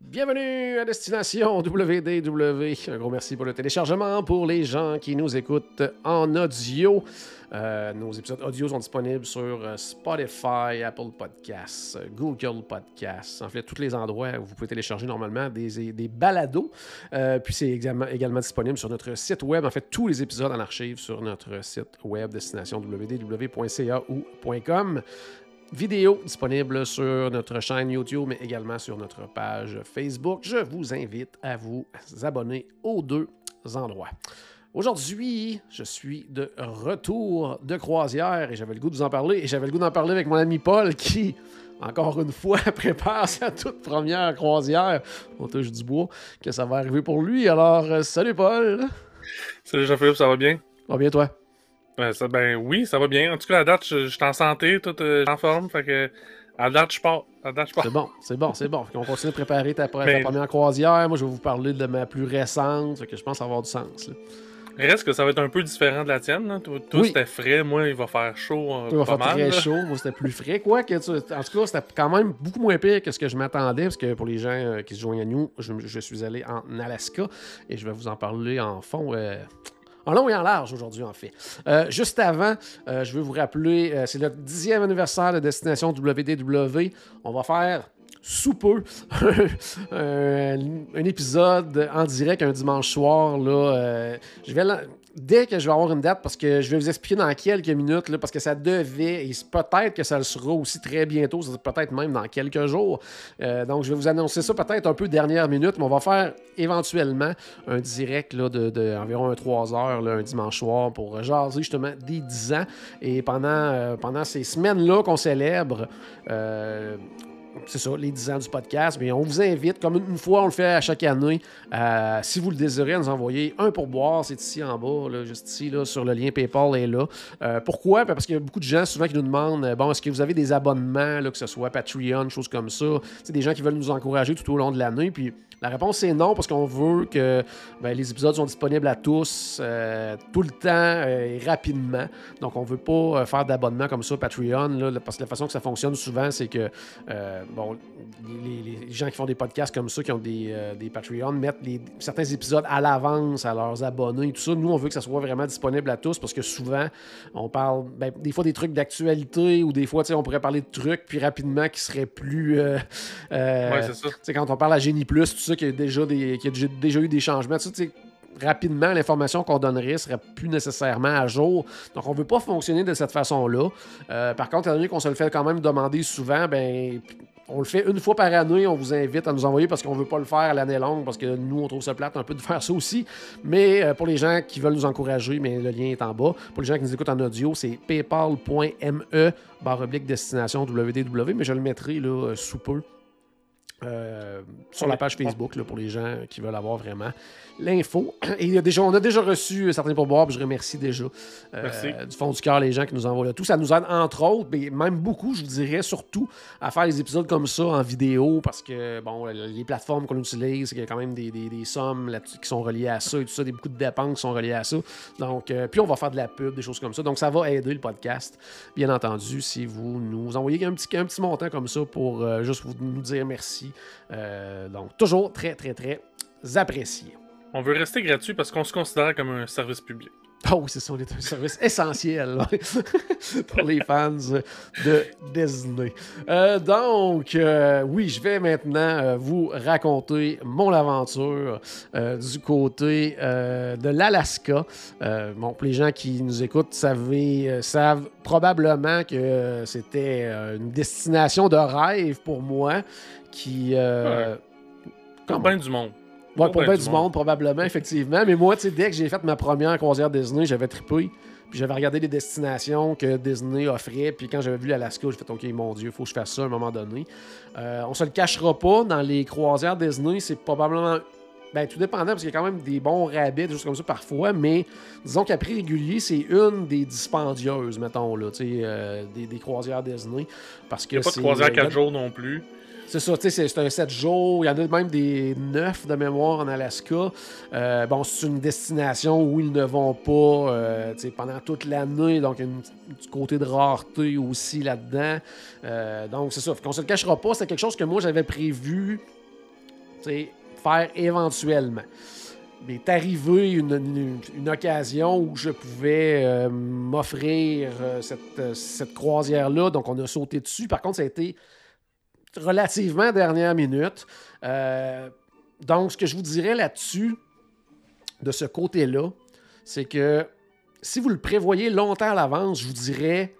Bienvenue à Destination WDW. Un gros merci pour le téléchargement pour les gens qui nous écoutent en audio. Euh, nos épisodes audio sont disponibles sur euh, Spotify, Apple Podcasts, Google Podcasts, en fait, tous les endroits où vous pouvez télécharger normalement des, des balados. Euh, puis c'est également, également disponible sur notre site web. En fait, tous les épisodes en archive sur notre site web destination www.ca ou .com vidéo disponible sur notre chaîne YouTube, mais également sur notre page Facebook. Je vous invite à vous abonner aux deux endroits. Aujourd'hui, je suis de retour de croisière et j'avais le goût de vous en parler. Et j'avais le goût d'en parler avec mon ami Paul qui, encore une fois, prépare sa toute première croisière. On touche du bois que ça va arriver pour lui? Alors, euh, salut Paul. Salut Jean-Philippe, ça va bien? Va bien toi? Ben, ça, ben oui, ça va bien. En tout cas, à date, je, je suis en santé, tout euh, en forme, fait que à date, je pars. C'est bon, c'est bon, c'est bon. On continue de préparer ta, première croisière. Moi, je vais vous parler de ma plus récente, fait que je pense avoir du sens. là. Reste que ça va être un peu différent de la tienne. Là. Toi, toi, Oui. c'était frais, moi, il va faire chaud. euh, Il va pas faire mal, très là. chaud. Moi, c'était plus frais. Quoi que tu- En tout cas, c'était quand même beaucoup moins pire que ce que je m'attendais. Parce que pour les gens euh, qui se joignent à nous, je, je suis allé en Alaska et je vais vous en parler en fond. euh, en long et en large aujourd'hui, en fait. Euh, juste avant, euh, je veux vous rappeler, euh, c'est le dixième anniversaire de Destination WDW. On va faire sous peu un, épisode en direct un dimanche soir. Je vais Dès que je vais avoir une date, parce que je vais vous expliquer dans quelques minutes, parce que ça devait, et peut-être que ça le sera aussi très bientôt, peut-être même dans quelques jours. Euh, donc, je vais vous annoncer ça peut-être un peu dernière minute, mais on va faire éventuellement un direct là, de, de environ un 3 heures, un dimanche soir, pour jaser justement des 10 ans. Et pendant, euh, pendant ces semaines-là qu'on célèbre, euh, c'est ça, les 10 ans du podcast. Mais on vous invite, comme une fois on le fait à chaque année, euh, si vous le désirez, à nous envoyer un pourboire. C'est ici en bas, juste ici, sur le lien PayPal est là. Euh, pourquoi? Ben, Parce qu'il y a beaucoup de gens souvent qui nous demandent euh, bon, est-ce que vous avez des abonnements, que ce soit Patreon, choses comme ça? C'est des gens qui veulent nous encourager tout au long de l'année. Puis la réponse c'est non, parce qu'on veut que ben, les épisodes sont disponibles à tous, euh, tout le temps euh, et rapidement. Donc on veut pas euh, faire d'abonnement comme ça, Patreon, là, parce que la façon que ça fonctionne souvent, c'est que euh, bon, les, gens qui font des podcasts comme ça, qui ont des, des Patreons, mettent les- certains épisodes à l'avance à leurs abonnés et tout ça. Nous, on veut que ça soit vraiment disponible à tous parce que souvent, on parle ben, des fois des trucs d'actualité ou des fois, on pourrait parler de trucs puis rapidement qui seraient plus. Ouais, c'est ça. quand on parle à Génie Plus, tout ça, qu'il y a déjà, des, déjà- eu des changements, rapidement, l'information qu'on donnerait serait plus nécessairement à jour. Donc, on veut pas fonctionner de cette façon-là. Euh, par contre, étant donné qu'on se le fait quand même demander souvent, ben. On le fait une fois par année, on vous invite à nous envoyer parce qu'on veut pas le faire à l'année longue, parce que nous, on trouve ça plate un peu de faire ça aussi. Mais euh, pour les gens qui veulent nous encourager, mais le lien est en bas. Pour les gens qui nous écoutent en audio, c'est paypal.me barre destination www, mais je le mettrai là, sous peu euh, sur la page Facebook là, pour les gens qui veulent avoir vraiment l'info. Et il y a déjà, on a déjà reçu certains pourboires, je remercie déjà euh, Merci. du fond du cœur les gens qui nous envoient là. Tout ça nous aide entre autres, mais même beaucoup, je vous dirais, surtout à faire des épisodes comme ça en vidéo parce que bon, les plateformes qu'on utilise, il y a quand même des, des- des sommes là-dessus qui sont reliées à ça et tout ça, des beaucoup de dépenses qui sont reliées à ça. Donc, euh, puis on va faire de la pub, des choses comme ça. Donc, ça va aider le podcast, bien entendu, si vous nous envoyez un petit, un petit montant comme ça pour euh, juste vous nous dire merci. Euh, donc, toujours très, très, très apprécié. On veut rester gratuit parce qu'on se considère comme un service public. Oh, c'est ça, on est un service essentiel pour les fans de Disney. Euh, donc, euh, oui, je vais maintenant euh, vous raconter mon aventure du côté de l'Alaska. Bon, pour les gens qui nous écoutent, savez, savent probablement que c'était une destination de rêve pour moi qui... euh, bien du monde. Ouais, pour bien du monde, probablement, effectivement. Mais moi, tu sais, dès que j'ai fait ma première croisière Disney, j'avais trippé. Puis j'avais regardé les destinations que Disney offrait. Puis quand j'avais vu l'Alaska, j'ai fait OK, mon Dieu, il faut que je fasse ça à un moment donné. Euh, on se le cachera pas, dans les croisières Disney, c'est probablement. Ben, tout dépendant, parce qu'il y a quand même des bons rabais, des choses comme ça parfois, mais disons qu'à prix régulier, c'est une des dispendieuses, mettons, là, tu sais, euh, des, des croisières Disney. Parce que Il n'y a pas de croisière il y a- 4 jours non plus. C'est ça, tu sais, c'est- un 7 jours. Il y en a même des 9 de mémoire en Alaska. Euh, bon, c'est une destination où ils ne vont pas euh, pendant toute l'année. Donc, il y a une- du côté de rareté aussi là-dedans. Euh, donc, c'est ça. Qu'on se le cachera pas, c'est quelque chose que moi, j'avais prévu faire éventuellement. Mais est arrivé une, occasion où je pouvais m'offrir cette, cette croisière-là. Donc, on a sauté dessus. Par contre, ça a été relativement dernière minute. Euh, donc, ce que je vous dirais là-dessus, de ce côté-là, c'est que si vous le prévoyez longtemps à l'avance, je vous dirais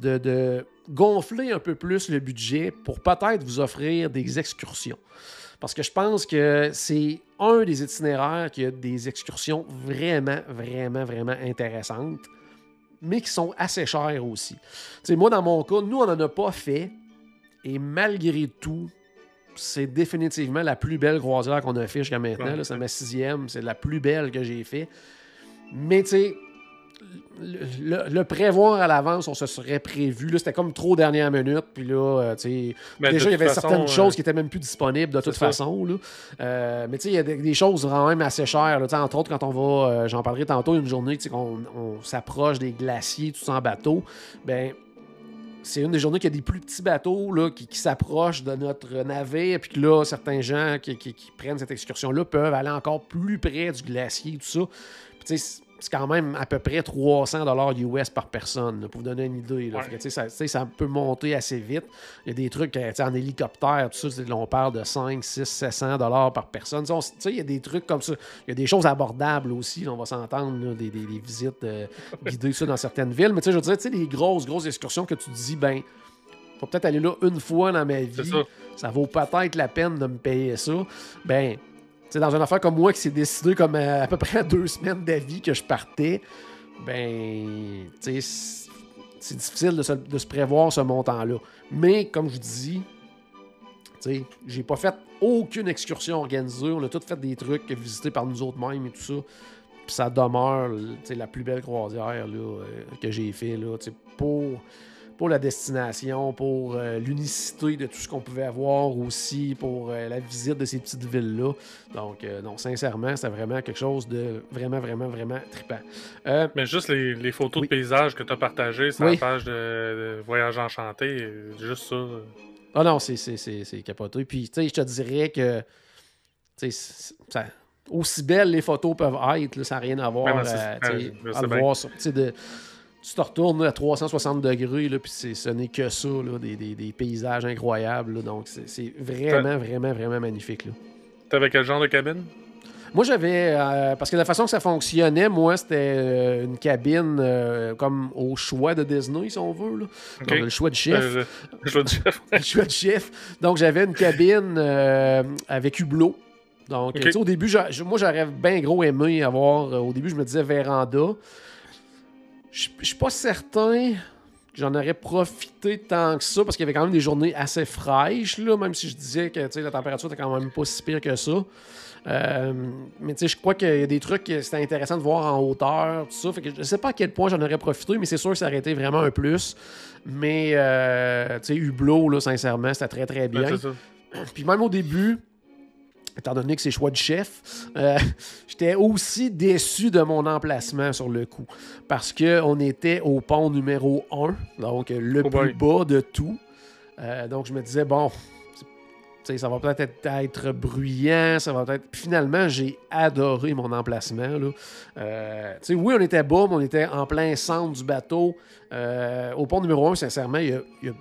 de, gonfler un peu plus le budget pour peut-être vous offrir des excursions. Parce que je pense que c'est un des itinéraires qui a des excursions vraiment, vraiment, vraiment intéressantes, mais qui sont assez chères aussi. Tu sais, moi, dans mon cas, nous, on n'en a pas fait. Et malgré tout, c'est définitivement la plus belle croisière qu'on a fait jusqu'à maintenant. Ouais. C'est ma sixième. C'est la plus belle que j'ai fait. Mais tu sais, le, le- le prévoir à l'avance, on se serait prévu. Là, C'était comme trop dernière minute. Puis là, euh, tu sais, Ben, déjà, il y avait façon, certaines euh, choses qui étaient même plus disponibles de toute ça. façon. Là. Euh, mais tu sais, il y a des, des choses quand même assez chères. là. Entre autres, quand on va, euh, j'en parlerai tantôt, une journée, tu sais, qu'on on s'approche des glaciers, tout ça en bateau. Ben, c'est une des journées qu'il y a des plus petits bateaux là, qui, qui s'approchent de notre navire, puis que là, certains gens qui, qui- prennent cette excursion-là peuvent aller encore plus près du glacier, tout ça. C'est- quand même à peu près 300 dollars US par personne, là, pour vous donner une idée. là. Ouais. Que, ça, peut monter assez vite. Il y a des trucs euh, en hélicoptère, tout ça, on parle de 5, 6, 700 dollars par personne. On- il y a des trucs comme ça. Il y a des choses abordables aussi, là, on va s'entendre, des, des- des visites euh, guidées ça, dans certaines villes. Mais je veux dire, tu sais, les grosses, grosses excursions que tu te dis, ben, faut peut-être aller là une fois dans ma vie. ça. Ça vaut peut-être la peine de me payer ça. Ben, dans une affaire comme moi qui s'est décidé comme à, à peu près deux semaines d'avis que je partais, ben, c'est- difficile de se, de se prévoir ce montant-là. Mais, comme je vous dis, tu j'ai pas fait aucune excursion organisée. On a tout fait des trucs visités par nous autres mêmes et tout ça. Puis ça demeure la plus belle croisière là, euh, que j'ai fait là, pour, pour la destination, pour euh, l'unicité de tout ce qu'on pouvait avoir aussi, pour euh, la visite de ces petites villes-là. Donc, euh, non, sincèrement, c'est vraiment quelque chose de vraiment, vraiment, vraiment trippant. Mais juste les, les photos Oui. de paysages que tu as partagées sur Oui. la page de, de Voyage Enchanté, juste ça. Ah non, c'est, capoté. Puis, tu sais, je te dirais que, tu sais, ça- aussi belles les photos peuvent être, là, ça n'a rien à voir Ouais, c'est- à, voir. sur- de, tu te retournes à 360 degrés, là, puis ce n'est que ça, là, des, des- des paysages incroyables. là. donc, c'est, vraiment, vraiment, vraiment magnifique. T'avais quel genre de cabine? Moi, j'avais. euh, parce que la façon que ça fonctionnait, moi, c'était euh, une cabine euh, comme au choix de Disney, si on veut. Là. Donc, le choix de chef. Euh, je veux dire, le choix de chef. Donc, j'avais une cabine avec hublot. Donc, au début, moi, j'aurais bien gros aimé avoir. au début, je me disais véranda. Je suis pas certain que j'en aurais profité tant que ça parce qu'il y avait quand même des journées assez fraîches, là, même si je disais que la température était quand même pas si pire que ça. Euh, mais tu sais, je crois qu'il y a des trucs que c'était intéressant de voir en hauteur, tout ça. Fait que je sais pas à quel point j'en aurais profité, mais c'est sûr que ça aurait été vraiment un plus. Mais, euh, tu sais, Hublot, là, sincèrement, c'était très, très bien. ouais. Puis même au début, étant donné que c'est choix de chef, euh, j'étais aussi déçu de mon emplacement sur le coup. Parce qu'on était au pont numéro 1, donc le Oh plus boy. bas de tout. Euh, donc je me disais, bon, ça va peut-être être, être bruyant, ça va peut-être. Finalement, j'ai adoré mon emplacement. Là. Euh, oui, on était bas, mais on était en plein centre du bateau. Au pont numéro 1, sincèrement, il y a, il y a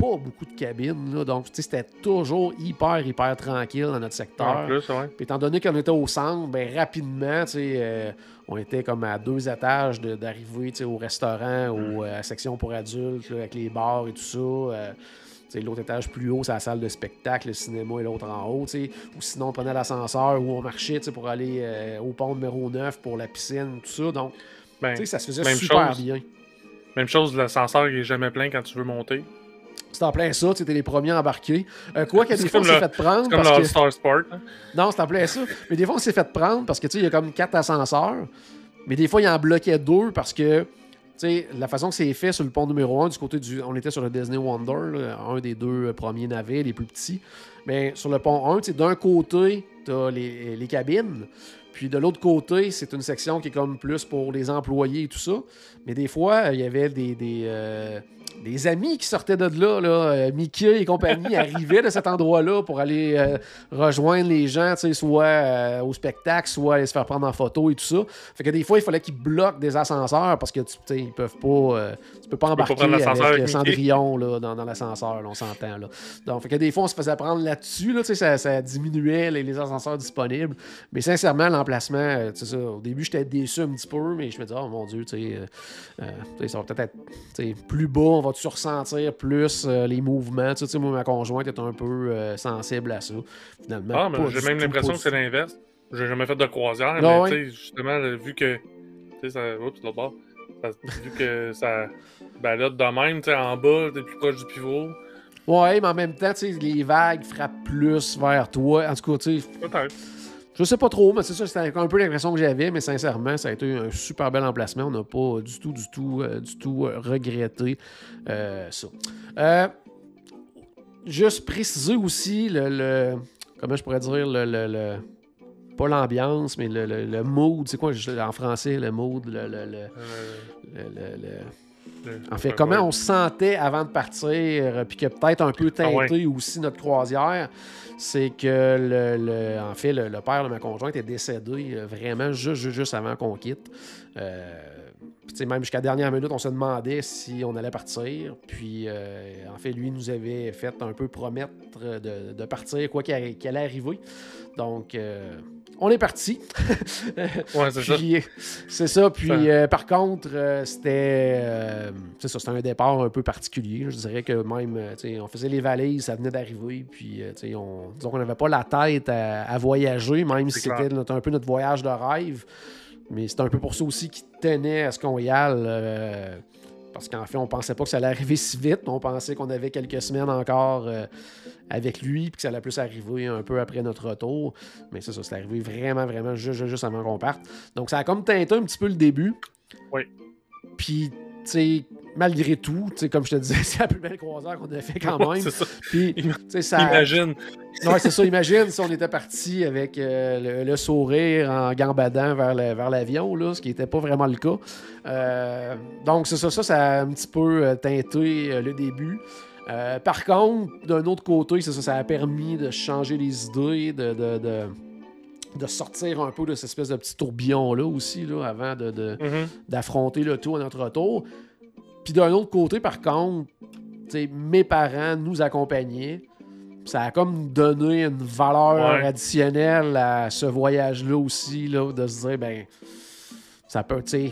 pas beaucoup de cabines. Là, donc, c'était toujours hyper, hyper tranquille dans notre secteur. En plus, ouais. Puis étant donné qu'on était au centre, ben rapidement, euh, on était comme à deux étages de- d'arriver au restaurant ou euh, à la section pour adultes, là, avec les bars et tout ça. euh, L'autre étage plus haut, c'est la salle de spectacle, le cinéma et l'autre en haut. Ou sinon, on prenait l'ascenseur ou on marchait pour aller euh, au pont numéro 9 pour la piscine, tout ça. Donc, Ben, ça se faisait même super chose. bien. Même chose, l'ascenseur il est jamais plein quand tu veux monter. C'est en plein ça, tu étais les premiers embarqués. Euh, quoi C'est des fois, on s'est fait prendre. C'est comme parce le que... Sport. hein. Non, c'est en plein ça. Mais des fois, on s'est fait prendre parce que, tu sais, il y a comme quatre ascenseurs. Mais des fois, il en bloquait deux parce que, tu sais, la façon que c'est fait sur le pont numéro 1, du côté du. On était sur le Disney Wonder, là, un des deux euh, premiers navets, les plus petits. Mais sur le pont 1, tu sais, d'un côté, t'as les, les cabines. Puis de l'autre côté, c'est une section qui est comme plus pour les employés et tout ça. Mais des fois, euh, il y avait des, des, euh, des amis qui sortaient de là. là. Euh, Mickey et compagnie arrivaient de cet endroit-là pour aller euh, rejoindre les gens, tu sais, soit euh, au spectacle, soit aller se faire prendre en photo et tout ça. Fait que des fois, il fallait qu'ils bloquent des ascenseurs parce que tu sais, ils peuvent pas. euh, tu peux pas embarquer avec, avec. Cendrillon là, dans, dans l'ascenseur, on s'entend. Là. Donc, fait que des fois, on se faisait prendre là-dessus, là, tu sais, ça, ça diminuait les, les ascenseurs disponibles. Mais sincèrement, l'emplacement, tu sais ça, au début, j'étais déçu un petit peu, mais je me disais, oh mon Dieu, tu sais, ça va peut-être être plus bas, on va-tu ressentir plus euh, les mouvements? Tu sais, moi, ma conjointe est un peu euh, sensible à ça. Finalement, Ah, mais j'ai même l'impression que c'est l'inverse. J'ai jamais fait de croisière, Ah mais ouais? tu sais, justement, vu que. Tu sais, ça. Oups, l'autre bord. Ça- vu que ça balade de même, tu sais, en bas, t'es plus proche du pivot. Ouais, mais en même temps, tu sais, les vagues frappent plus vers toi. En tout cas, tu sais, Peut-être. Je sais pas trop, mais c'est ça, c'était un peu l'impression que j'avais, mais sincèrement, ça a été un super bel emplacement. On n'a pas du tout, du tout, euh, du tout euh, regretté euh, ça. Euh, juste préciser aussi le, le- comment je pourrais dire le, le- le- pas l'ambiance, mais le, le- le mood, c'est quoi en français le mood, le, le- en fait, comment on se sentait avant de partir, puis que peut-être un peu teinté Ah ouais. aussi notre croisière, c'est que, le, le- en fait, le, père de ma conjointe est décédé euh, vraiment juste, juste, juste avant qu'on quitte. Euh, même jusqu'à la dernière minute, on se demandait si on allait partir. Puis, euh, en fait, lui nous avait fait un peu promettre de, partir, quoi qu'il allait arriver. Donc, euh, on est parti. Ouais, c'est ça. C'est ça. Puis, Ça- euh, par contre, euh, c'était. euh, c'est ça, c'était un départ un peu particulier. Je dirais que même, euh, on faisait les valises, ça venait d'arriver. Puis, on, disons qu'on n'avait pas la tête à, à voyager, même si c'était un peu notre voyage de rêve. Mais c'est un peu pour ça aussi qu'il tenait à ce qu'on y aille. Parce qu'en fait, on pensait pas que ça allait arriver si vite. On pensait qu'on avait quelques semaines encore euh, avec lui, puis que ça allait plus arriver un peu après notre retour. Mais c'est ça, c'est arrivé vraiment, vraiment juste, juste, juste avant qu'on parte. Donc, ça a comme teinté un petit peu le début. Oui. Puis, tu sais, malgré tout, comme je te disais, c'est la plus belle croisière qu'on a fait quand même. c'est ça. Puis. Imagine. Ouais, c'est ça. Imagine si on était parti avec euh, le, le sourire en gambadant vers le- vers l'avion, là, ce qui n'était pas vraiment le cas. Euh, donc, c'est ça, ça, ça a un petit peu euh, teinté le début. Euh, par contre, d'un autre côté, c'est ça, ça a permis de changer les idées, de, de, de, de sortir un peu de cette espèce de petit tourbillon-là aussi, là, avant de, de- Mhm. d'affronter le tout à notre retour. Puis d'un autre côté, par contre, mes parents nous accompagnaient. Ça a comme donné une valeur Ouais. additionnelle à ce voyage-là aussi, là, de se dire, ben, ça peut, tu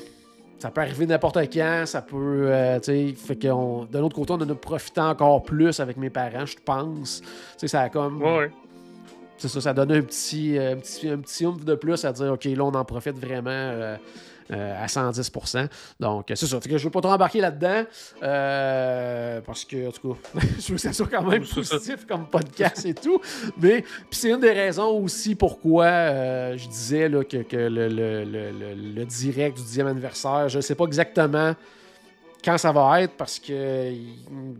ça peut arriver n'importe quand, ça peut, euh, tu sais, fait qu'on, d'un autre côté, on en a profité encore plus avec mes parents, je pense. Tu sais, ça a comme, Ouais, ouais. c'est ça, ça donne un petit, euh, un petit, un petit oomph de plus à dire, OK, là, on en profite vraiment euh, euh, à 110%. Donc, euh, c'est ça. Fait que je veux pas trop embarquer là-dedans, euh, parce que, en tout cas, je veux que ça soit quand même positif comme podcast et tout. Mais, puis c'est une des raisons aussi pourquoi euh, je disais là, que, que le, le- le- le- le direct du 10e anniversaire, je sais pas exactement quand ça va être parce que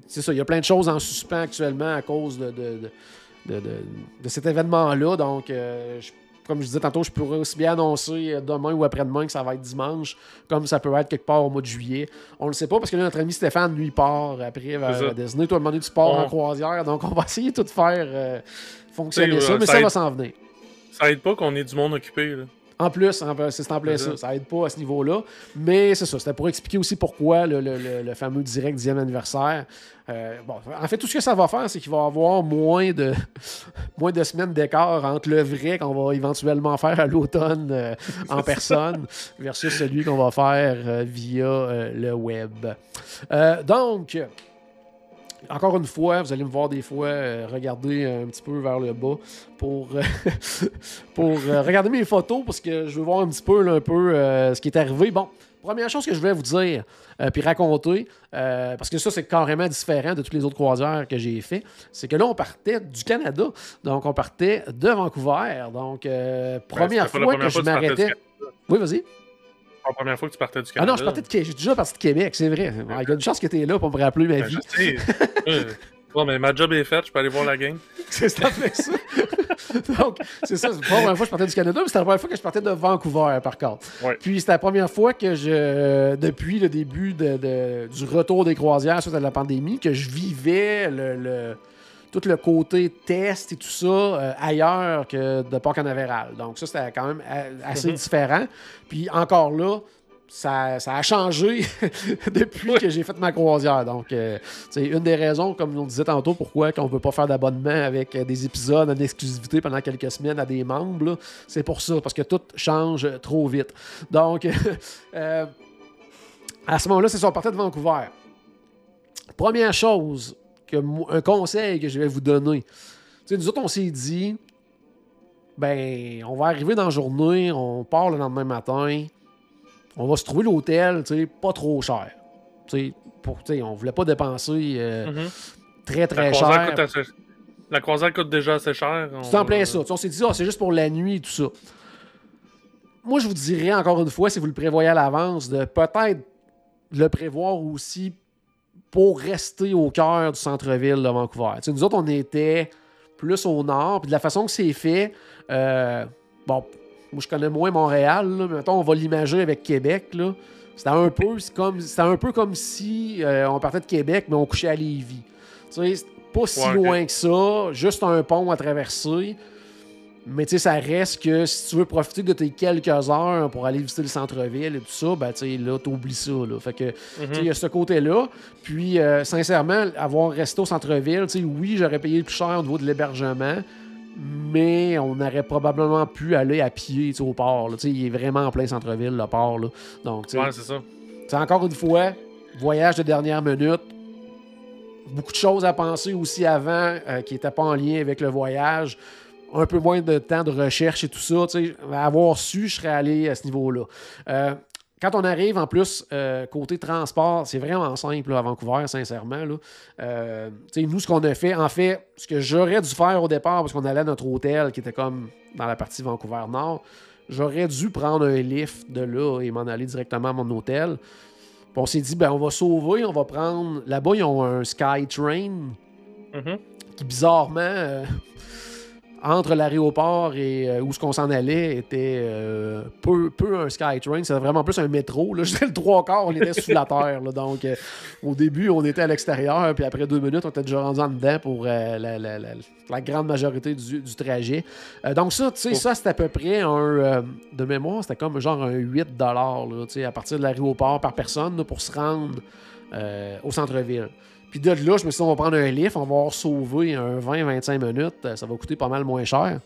c'est ça, il y a plein de choses en suspens actuellement à cause de, de- de- de, de- de cet événement-là. Donc, euh, je- comme je disais tantôt, je pourrais aussi bien annoncer euh, demain ou après-demain que ça va être dimanche, comme ça peut être quelque part au mois de juillet. On le sait pas parce que là, notre ami Stéphane, lui, part après vers. Disney. Toi, tu pars On- en croisière. Donc, on va essayer de tout faire euh, fonctionner ça, mais ça ça aide- va s'en venir. Ça aide pas qu'on ait du monde occupé. Là. En plus, c'est en plein ça. ça. Aide pas à ce niveau-là. Mais c'est ça. C'était pour expliquer aussi pourquoi le, le- le- le fameux direct 10e anniversaire. Euh, bon, en fait, tout ce que ça va faire, c'est qu'il va y avoir moins de, moins de semaines d'écart entre le vrai qu'on va éventuellement faire à l'automne euh, en personne versus celui qu'on va faire euh, via le web. Donc, encore une fois, vous allez me voir des fois euh, regarder un petit peu vers le bas pour, euh, pour euh, regarder mes photos parce que je veux voir un petit peu, là, un peu ce qui est arrivé. Bon, première chose que je voulais vous dire, puis raconter, parce que ça, c'est carrément différent de toutes les autres croisières que j'ai fait, c'est que là, on partait du Canada. Donc, on partait de Vancouver. Donc, euh, première la fois première que je fois m'arrêtais. Oui, vas-y. La première fois que tu partais du Ah Canada. non, je partais de Québec. J'ai déjà parti de Québec, c'est vrai. Il y a une chance que tu es là pour me rappeler ma Ben, vie. je sais. Ouais. Bon, mais ma job est faite, je peux aller voir la game. C'est ça, fait ça. Donc, c'est ça. C'est la première fois que je partais du Canada, mais c'était la première fois que je partais de Vancouver, par contre. Ouais. Puis c'était la première fois que je, depuis le début de- de- du retour des croisières suite à la pandémie, que je vivais le, le- tout le côté test et tout ça euh, ailleurs que de Port-Canaveral. Donc ça, c'était quand même assez différent. Puis encore là, ça, ça a changé depuis que j'ai fait ma croisière. Donc, euh, c'est une des raisons, comme on disait tantôt, pourquoi on ne peut pas faire d'abonnement avec euh, des épisodes en exclusivité pendant quelques semaines à des membres. C'est pour ça, parce que tout change trop vite. Donc, euh, à ce moment-là, c'est ça, on partait de Vancouver. Première chose, que, un conseil que je vais vous donner. Tu sais, nous autres, on s'est dit, ben, on va arriver dans la journée, on part le lendemain matin, on va se trouver l'hôtel, tu sais, pas trop cher. Tu sais, pour, tu sais, on voulait pas dépenser euh, Mhm. très La très croisière, cher. coûte assez- la croisière coûte déjà assez cher. C'est en plein ça. On s'est dit, ah, c'est juste pour la nuit et tout ça. Moi, je vous dirais encore une fois, si vous le prévoyez à l'avance, de peut-être le prévoir aussi pour rester au cœur du centre-ville de Vancouver. Tu sais, nous autres, on était plus au nord, puis de la façon que c'est fait, euh, bon, moi je connais moins Montréal, là, mais mettons, on va l'imager avec Québec. là. C'était un peu c'est comme c'était un peu comme si euh, on partait de Québec, mais on couchait à Lévis. Tu sais, pas si Ouais, loin que ça, juste un pont à traverser. Mais tu sais, ça reste que si tu veux profiter de tes quelques heures pour aller visiter le centre-ville et tout ça, ben tu sais, là, t'oublies ça. Là. Fait que, Mhm. tu sais, il y a ce côté-là. Puis, euh, sincèrement, avoir resté au centre-ville, tu sais, oui, j'aurais payé le plus cher au niveau de l'hébergement, mais on aurait probablement pu aller à pied tu sais, au port. Tu sais, il est vraiment en plein centre-ville, le port. Là. Donc, tu sais, Ouais, c'est ça. encore une fois, voyage de dernière minute. Beaucoup de choses à penser aussi avant euh, qui n'étaient pas en lien avec le voyage. Un peu moins de temps de recherche et tout ça. Avoir su, je serais allé à ce niveau-là. Euh, quand on arrive, en plus, euh, côté transport, c'est vraiment simple là, à Vancouver, sincèrement. Là. Euh, nous, ce qu'on a fait, en fait, ce que j'aurais dû faire au départ, parce qu'on allait à notre hôtel qui était comme dans la partie Vancouver-Nord, j'aurais dû prendre un lift de là et m'en aller directement à mon hôtel. Puis on s'est dit, ben, on va sauver, on va prendre. Là-bas, ils ont un SkyTrain Mhm. qui, bizarrement, euh, entre l'aéroport et euh, où ce qu'on s'en allait, était euh, peu, peu un SkyTrain. C'était vraiment plus un métro. Là. Le trois quarts, on était sous la terre. là. Donc, euh, au début, on était à l'extérieur, puis après deux minutes, on était déjà rendu en dedans pour la, la- la- la grande majorité du, du trajet. Donc, ça, tu sais, ça, c'était à peu près un. de mémoire, c'était comme genre un 8 là, à partir de l'aéroport par personne là, pour se rendre au centre-ville. Puis de là, je me suis dit, on va prendre un lift, on va avoir sauvé un 20-25 minutes, euh, ça va coûter pas mal moins cher.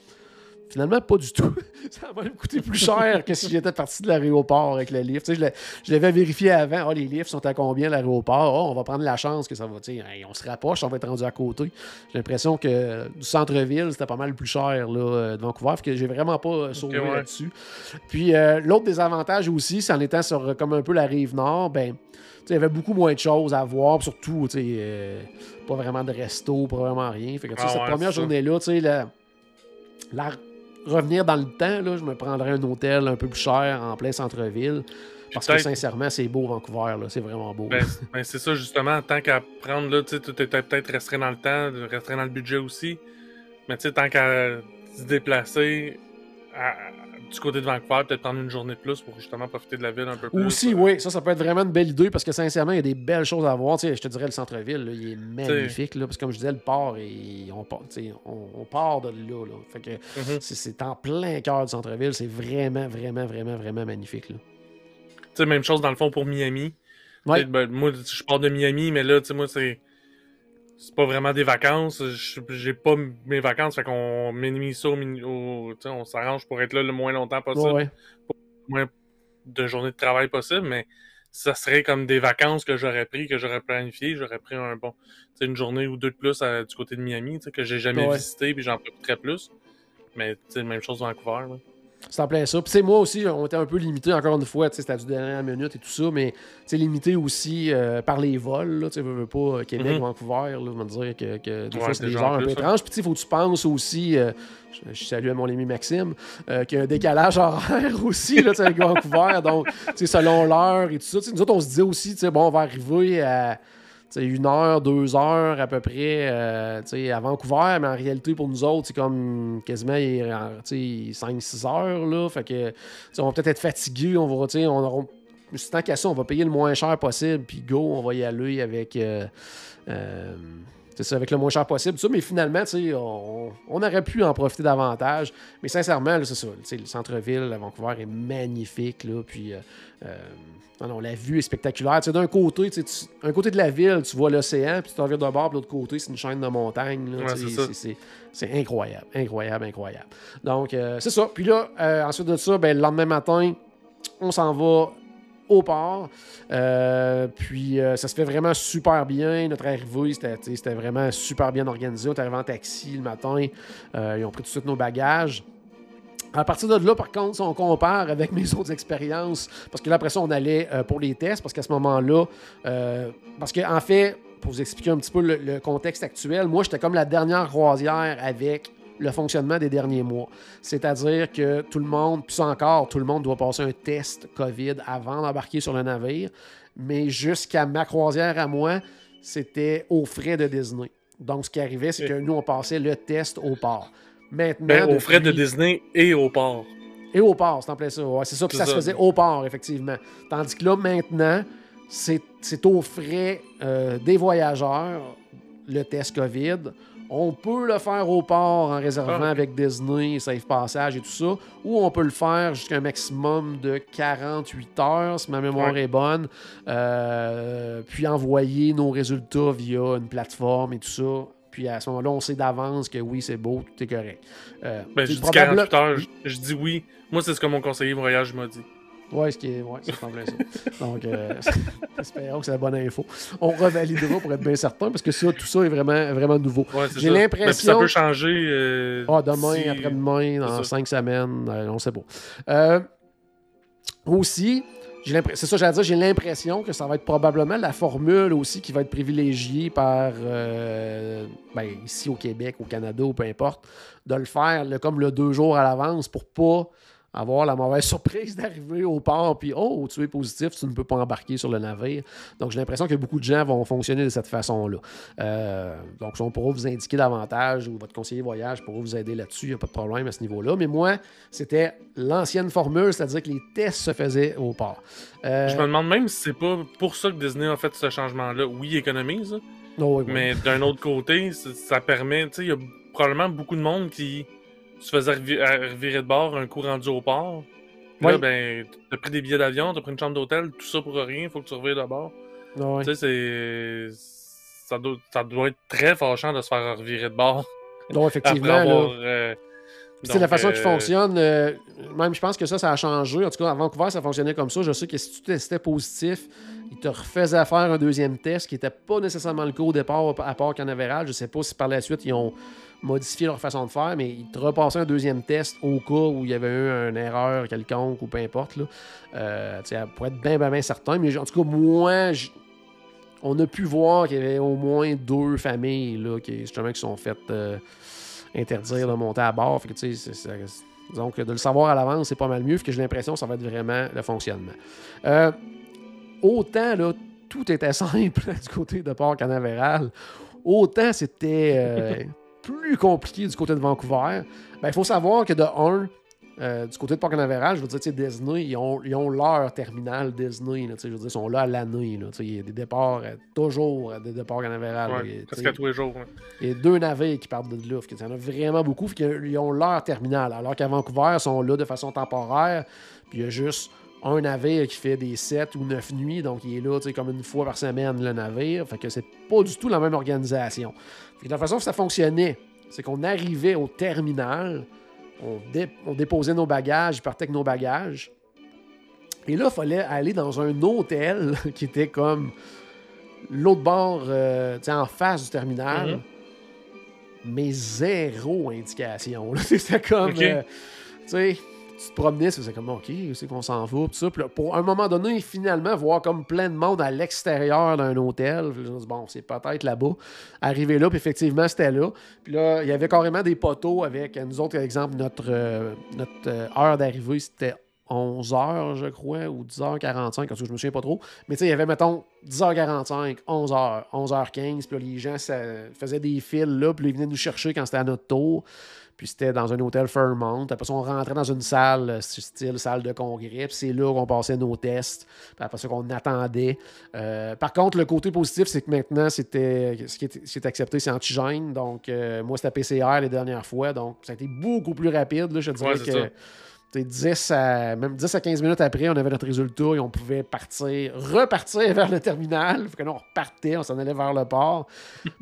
Finalement, pas du tout. ça va même coûter plus cher que si j'étais parti de l'aéroport avec le lift. Tu sais, je l'avais vérifié avant. Ah, les lifts sont à combien l'aéroport? Ah, on va prendre la chance que ça va. tu sais, hey, on se rapproche, on va être rendu à côté. J'ai l'impression que du centre-ville, c'était pas mal plus cher là, euh, de Vancouver. Que j'ai vraiment pas euh, sauvé ouais. là-dessus. Puis euh, l'autre désavantage aussi, c'est en étant sur comme un peu la rive nord, ben. Il y avait beaucoup moins de choses à voir, surtout, tu sais, euh, pas vraiment de resto, pas vraiment rien. Fait que, Ah cette ouais, première journée-là, tu sais, la- la- revenir dans le temps, là, je me prendrais un hôtel un peu plus cher en plein centre-ville. Parce que sincèrement, c'est beau Vancouver, là, c'est vraiment beau. Ben, c'est- ben, c'est ça, justement. Tant qu'à prendre, là, tu était peut-être restreint dans le temps, restreint dans le budget aussi. Mais tu sais, tant qu'à se déplacer à- du côté de Vancouver, peut-être prendre une journée de plus pour justement profiter de la ville un peu plus. Aussi, euh, oui, ça, ça peut être vraiment une belle idée parce que sincèrement, il y a des belles choses à voir. Tu sais, je te dirais, le centre-ville, là, il est magnifique. Là, parce que comme je disais, le port, et on, part, tu sais, on, on part de là. là. Fait que mhm. c'est- c'est en plein cœur du centre-ville. C'est vraiment, vraiment, vraiment, vraiment magnifique. Là. Tu sais, même chose dans le fond pour Miami. Ouais. Ben, moi, je pars de Miami, mais là, tu sais, moi, c'est. C'est pas vraiment des vacances. J'ai pas mes vacances, fait qu'on minimise ça au, on s'arrange pour être là le moins longtemps possible. Ouais, ouais. moins de journées de travail possible, mais ça serait comme des vacances que j'aurais pris, que j'aurais planifié. J'aurais pris un bon, une journée ou deux de plus à- du côté de Miami, que j'ai jamais Ouais. visité, puis j'en profiterais plus. Mais tu sais, même chose de Vancouver. là. C'est en plein ça. Puis, moi aussi, on était un peu limité, encore une fois, c'était du dernière minute et tout ça, mais, limité aussi euh, par les vols, tu veux, veux pas, euh, Québec, Mhm. Vancouver, là, on va dire que, que des Ouais, fois, c'est des heures un peu étranges. Puis, tu sais, faut que tu penses aussi, euh, je, je salue à mon ami Maxime, euh, qu'il y a un décalage horaire aussi, là, avec Vancouver, donc, selon l'heure et tout ça. Nous autres, on se disait aussi, bon, on va arriver à une heure, deux heures à peu près euh, à Vancouver, mais en réalité, pour nous autres, c'est comme quasiment 5-6 heures. Là, fait que, on va peut-être être fatigué, on va, on aura. Tant qu'à ça, on va payer le moins cher possible, puis go, on va y aller avec. euh, euh, avec le moins cher possible. mais finalement, on, on aurait pu en profiter davantage. Mais sincèrement, c'est ça. Le centre-ville à Vancouver est magnifique. Là, puis, euh, euh, non, non, la vue est spectaculaire. Tu sais, D'un côté, tu un côté de la ville, tu vois l'océan, puis tu t'en viens de bord, puis l'autre côté, c'est une chaîne de montagnes. Ouais, c'est incroyable, incroyable, incroyable. Donc, euh, c'est ça. Puis là, euh, ensuite de ça, ben, le lendemain matin, on s'en va au port. Euh, puis euh, ça se fait vraiment super bien. Notre arrivée, c'était vraiment super bien organisé. On est arrivé en taxi le matin. Euh, ils ont pris tout de suite nos bagages. À partir de là, par contre, si on compare avec mes autres expériences, parce que là, après ça, on allait euh, pour les tests, parce qu'à ce moment-là, euh, parce qu'en fait, pour vous expliquer un petit peu le, le contexte actuel, moi, j'étais comme la dernière croisière avec le fonctionnement des derniers mois. C'est-à-dire que tout le monde, puis ça encore, tout le monde doit passer un test COVID avant d'embarquer sur le navire. Mais jusqu'à ma croisière à moi, c'était aux frais de Disney. Donc, ce qui arrivait, c'est que nous, on passait le test au port. Maintenant, Ben, aux frais de Disney et au port. et au port, c'est en plein ça. Ouais, c'est ça. Puis ça, se faisait au port, effectivement. Tandis que là, maintenant, c'est c'est aux frais euh, des voyageurs, le test COVID. On peut le faire au port en réservant Ah. avec Disney, Safe Passage et tout ça, ou on peut le faire jusqu'à un maximum de 48 heures, si ma mémoire Ouais. est bonne, euh, puis envoyer nos résultats via une plateforme et tout ça. Puis à ce moment-là, on sait d'avance que oui, c'est beau, tout est correct. Euh, Ben, je dis probable- 48 heures, je, je dis oui. Moi, c'est ce que mon conseiller voyage m'a dit. Ouais, ce qui est, ouais, ça semblait ça. Donc, euh, espérons que c'est la bonne info. On revalidera pour être bien certain, parce que ça, tout ça est vraiment, vraiment nouveau. Ouais, J'ai l'impression- Ben, puis ça peut changer. euh, Ah, demain, si- après-demain, dans cinq semaines, euh, on sait pas. Aussi, l'impression- c'est ça j'allais dire, j'ai l'impression que ça va être probablement la formule aussi qui va être privilégiée par, euh, ben, ici au Québec, au Canada, ou peu importe, de le faire comme le deux jours à l'avance pour pas avoir la mauvaise surprise d'arriver au port, puis oh, tu es positif, tu ne peux pas embarquer sur le navire. Donc j'ai l'impression que beaucoup de gens vont fonctionner de cette façon-là. Euh, donc on pourra vous indiquer davantage, ou votre conseiller voyage pourra vous aider là-dessus, il n'y a pas de problème à ce niveau-là. Mais moi, c'était l'ancienne formule, c'est-à-dire que les tests se faisaient au port. Euh, Je me demande même si c'est pas pour ça que Disney a fait ce changement-là. Oui, il économise, là, oh, oui, oui. mais d'un autre côté, ça permet. Tu sais, il y a probablement beaucoup de monde qui se faisait revi- à- revirer de bord un coup rendu au port. Oui. Là, ben, t'as pris des billets d'avion, t'as pris une chambre d'hôtel, tout ça pour rien, faut que tu revires de bord. Ouais. Tu sais, c'est. Ça doit, ça doit être très fâchant de se faire revirer de bord. Donc, Après effectivement, là, avoir. euh, Puis, c'est la façon qui euh, fonctionne. euh, même, je pense que ça, ça a changé. En tout cas, à Vancouver, ça fonctionnait comme ça. Je sais que si tu testais positif, ils te refaisaient faire un deuxième test qui n'était pas nécessairement le cas au départ à Port Canaveral. Je ne sais pas si par la suite, ils ont modifié leur façon de faire, mais ils te repassaient un deuxième test au cas où il y avait eu une erreur quelconque ou peu importe. Là. Euh, pour être bien, bien, bien certain. Mais en tout cas, moi, on a pu voir qu'il y avait au moins deux familles là, qui, justement, qui sont faites euh, interdire de monter à bord. Fait que, donc, de le savoir à l'avance, c'est pas mal mieux. Fait que j'ai l'impression que ça va être vraiment le fonctionnement. Euh, autant, là, tout était simple du côté de Port Canaveral, autant c'était euh, plus compliqué du côté de Vancouver. Ben, il faut savoir que de 1, euh, du côté de Port Canaveral, je veux dire, Disney, ils ont, ils ont leur terminal Disney. là, je veux dire, ils sont là à l'année. Il y a des départs, euh, toujours euh, des départs Canaveral. là, Ouais, tous les jours. Il y a deux navires qui partent de là. Il y en a vraiment beaucoup. Ils ont leur terminal. Alors qu'à Vancouver, ils sont là de façon temporaire. Puis il y a juste un navire qui fait des 7 ou 9 nuits. Donc il est là comme une fois par semaine, le navire. Fait que c'est pas du tout la même organisation. Que la façon que ça fonctionnait, c'est qu'on arrivait au terminal, on, dé- on déposait nos bagages, ils partaient avec nos bagages. Et là, il fallait aller dans un hôtel qui était comme l'autre bord, euh, tu sais, en face du terminal. Mhm. Mais zéro indication. C'était comme, euh, tu sais, tu te promenais, c'est comme, OK, c'est qu'on s'en va, tout ça. Puis là, pour un moment donné, finalement, voir comme plein de monde à l'extérieur d'un hôtel. Bon, c'est peut-être là-bas. Arrivé là, puis effectivement, c'était là. Puis là, il y avait carrément des poteaux avec, nous autres, par exemple, notre, euh, notre euh, heure d'arrivée, c'était 11h, je crois, ou 10h45, parce que je me souviens pas trop. Mais tu sais, il y avait, mettons, 10h45, 11h, 11h15, puis là, les gens faisaient des fils là, puis ils venaient nous chercher quand c'était à notre tour. Puis c'était dans un hôtel Fairmont. Après ça, on rentrait dans une salle, euh, style salle de congrès. Puis c'est là qu'on passait nos tests. Puis après ça, qu'on attendait. Euh, par contre, le côté positif, c'est que maintenant, c'était ce qui est, ce qui est accepté, c'est antigène. Donc, euh, moi, c'était PCR les dernières fois. Donc, ça a été beaucoup plus rapide. Là, je dirais Ouais, c'est que. Ça. t'sais, 10 à, même 10 à 15 minutes après, on avait notre résultat et on pouvait partir, repartir vers le terminal. Fait que là, on repartait, on s'en allait vers le port.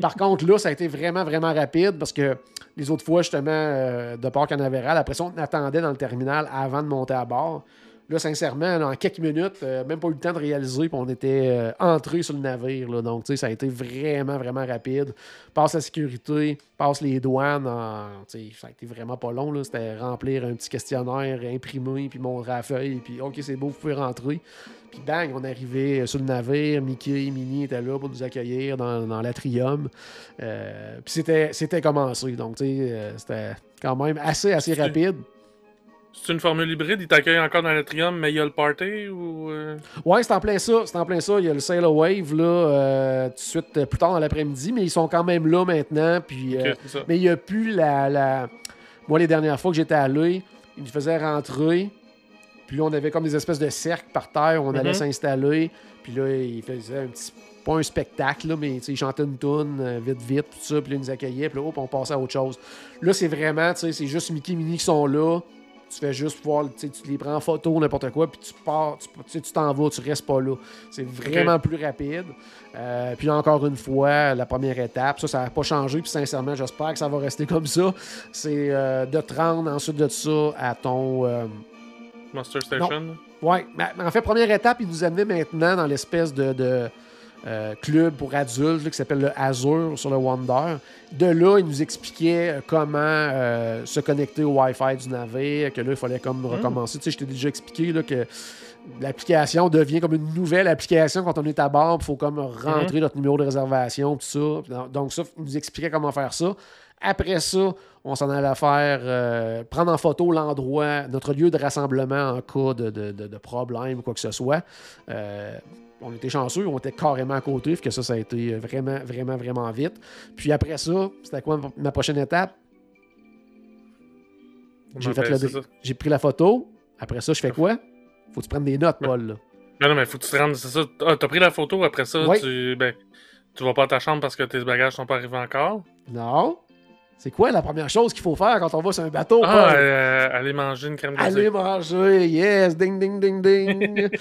Par contre, là, ça a été vraiment, vraiment rapide parce que les autres fois, justement, euh, de Port Canaveral, après ça, on attendait dans le terminal avant de monter à bord. Là, sincèrement, là, en quelques minutes, euh, même pas eu le temps de réaliser, puis on était euh, entré sur le navire. là. Donc, tu sais, ça a été vraiment, vraiment rapide. Passe la sécurité, passe les douanes. en- tu sais, ça a été vraiment pas long. là. C'était remplir un petit questionnaire, imprimer, puis montrer à la feuille, puis OK, c'est beau, vous pouvez rentrer. Puis bang, on arrivait sur le navire. Mickey, Minnie étaient là pour nous accueillir dans, dans l'atrium. Euh, puis c'était, c'était commencé. Donc, tu sais, euh, c'était quand même assez, assez rapide. C'est une formule hybride, ils t'accueillent encore dans l'atrium, mais il y a le party ou. euh, Ouais, c'est en plein ça. C'est en plein ça. Il y a le Sailor Wave là, euh, tout de suite euh, plus tard dans l'après-midi, mais ils sont quand même là maintenant. Puis, euh, mais il n'y a plus la, la- Moi, les dernières fois que j'étais allé, ils nous faisaient rentrer. Puis là, on avait comme des espèces de cercles par terre où on allait Mhm. s'installer. Puis là, ils faisaient un petit. Pas un spectacle, là, mais ils chantaient une toune euh, vite, vite, tout ça. Puis là, ils nous accueillaient. Puis là, hop, on passait à autre chose. Là, c'est vraiment, tu sais, c'est juste Mickey et Minnie qui sont là. Tu fais juste voir, tu sais, tu les prends en photo, n'importe quoi, puis tu pars, tu tu sais, tu t'en vas, tu restes pas là. C'est vraiment plus rapide. Euh, puis encore une fois, la première étape, ça, ça n'a pas changé, puis sincèrement, j'espère que ça va rester comme ça. C'est euh, de te rendre ensuite de ça à ton. euh, Monster Station? Ouais, mais mais en fait, première étape, il nous amenait maintenant dans l'espèce de, de, euh, club pour adultes là, qui s'appelle le Azure sur le Wonder. De là, il nous expliquait euh, comment euh, se connecter au Wi-Fi du navire, que là, il fallait comme recommencer. Tu sais, je t'ai déjà expliqué là, que l'application devient comme une nouvelle application quand on est à bord. Il faut comme rentrer notre numéro de réservation, tout ça. Donc, ça, il nous expliquait comment faire ça. Après ça, on s'en allait faire euh, prendre en photo l'endroit, notre lieu de rassemblement en cas de, de- de- de problème ou quoi que ce soit. Euh, on était chanceux, on était carrément à côté, fait que ça, ça a été vraiment, vraiment, vraiment vite. Puis après ça, c'était quoi ma- prochaine étape? J'ai fait Ben, le. J'ai pris la photo. Après ça, je fais quoi? Faut que tu prennes des notes, Paul. là. Non, non, mais faut que tu te rendes, c'est ça. Ah, t'as pris la photo, après ça, tu. Ben, tu vas pas à ta chambre parce que tes bagages sont pas arrivés encore? Non. C'est quoi la première chose qu'il faut faire quand on va sur un bateau, Ah, euh, aller manger une crème glacée. Allez manger, yes, ding, ding, ding, ding.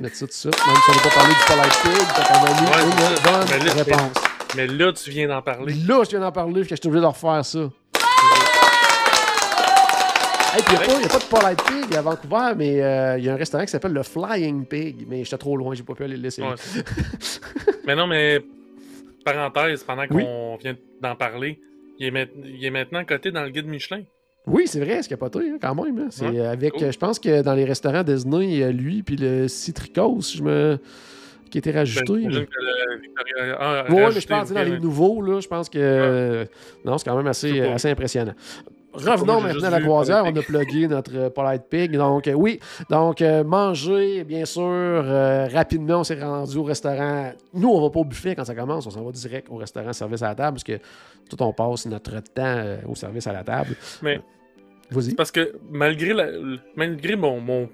Mettre ça tout de suite, même si on n'a pas parlé du Polite Pig, t'as quand même Ouais, une bonne Mais là, réponse. Mais là, tu viens d'en parler. Là, je viens d'en parler, je suis obligé de refaire ça. Hey, puis il n'y a, pas de Polite Pig à Vancouver, mais euh, il y a un restaurant qui s'appelle le Flying Pig, mais j'étais trop loin, j'ai pas pu aller le laisser. Ouais. mais non, mais parenthèse, pendant Oui. qu'on vient d'en parler, il est, il est maintenant coté dans le guide Michelin. Oui, c'est vrai, c'est capoté, hein, quand même. hein. C'est Ouais, avec, cool. je pense que dans les restaurants Disney, il y a lui, puis le Citricos, je me... qui était rajouté. Ben, mais- que ah, Oui, mais je pense que dans les ouais. nouveaux, là, je pense que. euh, Non, c'est quand même assez, assez impressionnant. Revenons maintenant à la croisière. On a plugué notre euh, Polite Pig. Donc, euh, oui. Donc, euh, manger, bien sûr. euh, rapidement, on s'est rendu au restaurant. Nous, on va pas au buffet quand ça commence. On s'en va direct au restaurant service à la table parce que tout on passe notre temps au service à la table. Mais Vas-y. parce que malgré, la- malgré mon, mon,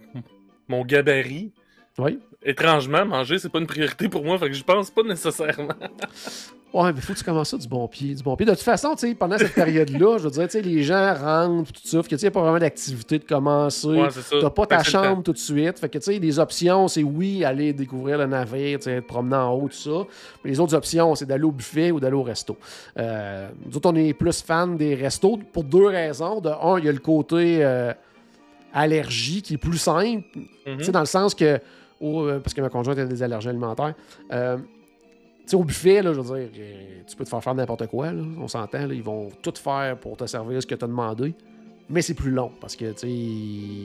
mon gabarit, Oui. Étrangement, manger, c'est pas une priorité pour moi, fait que je pense pas nécessairement. Ouais, mais faut que tu commences ça du bon pied. Du bon pied. De toute façon, pendant cette période-là, je veux dire, les gens rentrent, tout ça. Fait que, tu sais, il n'y a pas vraiment d'activité de commencer. Ouais. T'as pas ta chambre tout de suite. Fait que, tu sais, les options, c'est oui, aller découvrir le navire, te promener en haut, tout ça. Mais les autres options, c'est d'aller au buffet ou d'aller au resto. Euh, nous autres, on est plus fans des restos pour deux raisons. De un, il y a le côté euh, allergie qui est plus simple. Tu sais, dans le sens que, au- euh, parce que ma conjointe a des allergies alimentaires, euh, tu sais, au buffet, là, je veux dire, euh, tu peux te faire faire n'importe quoi, là, on s'entend, ils vont tout faire pour te servir ce que tu as demandé. mais c'est plus long parce que, tu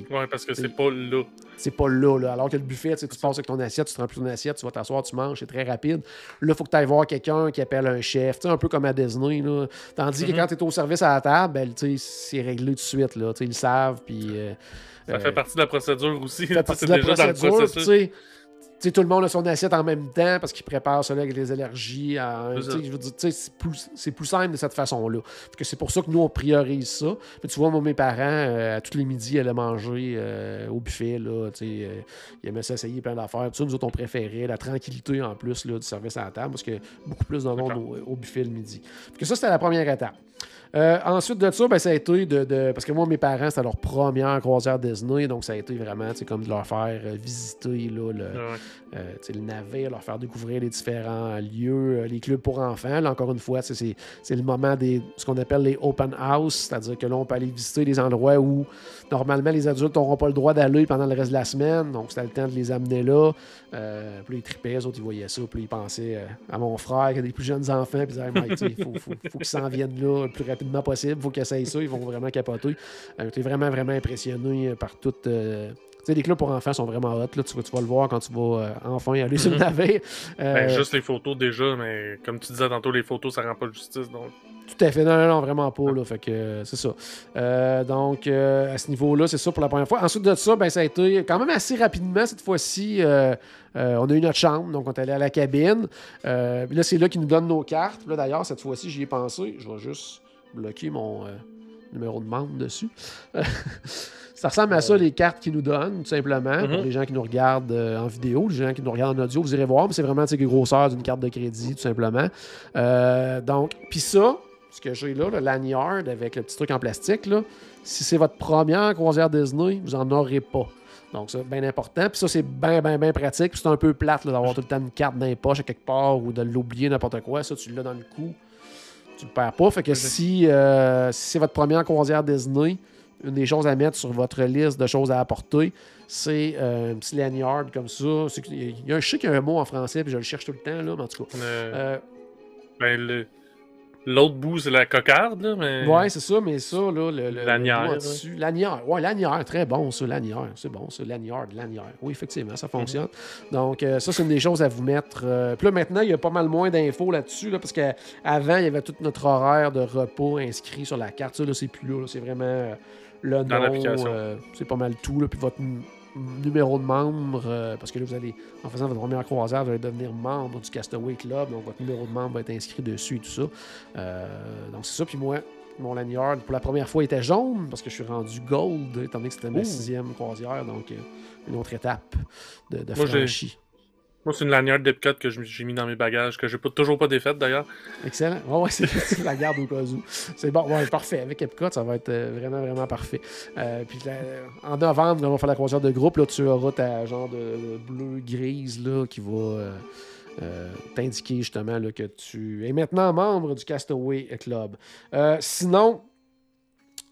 sais. Ouais, parce que c'est pas là. C'est pas là, là. Alors que le buffet, tu passes avec ton assiette, tu te remplis ton assiette, tu vas t'asseoir, tu manges, c'est très rapide. Là, il faut que tu ailles voir quelqu'un qui appelle un chef, tu sais, un peu comme à Disney, là. Tandis que Mhm. quand tu es au service à la table, ben, tu sais, c'est réglé tout de suite, là. Tu sais, ils le savent, puis. euh, Ça euh, fait partie de la procédure aussi. fait Ça, partie c'est de la procédure, tu processus. sais. Tu sais, tout le monde a son assiette en même temps parce qu'il prépare cela avec les allergies. à- C'est tu ça. sais, je veux dire, tu sais, c'est plus, simple de cette façon-là. Fait que C'est pour ça que nous, on priorise ça. Mais tu vois, moi, mes parents, euh, à tous les midis, allaient manger euh, au buffet. Là, tu sais, euh, ils aimaient s'essayer plein d'affaires. Nous autres, on préférait la tranquillité en plus là, du service à la table parce que beaucoup plus de monde au, au buffet le midi. Fait que ça, c'était la première étape. Euh, ensuite de ça, ben, ça a été de, de- Parce que moi, mes parents, c'était leur première croisière Disney, donc ça a été vraiment comme de leur faire euh, visiter là, le, Ouais. euh, le navire, leur faire découvrir les différents lieux, les clubs pour enfants. Là, encore une fois, c'est le moment des ce qu'on appelle les open house, c'est-à-dire que là, on peut aller visiter des endroits où normalement les adultes n'auront pas le droit d'aller pendant le reste de la semaine. Donc, c'était le temps de les amener là. Euh, puis là, ils tripaient, les autres, ils voyaient ça. Puis ils pensaient euh, à mon frère qui a des plus jeunes enfants. Puis ils disaient, il faut, qu'ils s'en viennent là le plus rapidement possible. Il faut qu'ils essayent ça. Ils vont vraiment capoter. Euh, J'étais vraiment, vraiment impressionné euh, par toute. Euh, tu sais, les clubs pour enfants sont vraiment hot. Là. Tu, vas, tu vas le voir quand tu vas euh, enfin aller sur le navire. Euh, Ben, juste les photos déjà, mais comme tu disais tantôt, les photos, ça rend pas justice. Donc, Tout à fait. Non, non, non, vraiment pas. Là, fait que euh, c'est ça. Euh, donc, euh, à ce niveau-là, c'est ça pour la première fois. Ensuite de ça, ben, ça a été quand même assez rapidement cette fois-ci. euh, euh, on a eu notre chambre, donc on est allé à la cabine. Euh, là, c'est là qu'ils nous donnent nos cartes. Là, d'ailleurs, cette fois-ci, j'y ai pensé. Je vais juste bloquer mon euh, numéro de membre dessus. ça ressemble à ça, les cartes qu'ils nous donnent, tout simplement. Pour Mhm. les gens qui nous regardent euh, en vidéo, les gens qui nous regardent en audio, vous irez voir. Mais c'est vraiment les grosseurs d'une carte de crédit, tout simplement. Euh, donc, puis ça, ce que j'ai là, le lanyard avec le petit truc en plastique, là, si c'est votre première croisière Disney, vous n'en aurez pas. Donc, c'est bien important. Puis ça, c'est bien, bien, bien pratique. Puis c'est un peu plate d'avoir tout le temps une carte dans les poches à quelque part ou de l'oublier n'importe quoi. Ça, tu l'as dans le cou. Tu le perds pas. Fait que si, euh, si c'est votre première croisière Disney, une des choses à mettre sur votre liste de choses à apporter, c'est euh, un petit lanyard comme ça. Il y a un, je sais qu'il y a un mot en français, puis je le cherche tout le temps, là, mais en tout cas. Euh, ben, le- l'autre bout, c'est la cocarde, là, mais. Ouais, c'est ça, mais ça, là, le, le Lanière, ouais. dessus. Lanière, ouais, lanière, très bon, ça, lanière. C'est bon, ça, lanière, lanière. Oui, effectivement, ça fonctionne. Donc, euh, ça, c'est une des choses à vous mettre. euh, Puis là, maintenant, il y a pas mal moins d'infos là-dessus, là, parce qu'avant, il y avait tout notre horaire de repos inscrit sur la carte. Ça, là, c'est plus là. C'est vraiment euh, le Dans nom. euh, c'est pas mal tout. Là, puis votre numéro de membre, euh, parce que là, vous allez, en faisant votre première croisière, vous allez devenir membre du Castaway Club. Donc, votre numéro de membre va être inscrit dessus et tout ça. Euh, donc, c'est ça. Puis moi, mon lanyard, pour la première fois, était jaune parce que je suis rendu gold, étant donné que c'était ma Ouh. sixième croisière. Donc, euh, une autre étape de, de Moi, j'ai- franchie. Moi, c'est une lanière d'Epcot que j'ai mis dans mes bagages, que j'ai pas, toujours pas défaite d'ailleurs. Excellent. Ouais, ouais, c'est la garde au cas où. C'est bon, ouais, parfait. Avec Epcot, ça va être euh, vraiment, vraiment parfait. Euh, puis en novembre, on va faire la croisière de groupe. Là, tu auras ta genre de bleu-grise qui va euh, t'indiquer justement là, que tu es maintenant membre du Castaway Club. Sinon,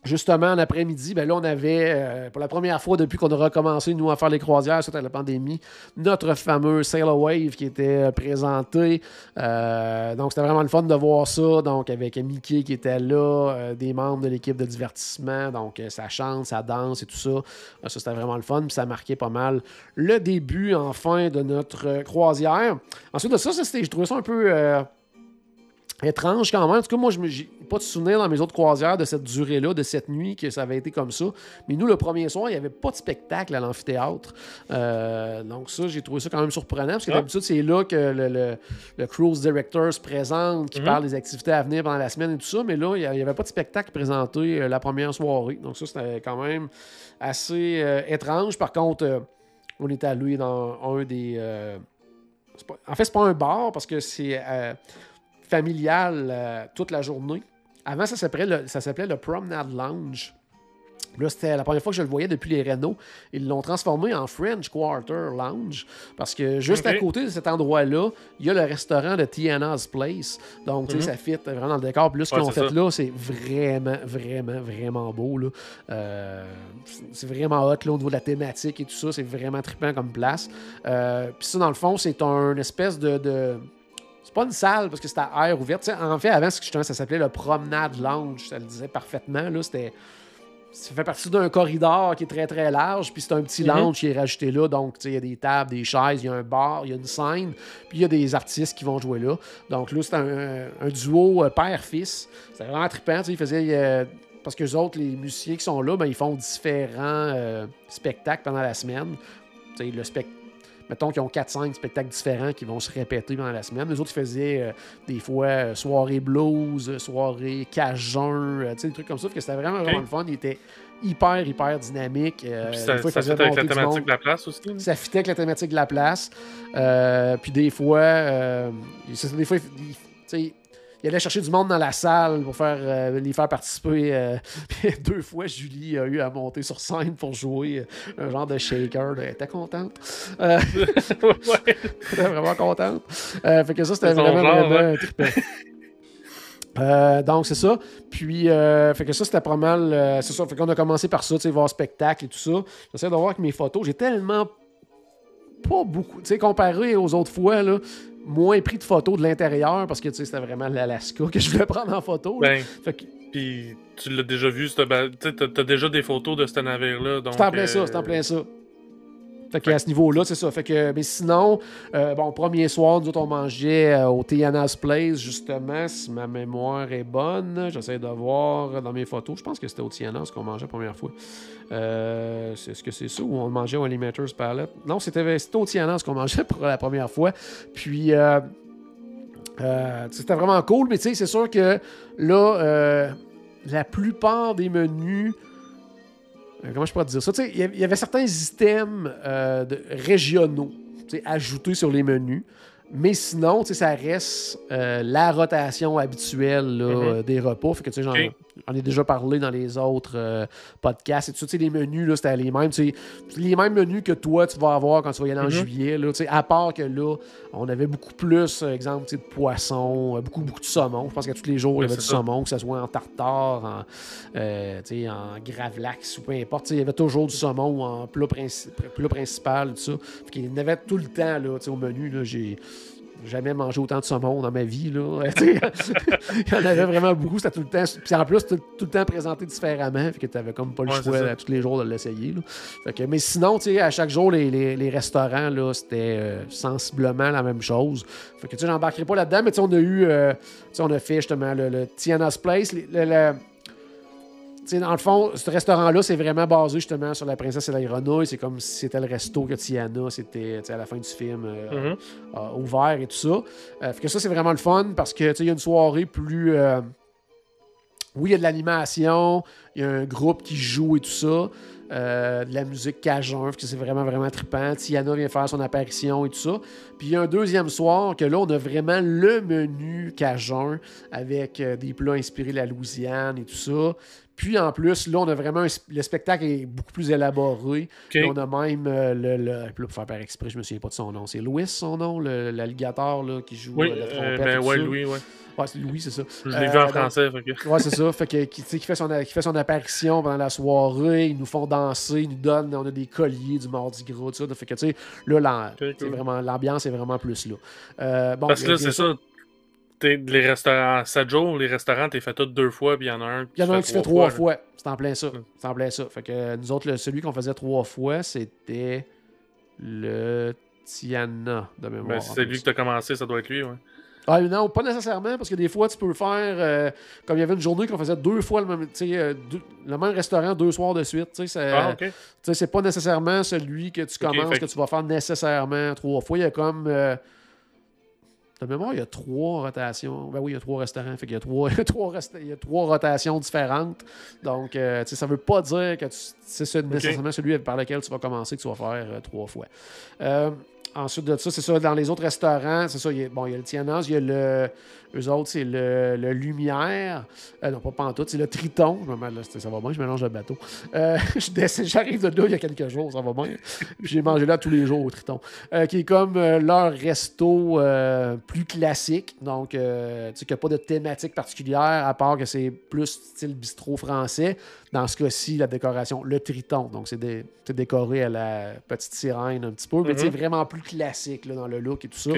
Justement, en après-midi, ben là, on avait, euh, pour la première fois depuis qu'on a recommencé, nous, à faire les croisières suite à la pandémie, notre fameux Sailor Wave qui était euh, présenté. Euh, donc, c'était vraiment le fun de voir ça. Donc, avec Mickey qui était là, des membres de l'équipe de divertissement. Donc, ça chante, ça danse et tout ça. Ça, c'était vraiment le fun. Puis, ça marquait pas mal le début, enfin, de notre croisière. Ensuite de ça, ça c'était, j'ai trouvé ça un peu. Étrange quand même. En tout cas, moi, je n'ai pas de souvenir dans mes autres croisières de cette durée-là, de cette nuit, que ça avait été comme ça. Mais nous, le premier soir, il n'y avait pas de spectacle à l'amphithéâtre. Euh, donc ça, j'ai trouvé ça quand même surprenant, parce que Ah. d'habitude, c'est là que le, le- le cruise director se présente, qui Mhm. parle des activités à venir pendant la semaine et tout ça. Mais là, il n'y avait pas de spectacle présenté euh, la première soirée. Donc ça, c'était quand même assez euh, étrange. Par contre, euh, on est allé dans un des... en fait, c'est pas un bar, parce que c'est... euh, familial euh, toute la journée. Avant, ça s'appelait le, ça s'appelait le Promenade Lounge. Là, c'était la première fois que je le voyais depuis les Renault. Ils l'ont transformé en French Quarter Lounge parce que juste à côté de cet endroit-là, il y a le restaurant de Tiana's Place. Donc, tu Mhm. sais, ça fit vraiment dans le décor. Puis là, ce Ouais, qu'ils ont c'est fait ça. là, c'est vraiment, vraiment, vraiment beau. Là. Euh, c'est vraiment hot là, au niveau de la thématique et tout ça. C'est vraiment trippant comme place. Euh, Puis ça, dans le fond, c'est un espèce de- de c'est pas une salle parce que c'était à air ouverte. Sais, en fait, avant, justement, ça s'appelait le Promenade Lounge. Ça le disait parfaitement. Là, c'était ça fait partie d'un corridor qui est très très large, puis c'est un petit Mhm. lounge qui est rajouté là. Donc, il y a des tables, des chaises, il y a un bar, il y a une scène, puis il y a des artistes qui vont jouer là. Donc là, c'est un, un duo euh, père-fils. C'est vraiment trippant. Ils faisaient. euh, parce que les autres, les musiciens qui sont là, ben, ils font différents euh, spectacles pendant la semaine. Le spectacle. Mettons qu'ils ont 4-5 spectacles différents qui vont se répéter pendant la semaine. Les autres, ils faisaient euh, des fois euh, soirée blues, euh, soirée cajun, euh, tu sais, des trucs comme ça. Fait que c'était vraiment, vraiment le fun. Il était hyper, hyper dynamique. Euh, ça, fois, ça fait avec la thématique de la place aussi. Ça fitait avec la thématique de la place. Euh, puis des fois, euh, des fois, il, il- allait chercher du monde dans la salle pour faire, euh, les faire participer. euh, deux fois, Julie a eu à monter sur scène pour jouer euh, un genre de shaker. Elle était contente? Euh, ouais. elle était vraiment contente? Fait que ça, c'était vraiment, genre, vraiment. Euh, donc c'est ça. Puis euh, fait que ça c'était pas mal. euh, c'est ça. Fait qu'on a commencé par ça, tu sais, voir le spectacle et tout ça. J'essaie de voir avec mes photos. J'ai tellement pas beaucoup. Tu sais, comparé aux autres fois, là, moins pris de photos de l'intérieur parce que tu sais, c'était vraiment l'Alaska que je voulais prendre en photo. Ben, Fait que puis tu l'as déjà vu, tu t'as déjà des photos de ce navire-là. c'est en plein euh, ça, c'est en plein ça. Fait que à ce niveau-là, c'est ça. Fait que, mais sinon, euh, bon, premier soir, nous autres, on mangeait euh, au Tiana's Place, justement, si ma mémoire est bonne. J'essaie de voir dans mes photos. Je pense que c'était au Tiana's qu'on mangeait la première fois. Euh, c'est- Est-ce que c'est ça ou on mangeait au Animators Palette? Non, c'était au Tiana's qu'on mangeait pour la première fois. Puis, euh, euh, c'était vraiment cool, mais tu sais, c'est sûr que là, euh, la plupart des menus. Comment je pourrais te dire ça? Tu sais, Il y avait- il y avait certains items de- régionaux ajoutés sur les menus. Mais sinon, ça reste la rotation habituelle là, Mhm. euh, des repas. Fait que, tu sais, Ok. J'en ai déjà parlé dans les autres euh, podcasts. Et tout ça, tu sais, les menus, c'était les mêmes. tu sais, c'est les mêmes menus que toi, tu vas avoir quand tu vas y aller en Mhm. juillet. Là, à part que là, on avait beaucoup plus, euh, exemple, de poissons, euh, beaucoup, beaucoup de saumon. Je pense qu'à tous les jours, il y avait du ça. saumon, que ce soit en tartare, en, euh, en gravlax ou peu importe. Il y avait toujours du saumon en plat, princi- plat principal, tout ça. Fait qu'il y en avait tout le temps là, au menu. Là, j'ai jamais mangé autant de saumon dans ma vie. Là. Il y en avait vraiment beaucoup. C'était tout le temps. Puis en plus, tout, tout le temps présenté différemment. Fait que tu n'avais comme pas le Ouais, choix à tous les jours de l'essayer. mais sinon, à chaque jour, les, les- les restaurants, là, c'était euh, sensiblement la même chose. Fait que tu sais, j'embarquerai pas là-dedans, mais tu sais, on a eu. euh, on a fait justement le, le Tiana's Place. le- le- dans le fond, ce restaurant-là, c'est vraiment basé justement sur la princesse et la grenouille. C'est comme si c'était le resto que Tiana, c'était à la fin du film euh, Mhm. euh, ouvert et tout ça. Euh, fait que ça, c'est vraiment le fun parce que il y a une soirée plus. euh, oui, il y a de l'animation, il y a un groupe qui joue et tout ça. de la musique cajun, c'est vraiment, vraiment trippant. Tiana vient faire son apparition et tout ça. Puis il y a un deuxième soir que là, on a vraiment le menu cajun avec des plats inspirés de la Louisiane et tout ça. Puis en plus, là, on a vraiment un le spectacle est beaucoup plus élaboré. On a même euh, le, le. pour faire par exprès, je me souviens pas de son nom. C'est Louis, son nom, le- l'alligator qui joue Oui, euh, la euh, trompette. ben ouais. Louis, ouais. Ouais, c'est Louis, c'est ça. Je l'ai Euh, vu en donc- français, fait que... Ouais, c'est ça. Fait que, qui, qui fait, son, qui fait son apparition pendant la soirée. Ils nous font danser, ils nous donnent. On a des colliers du Mardi Gras, tout ça. Fait que, tu sais, là, l'am- Ok, c'est cool. l'ambiance est vraiment plus là. Euh, bon, Parce que là, c'est ça. Les restaurants, 7 jours, les restaurants, t'es fait tous deux fois, puis il y en a un. Il y en a un qui se fait trois fois. C'est en plein ça. Mm. C'est en plein ça. Fait que nous autres, le- celui qu'on faisait trois fois, c'était le Tiana de mémoire. Ben, en si c'est lui que t'as commencé, ça doit être lui, ouais. Ah, non, pas nécessairement, parce que des fois, tu peux faire. euh, comme il y avait une journée qu'on faisait deux fois le même, euh, deux- le même restaurant deux soirs de suite. tu sais, ça- Ah, c'est pas nécessairement celui que tu commences fait que- tu vas faire nécessairement trois fois. Il y a comme. euh, de mémoire, il y a trois rotations. Ben oui, il y a trois restaurants. Fait qu'il y a trois, il y a trois, il y a trois rotations différentes. Donc, euh, ça veut pas dire que c'est ce- nécessairement celui par lequel tu vas commencer que tu vas faire euh, trois fois. Euh, ensuite de ça, c'est ça, dans les autres restaurants, c'est ça, il y a, bon, il y a le Tianas, il y a le. Eux autres, c'est le, le Lumière. Euh, non, pas Pantoute, c'est le Triton. Je me mêle, là, c'est- ça va bien, je mélange le bateau. Euh, J'arrive de là il y a quelques jours, ça va bien. J'ai mangé là tous les jours au Triton. Euh, qui est comme leur resto plus classique. Donc, tu sais, qu'il n'y a pas de thématique particulière, à part que c'est plus style bistrot français. Dans ce cas-ci, la décoration, le Triton. Donc, c'est dé- c'est décoré à la petite sirène un petit peu, mais Mhm. tu sais, vraiment plus classique là, dans le look et tout ça.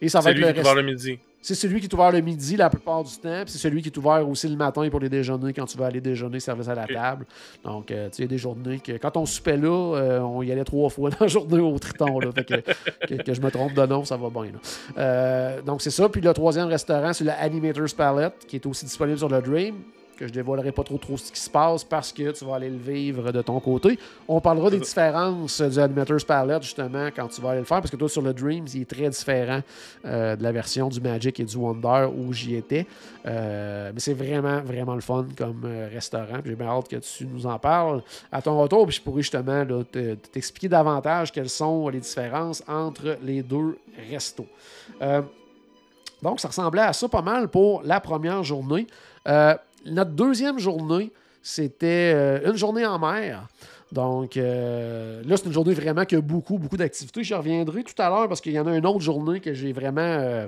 Et ça va C'est être le le midi. C'est celui qui est ouvert le midi la plupart du temps, puis c'est celui qui est ouvert aussi le matin pour les déjeuners quand tu vas aller déjeuner, service à la table. Donc, euh, tu sais, des journées que quand on soupait là, euh, on y allait trois fois dans la journée au Triton. Là, fait que, que, je me trompe de nom, ça va bien. Euh, donc, c'est ça. Puis le troisième restaurant, c'est le Animator's Palette, qui est aussi disponible sur le Dream que je dévoilerai pas trop trop ce qui se passe parce que tu vas aller le vivre de ton côté. On parlera des différences du Animator's Palette justement quand tu vas aller le faire parce que toi sur le Dreams il est très différent euh, de la version du Magic et du Wonder où j'y étais. Euh, mais c'est vraiment vraiment le fun comme euh, restaurant. J'ai bien hâte que tu nous en parles à ton retour puis je pourrais justement t'expliquer davantage quelles sont les différences entre les deux restos. donc ça ressemblait à ça pas mal pour la première journée notre deuxième journée, c'était euh, une journée en mer. Donc euh, là, c'est une journée vraiment qui a beaucoup, beaucoup d'activités. Je reviendrai tout à l'heure parce qu'il y en a une autre journée que j'ai vraiment euh,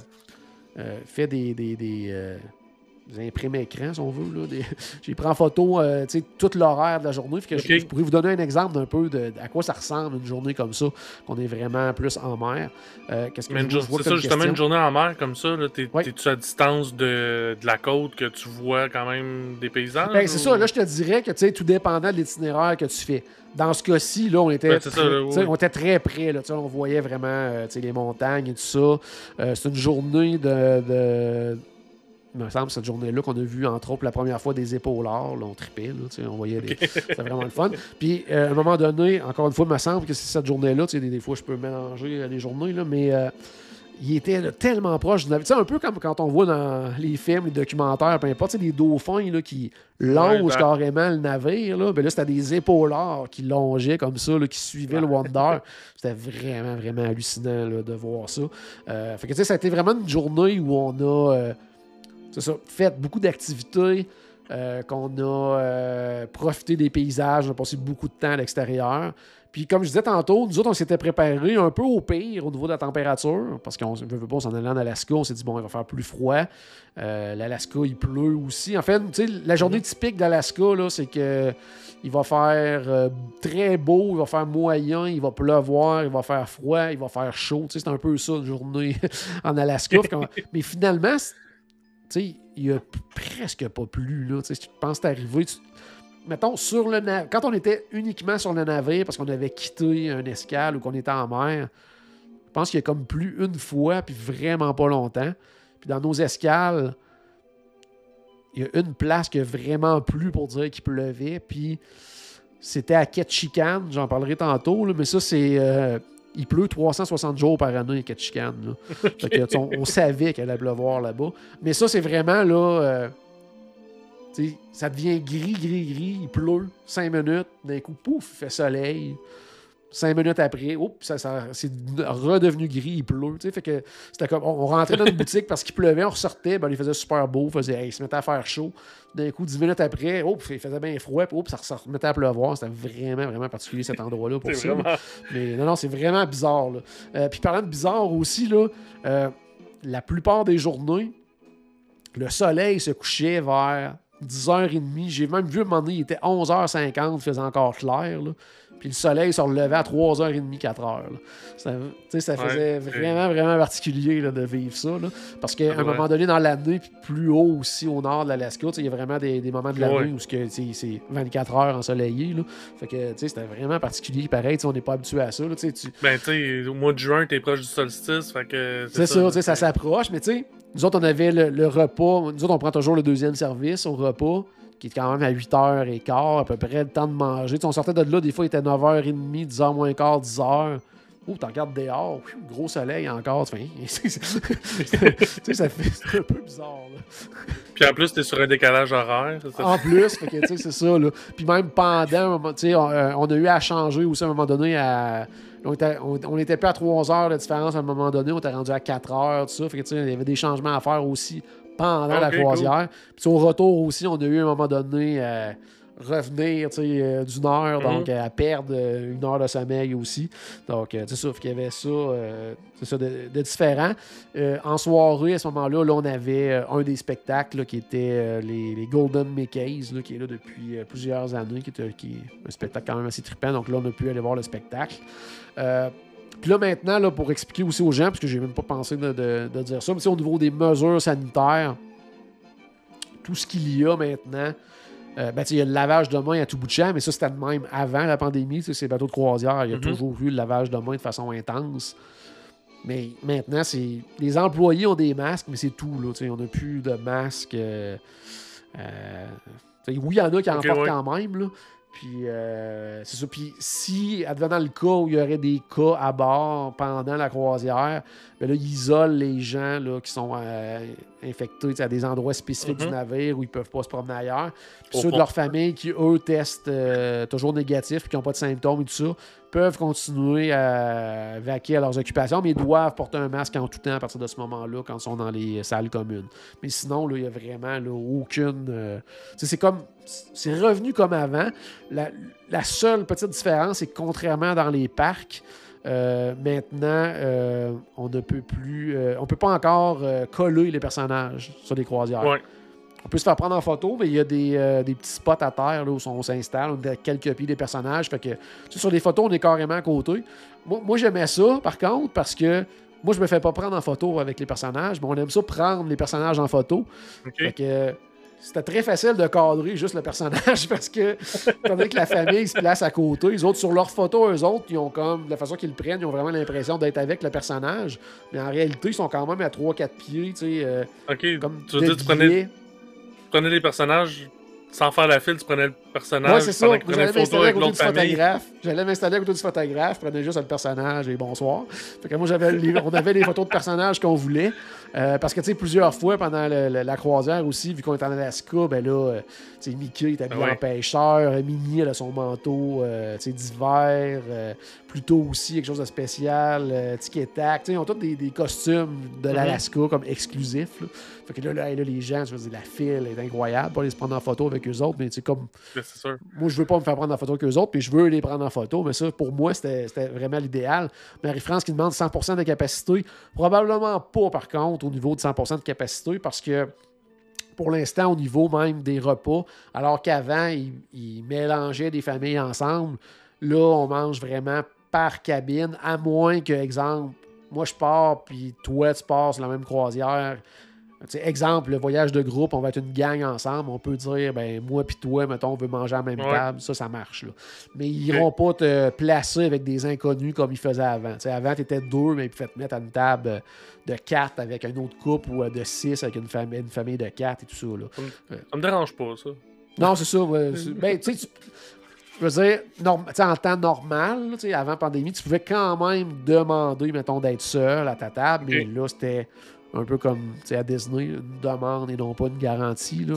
fait des, des imprimes écran, si on veut. J'ai pris en photo euh, tout l'horaire de la journée. Que je, pourrais vous donner un exemple d'un peu de, à quoi ça ressemble une journée comme ça, qu'on est vraiment plus en mer. Euh, qu'est-ce que C'est ça, justement, une journée en mer comme ça, t'es-tu à distance de, la côte que tu vois quand même des paysages? Ben, c'est ça, là, je te dirais que tout dépendant de l'itinéraire que tu fais. Dans ce cas-ci, là, on était, très, on était très près. Là, on voyait vraiment euh, les montagnes et tout ça. c'est une journée de me semble, cette journée-là, qu'on a vu, entre autres, la première fois des épaulards. Là, on tripait, là, on voyait des... C'était vraiment le fun. Puis, euh, à un moment donné, encore une fois, il me semble que c'est cette journée-là. Des, des fois, je peux mélanger les journées, là, mais euh, il était tellement proche du navire. un peu comme quand on voit dans les films, les documentaires, peu importe, des dauphins là, qui longent carrément le navire. Là, ben là c'était des épaulards qui longeaient comme ça, qui suivaient le Wonder. C'était vraiment, vraiment hallucinant de voir ça. Euh, fait que, ça a été vraiment une journée où on a c'est ça, fait beaucoup d'activités, euh, qu'on a euh, profité des paysages, on a passé beaucoup de temps à l'extérieur. Puis comme je disais tantôt, nous autres, on s'était préparé un peu au pire au niveau de la température, parce qu'on ne veut pas, s'en allait en Alaska, on s'est dit, bon, il va faire plus froid. Euh, L'Alaska, il pleut aussi. En fait, tu sais, la journée typique d'Alaska, c'est que il va faire très beau, il va faire moyen, il va pleuvoir, il va faire froid, il va faire chaud. Tu sais, c'est un peu ça, une journée en Alaska. Mais finalement, il a presque pas plu. Là, tu penses t'arriver. Tu... Mettons, sur le quand on était uniquement sur le navire parce qu'on avait quitté un escale ou qu'on était en mer, je pense qu'il y a comme plu une fois, puis vraiment pas longtemps. Puis dans nos escales, il y a une place qui a vraiment plu pour dire qu'il pleuvait, puis c'était à Ketchikan, j'en parlerai tantôt, mais ça, c'est euh, il pleut 360 jours par année à Ketchikan. on, savait qu'elle allait pleuvoir là-bas. Mais ça, c'est vraiment là. Euh, ça devient gris, gris, gris. Il pleut 5 minutes. D'un coup, pouf, il fait soleil. Cinq minutes après, ça, c'est redevenu gris, il pleut. Fait que c'était comme on, rentrait dans une boutique parce qu'il pleuvait, on ressortait, ben, il faisait super beau, faisait, il se mettait à faire chaud. D'un coup, dix minutes après, oh, il faisait bien froid, puis ça se remettait à pleuvoir. C'était vraiment, vraiment particulier cet endroit-là pour ça. Mais non, non, c'est vraiment bizarre. Euh, puis parlant de bizarre aussi, là, euh, la plupart des journées, le soleil se couchait vers 10h30. J'ai même vu un moment donné, il était 11h50, il faisait encore clair. Là. Puis le soleil se relevait à 3h30, 4h. Ça, ça faisait vraiment, vraiment particulier là, de vivre ça. Là. Parce qu'à un moment donné dans l'année, puis plus haut aussi au nord de l'Alaska, il y a vraiment des, des moments de l'année où c'est 24 heures ensoleillé. Là. Fait que c'était vraiment particulier. Pareil, on n'est pas habitué à ça. Là, tu... Ben, tu sais, au mois de juin, tu es proche du solstice. Fait que c'est ça, ça, ça s'approche. Mais tu sais, nous autres, on avait le, le repas. Nous autres, on prend toujours le deuxième service au repas qui est quand même à 8h15, à peu près le temps de manger. on sortait de là, des fois, il était 9h30, 10h moins quart, 10h. Ouh, t'en regardes dehors, gros soleil encore. Tu sais, ça fait un peu bizarre. Puis en plus, t'es sur un décalage horaire. Ça? En plus, c'est ça. Là. Puis même pendant, on, euh, on a eu à changer aussi à un moment donné à. On était, on, était plus à 3 heures de différence à un moment donné, on était rendu à 4 heures, tout ça. Fait que, il y avait des changements à faire aussi pendant la croisière. Puis au retour aussi, on a eu à un moment donné à revenir euh, d'une heure, mhm. donc à perdre euh, une heure de sommeil aussi. Donc, euh, c'est ça, qu'il y avait ça, ça de, différent. en soirée, à ce moment-là, là, on avait un des spectacles qui était les, Golden Mickeys, qui est là depuis plusieurs années, qui est, qui un spectacle quand même assez trippant. Donc là, on a pu aller voir le spectacle. Puis là, maintenant, là, pour expliquer aussi aux gens, parce que j'ai même pas pensé de, de- de dire ça, mais au niveau des mesures sanitaires, tout ce qu'il y a maintenant, euh, ben, il y a le lavage de main à tout bout de champ, mais ça, c'était le même avant la pandémie. tu sais, Ces bateaux de croisière, il y a Mhm. toujours eu le lavage de main de façon intense. Mais maintenant, c'est les employés ont des masques, mais c'est tout. Là, on n'a plus de masques. euh, euh, oui, il y en a qui en portent ouais. quand même. Là. Puis, euh, c'est ça. Puis, si, advenant le cas où il y aurait des cas à bord pendant la croisière, ben là, ils isolent les gens là, qui sont euh, infectés à des endroits spécifiques Mhm. du navire où ils peuvent pas se promener ailleurs. Puis Au ceux de leur famille qui, eux, testent euh, toujours négatifs et qui n'ont pas de symptômes et tout ça, peuvent continuer à vaquer à leurs occupations, mais ils doivent porter un masque en tout temps à partir de ce moment-là quand ils sont dans les salles communes. Mais sinon, il n'y a vraiment là, aucune. euh, c'est comme. C'est revenu comme avant. La, seule petite différence, c'est que contrairement dans les parcs, euh, maintenant, euh, on ne peut plus. on peut pas encore coller les personnages sur les croisières. Ouais. On peut se faire prendre en photo, mais il y a des, euh, des petits spots à terre là, où on s'installe, on est à quelques pieds des personnages. Fait que sur les photos, on est carrément à côté. Moi, moi, j'aimais ça, par contre, parce que moi, je me fais pas prendre en photo avec les personnages, mais on aime ça prendre les personnages en photo. Fait que c'était très facile de cadrer juste le personnage parce que, étant donné que la famille se place à côté, les autres, sur leurs photos, eux autres, ils ont comme, de la façon qu'ils le prennent, ils ont vraiment l'impression d'être avec le personnage. Mais en réalité, ils sont quand même à 3-4 pieds, tu sais, euh, OK. comme tu veux dire, tu prenais, prenais les personnages sans faire la file, tu prenais personnage Ouais, c'est ça. J'allais m'installer à côté du photographe. J'allais m'installer à côté du photographe, prenais juste le personnage et bonsoir. Fait que moi, j'avais les- on avait les photos de personnages qu'on voulait. Euh, parce que, tu sais, plusieurs fois pendant le- le- la croisière aussi, vu qu'on est en Alaska, ben là, euh, tu sais, Mickey est habillé Ah ouais. en pêcheur, Minnie, elle a son manteau, euh, tu sais, d'hiver, euh, plutôt aussi quelque chose de spécial, euh, tic et tac. Tu sais, ils ont tous des, des costumes de Mhm. l'Alaska comme exclusifs. là. Fait que là, là, là, les gens, je veux dire, la file est incroyable pour aller se prendre en photo avec eux autres, mais tu sais, comme C'est sûr. moi, je veux pas me faire prendre en photo qu'eux autres, puis je veux les prendre en photo, mais ça, pour moi, c'était vraiment l'idéal. Marie-France qui demande 100% de capacité. Probablement pas, par contre, au niveau de 100% de capacité, parce que pour l'instant, au niveau même des repas, alors qu'avant, ils, ils mélangeaient des familles ensemble, là, on mange vraiment par cabine, à moins que, exemple, moi, je pars, puis toi, tu pars sur la même croisière. Exemple, le voyage de groupe, on va être une gang ensemble. On peut dire, ben moi puis toi, mettons, on veut manger à la même Ouais. table. Ça, ça marche. Là. Mais ils iront pas te placer avec des inconnus comme ils faisaient avant. Avant, tu étais deux, mais ils pouvaient te mettre à une table euh, de quatre avec un autre couple ou euh, de six avec une famille, une famille de quatre et tout ça. Là. Ça me dérange pas, ça. Non, c'est ça. ouais, ben, tu sais, je veux dire, norm- en temps normal, avant pandémie, tu pouvais quand même demander, mettons, d'être seul à ta table, mais là, c'était un peu comme à Disney, une demande et non pas une garantie. là.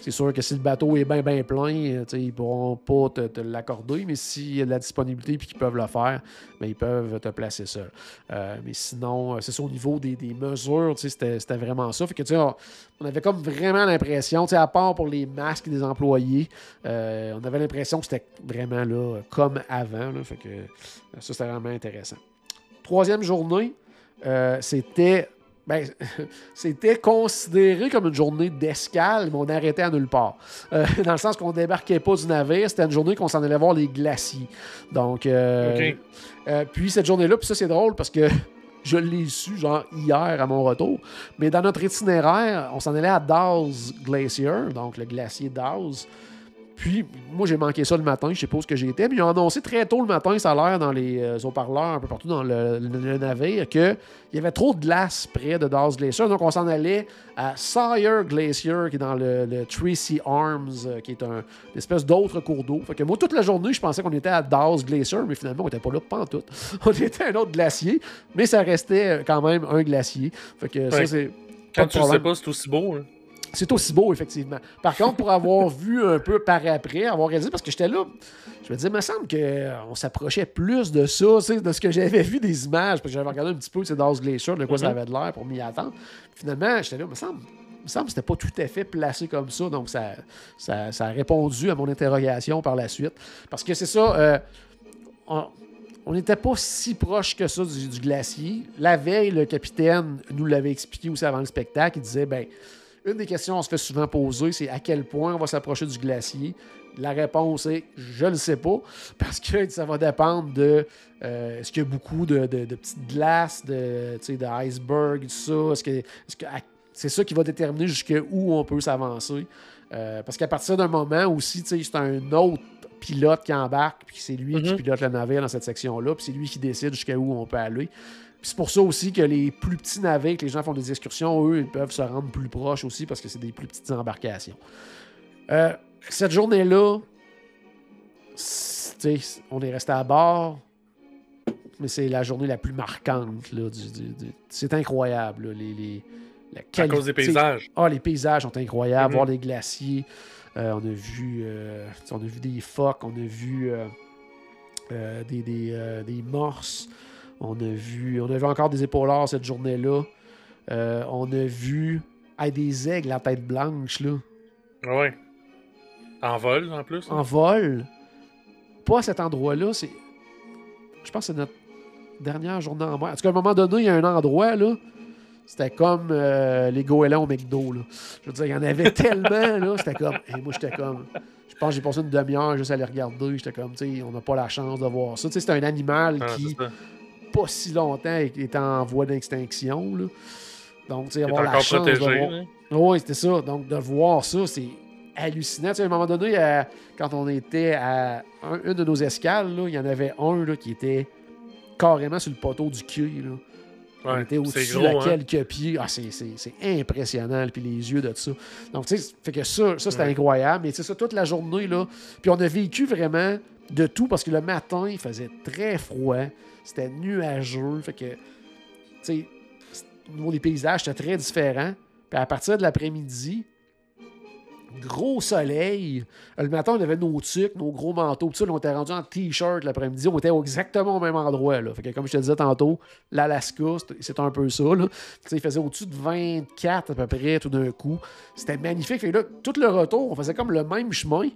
C'est sûr que si le bateau est bien, bien plein, ils pourront pas te, te l'accorder, mais s'il y a de la disponibilité et qu'ils peuvent le faire, ben, ils peuvent te placer seul. Euh, mais sinon, euh, c'est ça au niveau des, des mesures, c'était c'était vraiment ça. Fait que, tu sais, on, on avait comme vraiment l'impression, à part pour les masques des employés, euh, on avait l'impression que c'était vraiment là, comme avant. là. fait que ça, c'était vraiment intéressant. Troisième journée, euh, c'était. Ben, c'était considéré comme une journée d'escale, mais on arrêtait à nulle part. Euh, dans le sens qu'on débarquait pas du navire, c'était une journée qu'on s'en allait voir les glaciers. Donc, euh, euh, puis cette journée-là, puis ça c'est drôle parce que je l'ai su genre hier à mon retour, mais dans notre itinéraire, on s'en allait à Dawes Glacier, donc le glacier Dawes. Puis, moi, j'ai manqué ça le matin, je sais pas où que j'étais, mais ils ont annoncé très tôt le matin, ça a l'air dans les euh, haut-parleurs, un peu partout dans le, le- le navire, qu'il y avait trop de glace près de Dawes Glacier. Donc, on s'en allait à Sawyer Glacier, qui est dans le, le Tracy Arms, euh, qui est un, une espèce d'autre cours d'eau. Fait que moi, toute la journée, je pensais qu'on était à Dawes Glacier, mais finalement, on était pas là, pas en tout. On était à un autre glacier, mais ça restait quand même un glacier. Fait que ça, c'est. Quand tu le sais pas, c'est aussi beau. hein. C'est aussi beau, effectivement. Par contre, pour avoir vu un peu par après, avoir réalisé, parce que j'étais là, je me disais, il me semble qu'on s'approchait plus de ça, de ce que j'avais vu des images, parce que j'avais regardé un petit peu, c'est Dawes Glacier, de quoi ça Mhm. avait de l'air pour m'y attendre. Finalement, j'étais là, il me semble. il me semble que c'était pas tout à fait placé comme ça, donc ça, ça, ça a répondu à mon interrogation par la suite. Parce que c'est ça, euh, on- on n'était pas si proche que ça du, du glacier. La veille, le capitaine nous l'avait expliqué aussi avant le spectacle. Il disait, ben, une des questions qu'on se fait souvent poser, c'est à quel point on va s'approcher du glacier? La réponse est je ne le sais pas, parce que ça va dépendre de euh, est-ce qu'il y a beaucoup de, de- de petites glaces, de, iceberg, tout ça? Est-ce que, est-ce que- à- c'est ça qui va déterminer jusqu'où on peut s'avancer. Euh, parce qu'à partir d'un moment aussi, c'est un autre pilote qui embarque, puis c'est lui qui Mhm. pilote le navire dans cette section-là, puis c'est lui qui décide jusqu'à où on peut aller. C'est pour ça aussi que les plus petits navires, que les gens font des excursions, eux, ils peuvent se rendre plus proches aussi parce que c'est des plus petites embarcations. Euh, cette journée-là, on est resté à bord, mais c'est la journée la plus marquante. Là, du- du- du- c'est incroyable. là, les, les- la À qualité- cause des paysages. ah, les paysages sont incroyables. Mhm. Voir les glaciers. Euh, on a vu euh, on a vu des phoques, on a vu euh, des, des, des morses. On a vu. On a vu encore des épaulards cette journée-là. Euh, on a vu hey, des aigles à tête blanche là, Ouais. En vol, en plus. en vol. Pas à cet endroit-là. C'est. Je pense que c'est notre dernière journée en mer. En tout cas, à un moment donné, il y a un endroit là. C'était comme euh, les goélands au McDo. Là. Je veux dire, il y en avait tellement. là. C'était comme. Et moi, j'étais comme. Je pense que j'ai passé une demi-heure juste à les regarder. J'étais comme, tu sais, on n'a pas la chance de voir ça. Tu sais, c'est un animal Ah, qui. Pas si longtemps, est en voie d'extinction. là. Donc, tu sais, avoir la chance de protégé. voir. là. Oui, c'était ça. Donc, de voir ça, c'est hallucinant. Tu sais, à un moment donné, euh, quand on était à un- une de nos escales, là, il y en avait un là, qui était carrément sur le poteau du quai. Là. on était au-dessus de hein? quelques pieds. Ah, c'est, c'est- c'est impressionnant. Puis les yeux de ça. Donc, tu sais, fait que ça, ça c'était Ouais. incroyable. Mais c'est ça, toute la journée, là. Puis on a vécu vraiment de tout parce que le matin, il faisait très froid. C'était nuageux. Fait que, tu sais, au niveau des paysages, c'était très différent. Puis à partir de l'après-midi, gros soleil. Le matin, on avait nos tucs, nos gros manteaux. Tout ça, on était rendu en t-shirt l'après-midi. On était exactement au même endroit. Là. Fait que, comme je te disais tantôt, l'Alaska, c'est- un peu ça. Là. Il faisait au-dessus de 24 à peu près tout d'un coup. C'était magnifique. Fait que là, tout le retour, on faisait comme le même chemin.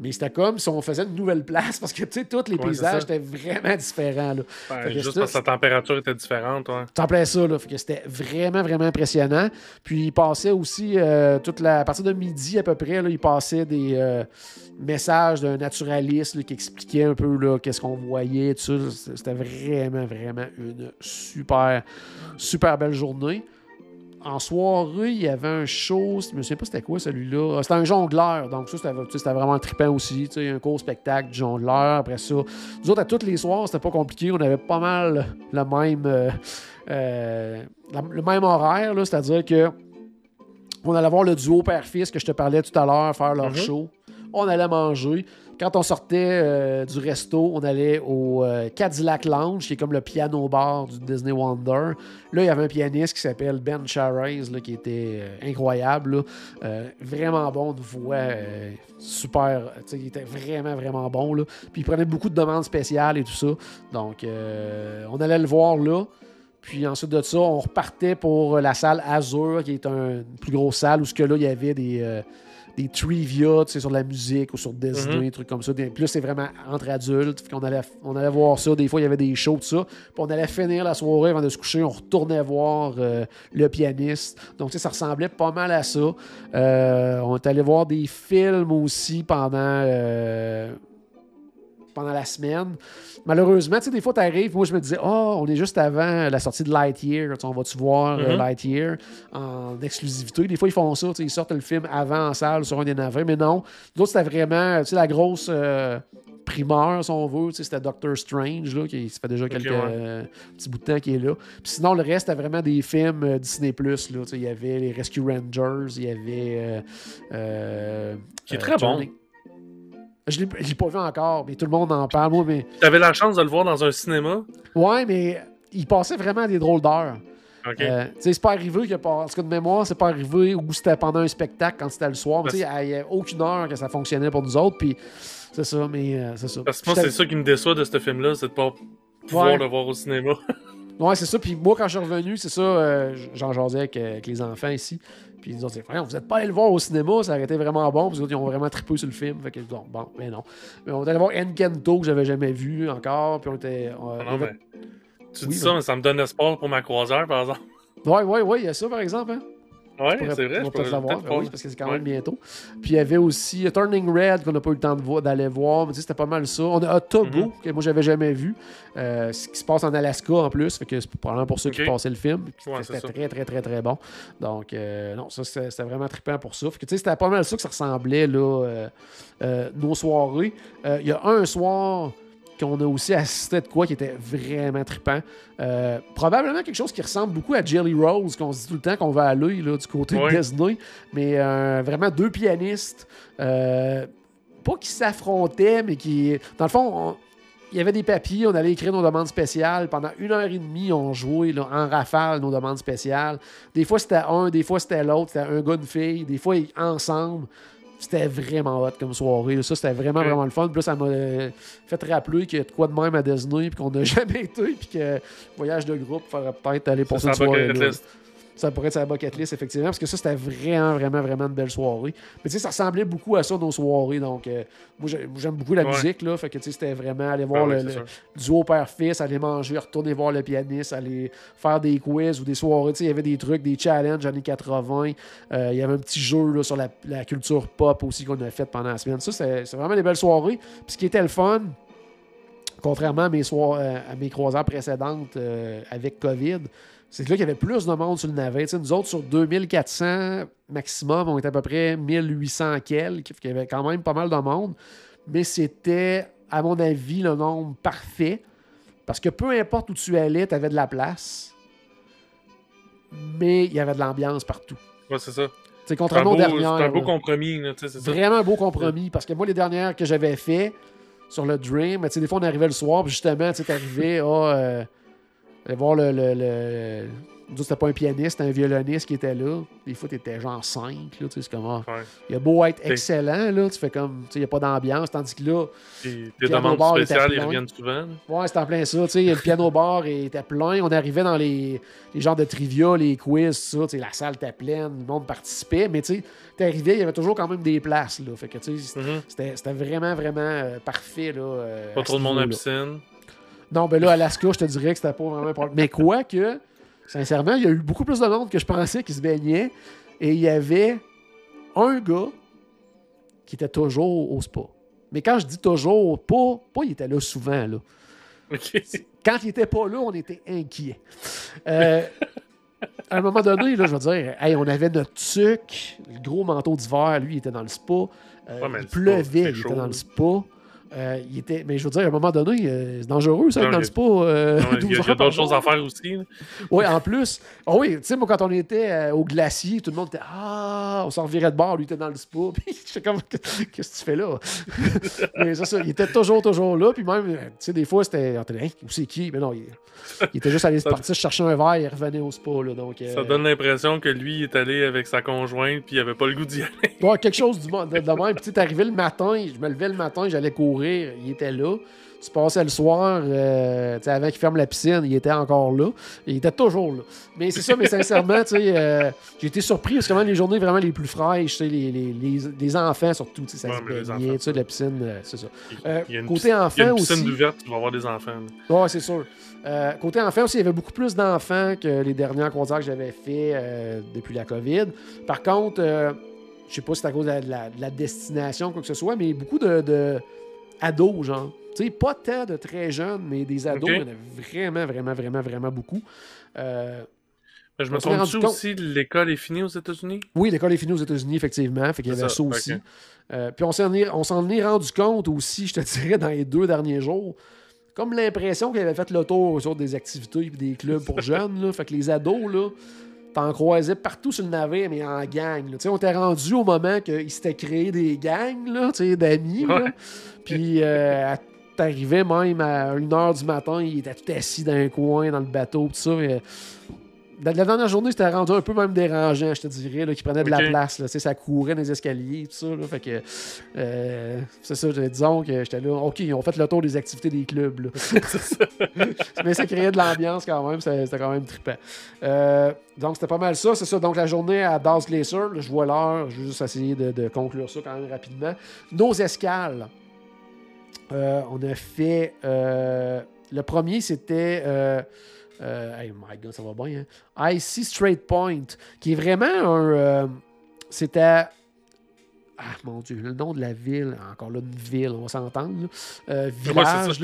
Mais c'était comme si on faisait une nouvelle place parce que tu sais, tous les Ouais, paysages étaient vraiment différents. Là. Juste ça, parce que la température était différente. Ouais. T'en plais ça, là. Fait que c'était vraiment, vraiment impressionnant. Puis il passait aussi, euh, toute la, à partir de midi à peu près, là, il passait des euh, messages d'un naturaliste là, qui expliquait un peu là, qu'est-ce qu'on voyait, tout ça. C'était vraiment, vraiment une super, super belle journée. En soirée, il y avait un show, je me souviens pas c'était quoi celui-là. Ah, C'était un jongleur, donc ça c'était vraiment trippant aussi. Un court spectacle de jongleur. Après ça, nous autres, à tous les soirs, c'était pas compliqué. On avait pas mal le même, euh, euh, le même horaire, c'est-à-dire que on allait voir le duo père-fils que je te parlais tout à l'heure faire leur Mhm. show. On allait manger. Quand on sortait euh, du resto, on allait au euh, Cadillac Lounge, qui est comme le piano bar du Disney Wonder. Là, il y avait un pianiste qui s'appelle Ben Charez, qui était euh, incroyable. vraiment bon, de voix super. Il était vraiment, vraiment bon. Puis il prenait beaucoup de demandes spéciales et tout ça. Donc, on allait le voir là. Puis ensuite de ça, on repartait pour la salle Azur, qui est un- une plus grosse salle où ce que là, il y avait des, des trivia tu sais, sur la musique ou sur Disney, Mhm. des trucs comme ça. Des- là, c'est vraiment entre adultes. On allait, on allait voir ça. Des fois, il y avait des shows, tout ça. Puis on allait finir la soirée avant de se coucher. On retournait voir euh, le pianiste. Donc, tu sais, ça ressemblait pas mal à ça. Euh, on est allé voir des films aussi pendant. Pendant la semaine. Malheureusement, tu sais, des fois, tu arrives, moi, je me disais, oh, on est juste avant la sortie de Lightyear. On va-tu voir euh, Mhm. Lightyear en exclusivité? Des fois, ils font ça, ils sortent le film avant en salle sur un des navires, mais non. D'autres, c'était vraiment, tu sais, la grosse euh, primeur, si on veut. Tu sais, c'était Doctor Strange, là, qui ça fait déjà quelques ouais. euh, petits bouts de temps qui est là. Puis sinon, le reste, c'était vraiment des films euh, Disney+. Là, tu sais, il y avait les Rescue Rangers, il y avait... euh, Qui est très bon. Je l'ai- je l'ai pas vu encore, mais tout le monde en parle. Moi, mais... T'avais la chance de le voir dans un cinéma? Ouais, mais il passait vraiment à des drôles d'heures. Ok. Euh, tu c'est pas arrivé que, en tout cas de mémoire, c'est pas arrivé où c'était pendant un spectacle quand c'était le soir. Tu il n'y a aucune heure que ça fonctionnait pour nous autres. Puis c'est ça, mais euh, c'est ça. Parce que moi, c'est ça qui me déçoit de ce film-là, c'est de pas pouvoir Ouais. le voir au cinéma. Ouais, c'est ça. Puis moi, quand je suis revenu, c'est ça, euh, j'en jasais avec, euh, avec les enfants ici. Puis ils ont dit, vous n'êtes pas allé le voir au cinéma, ça aurait été vraiment bon. Puis les autres, ils ont vraiment trippé sur le film. Fait que, bon, bon, mais non. Mais on est allé voir Encanto, que j'avais jamais vu encore. Puis on était. euh, Ah avait-. Tu Oui, dis ça, mais ça me donne espoir pour ma croisière, par exemple. Ouais, ouais, ouais, il y a ça, par exemple. Hein? Ouais, pourrais- c'est vrai. on pourrais l'avoir, ben oui, parce que c'est quand Ouais. même bientôt. Puis il y avait aussi euh, Turning Red qu'on n'a pas eu le temps d'aller voir, mais tu sais, c'était pas mal ça. On a Otobo, Mhm. que moi j'avais jamais vu, euh, ce qui se passe en Alaska en plus, fait que c'est probablement pour ceux qui Ok. passaient le film. Ouais, c'était très très très très bon. Donc euh, non, ça c'était vraiment trippant pour ça. Fait que tu sais, c'était pas mal ça que ça ressemblait là, euh, nos soirées. Il y a un soir qu'on a aussi assisté de quoi qui était vraiment trippant. Euh, probablement quelque chose qui ressemble beaucoup à Jelly Rose, qu'on se dit tout le temps qu'on va aller là, du côté de Disney. Mais euh, vraiment deux pianistes, euh, pas qui s'affrontaient, mais qui. Dans le fond, on- il y avait des papiers, on allait écrire nos demandes spéciales. Pendant une heure et demie, on jouait là, en rafale nos demandes spéciales. Des fois, c'était un, des fois, c'était l'autre. C'était un gars, une fille. Des fois, ils- ensemble. C'était vraiment hot comme soirée. là. Ça, c'était vraiment, vraiment le fun. Puis là, ça m'a euh, fait rappeler qu'il y a de quoi de même à Disney, puis qu'on n'a jamais été, puis que voyage de groupe ferait peut-être aller pour Ça, cette c'est Ça pourrait être sa bucket list, effectivement, parce que ça, c'était vraiment, vraiment, vraiment une belle soirée. Mais tu sais, ça ressemblait beaucoup à ça, nos soirées. Donc, euh, moi, j'ai- moi, j'aime beaucoup la Ouais. musique, là. Fait que, tu sais, c'était vraiment aller Ah voir oui, le, duo père-fils, aller manger, retourner voir le pianiste, aller faire des quiz ou des soirées. Tu sais, il y avait des trucs, des challenges années 80. Euh, il y avait un petit jeu là, sur la, la culture pop aussi qu'on a fait pendant la semaine. Ça, c'est vraiment des belles soirées. Puis ce qui était le fun, contrairement à mes, soir- euh, à mes croisières précédentes euh, avec COVID, c'est là qu'il y avait plus de monde sur le navet. Tu sais, nous autres, sur 2400 maximum, on était à peu près 1800 quelques. Qu'il y avait quand même pas mal de monde. Mais c'était, à mon avis, le nombre parfait. Parce que peu importe où tu allais, tu avais de la place. Mais il y avait de l'ambiance partout. Ouais, c'est ça. C'est C'est contrairement aux c'est dernières. un beau là. compromis, là, c'est ça. Vraiment un beau compromis. Parce que moi, les dernières que j'avais fait sur le Dream, sais, des fois, on arrivait le soir, puis justement, tu sais, t'arrivais à euh, aller voir le. le, le... C'était pas un pianiste, c'était un violoniste qui était là. Des fois, t'étais genre 5, là, tu sais, c'est comme. ah, Ouais. Il a beau être excellent, là, tu fais comme. Il n'y a pas d'ambiance, tandis que là, tes demandes spéciales, ils reviennent souvent. là? Ouais, c'était en plein ça. Tu sais, le piano bar était plein. On arrivait dans les, les genres de trivia, les quiz, ça. Tu sais, la salle était pleine, le monde participait. Mais tu sais, t'arrivais, il y avait toujours quand même des places. Là. Fait que Mhm. c'était vraiment, vraiment euh, parfait. Là, euh, Pas trop de monde à la piscine. Non, ben là, Alaska, je te dirais que c'était pas vraiment un problème. Mais quoi que, sincèrement, il y a eu beaucoup plus de monde que je pensais qui se baignait. Et il y avait un gars qui était toujours au spa. Mais quand je dis toujours, pas, pas il était là souvent. Là. Quand il était pas là, on était inquiets. Euh, à un moment donné, là, je veux dire, hey, on avait notre tuc, le gros manteau d'hiver, lui, il était dans le spa. Euh, Ouais, il pleuvait, il chaud, était dans le spa. Euh, il était, mais je veux dire, à un moment donné, euh, c'est dangereux, ça, dans le spa. Ouais, 12 Il y a, d'autres choses à faire aussi. Oui, en plus. Ah oui, tu sais, moi, quand on était euh, au glacier, tout le monde était Ah, on s'en revirait de bord, lui était dans le spa. Puis j'étais comme Qu'est-ce que tu fais là? Mais c'est ça, il était toujours, toujours là. Puis même, tu sais, des fois, c'était Hein, où c'est qui? Mais non, il, il était juste allé Ça- partir chercher un verre et il revenait au spa. Là, donc, Ça donne l'impression que lui il est allé avec sa conjointe puis il avait pas le goût d'y aller. Ouais, quelque chose du de, de même. Puis tu t'arrivais le matin, je me levais le matin, j'allais courir, il était là. Tu passais le soir, euh, tu sais, avant qu'il ferme la piscine, il était encore là. Il était toujours là. Mais c'est ça, mais sincèrement, tu sais, euh, j'ai été surpris parce que même les journées vraiment les plus fraîches, tu sais, les, les, les, les enfants surtout, tu sais, ça Ouais, se baignait, de la piscine, euh, c'est ça. Euh, Il y a une côté piscine- il y a enfant une piscine aussi. ouverte, tu vas avoir des enfants. Ouais, c'est sûr. Euh, côté enfant aussi, il y avait beaucoup plus d'enfants que les dernières concerts que j'avais fait euh, depuis la COVID. Par contre, euh, je sais pas si c'est à cause de la, de la- de la destination, quoi que ce soit, mais beaucoup de, de ados, genre. Tu sais, pas tant de très jeunes, mais des ados, il y en a vraiment, vraiment, vraiment, vraiment beaucoup. Euh, Je me trompe aussi, l'école est finie aux États-Unis? oui, l'école est finie aux États-Unis, effectivement. Fait qu'il y avait ça, ça, aussi. Euh, puis on s'en est, on s'en est rendu compte aussi, je te dirais, dans les deux derniers jours. Comme l'impression qu'il avait fait le tour sur des activités et des clubs pour jeunes. Là. Fait que les ados, là, t'en croisais partout sur le navire, mais en gang. là. Tu sais, On était rendu au moment qu'ils s'étaient créé des gangs d'amis. Ouais. Puis euh, t'arrivais même à 1h du matin, il était tout assis dans un coin, dans le bateau, tout ça. La dernière journée, c'était rendu un peu même dérangeant, je te dirais, là, qui prenait de la place. Là, ça courait dans les escaliers, tout ça. là. fait que, euh, c'est ça, je- disons que j'étais là. OK, ils ont fait le tour des activités des clubs. là. Mais ça créait de l'ambiance quand même, ça- c'était quand même trippant. Euh, donc, c'était pas mal ça. C'est ça. Donc, la journée à Dawes Glacier, je vois l'heure, je vais juste essayer de, de conclure ça quand même rapidement. Nos escales. Euh, on a fait. euh, le premier, c'était. Euh, euh, hey my god, ça va bien. Hein? IC Straight Point, qui est vraiment un. euh, c'était. Ah mon dieu, le nom de la ville, encore là, une ville, on va s'entendre. Euh, village.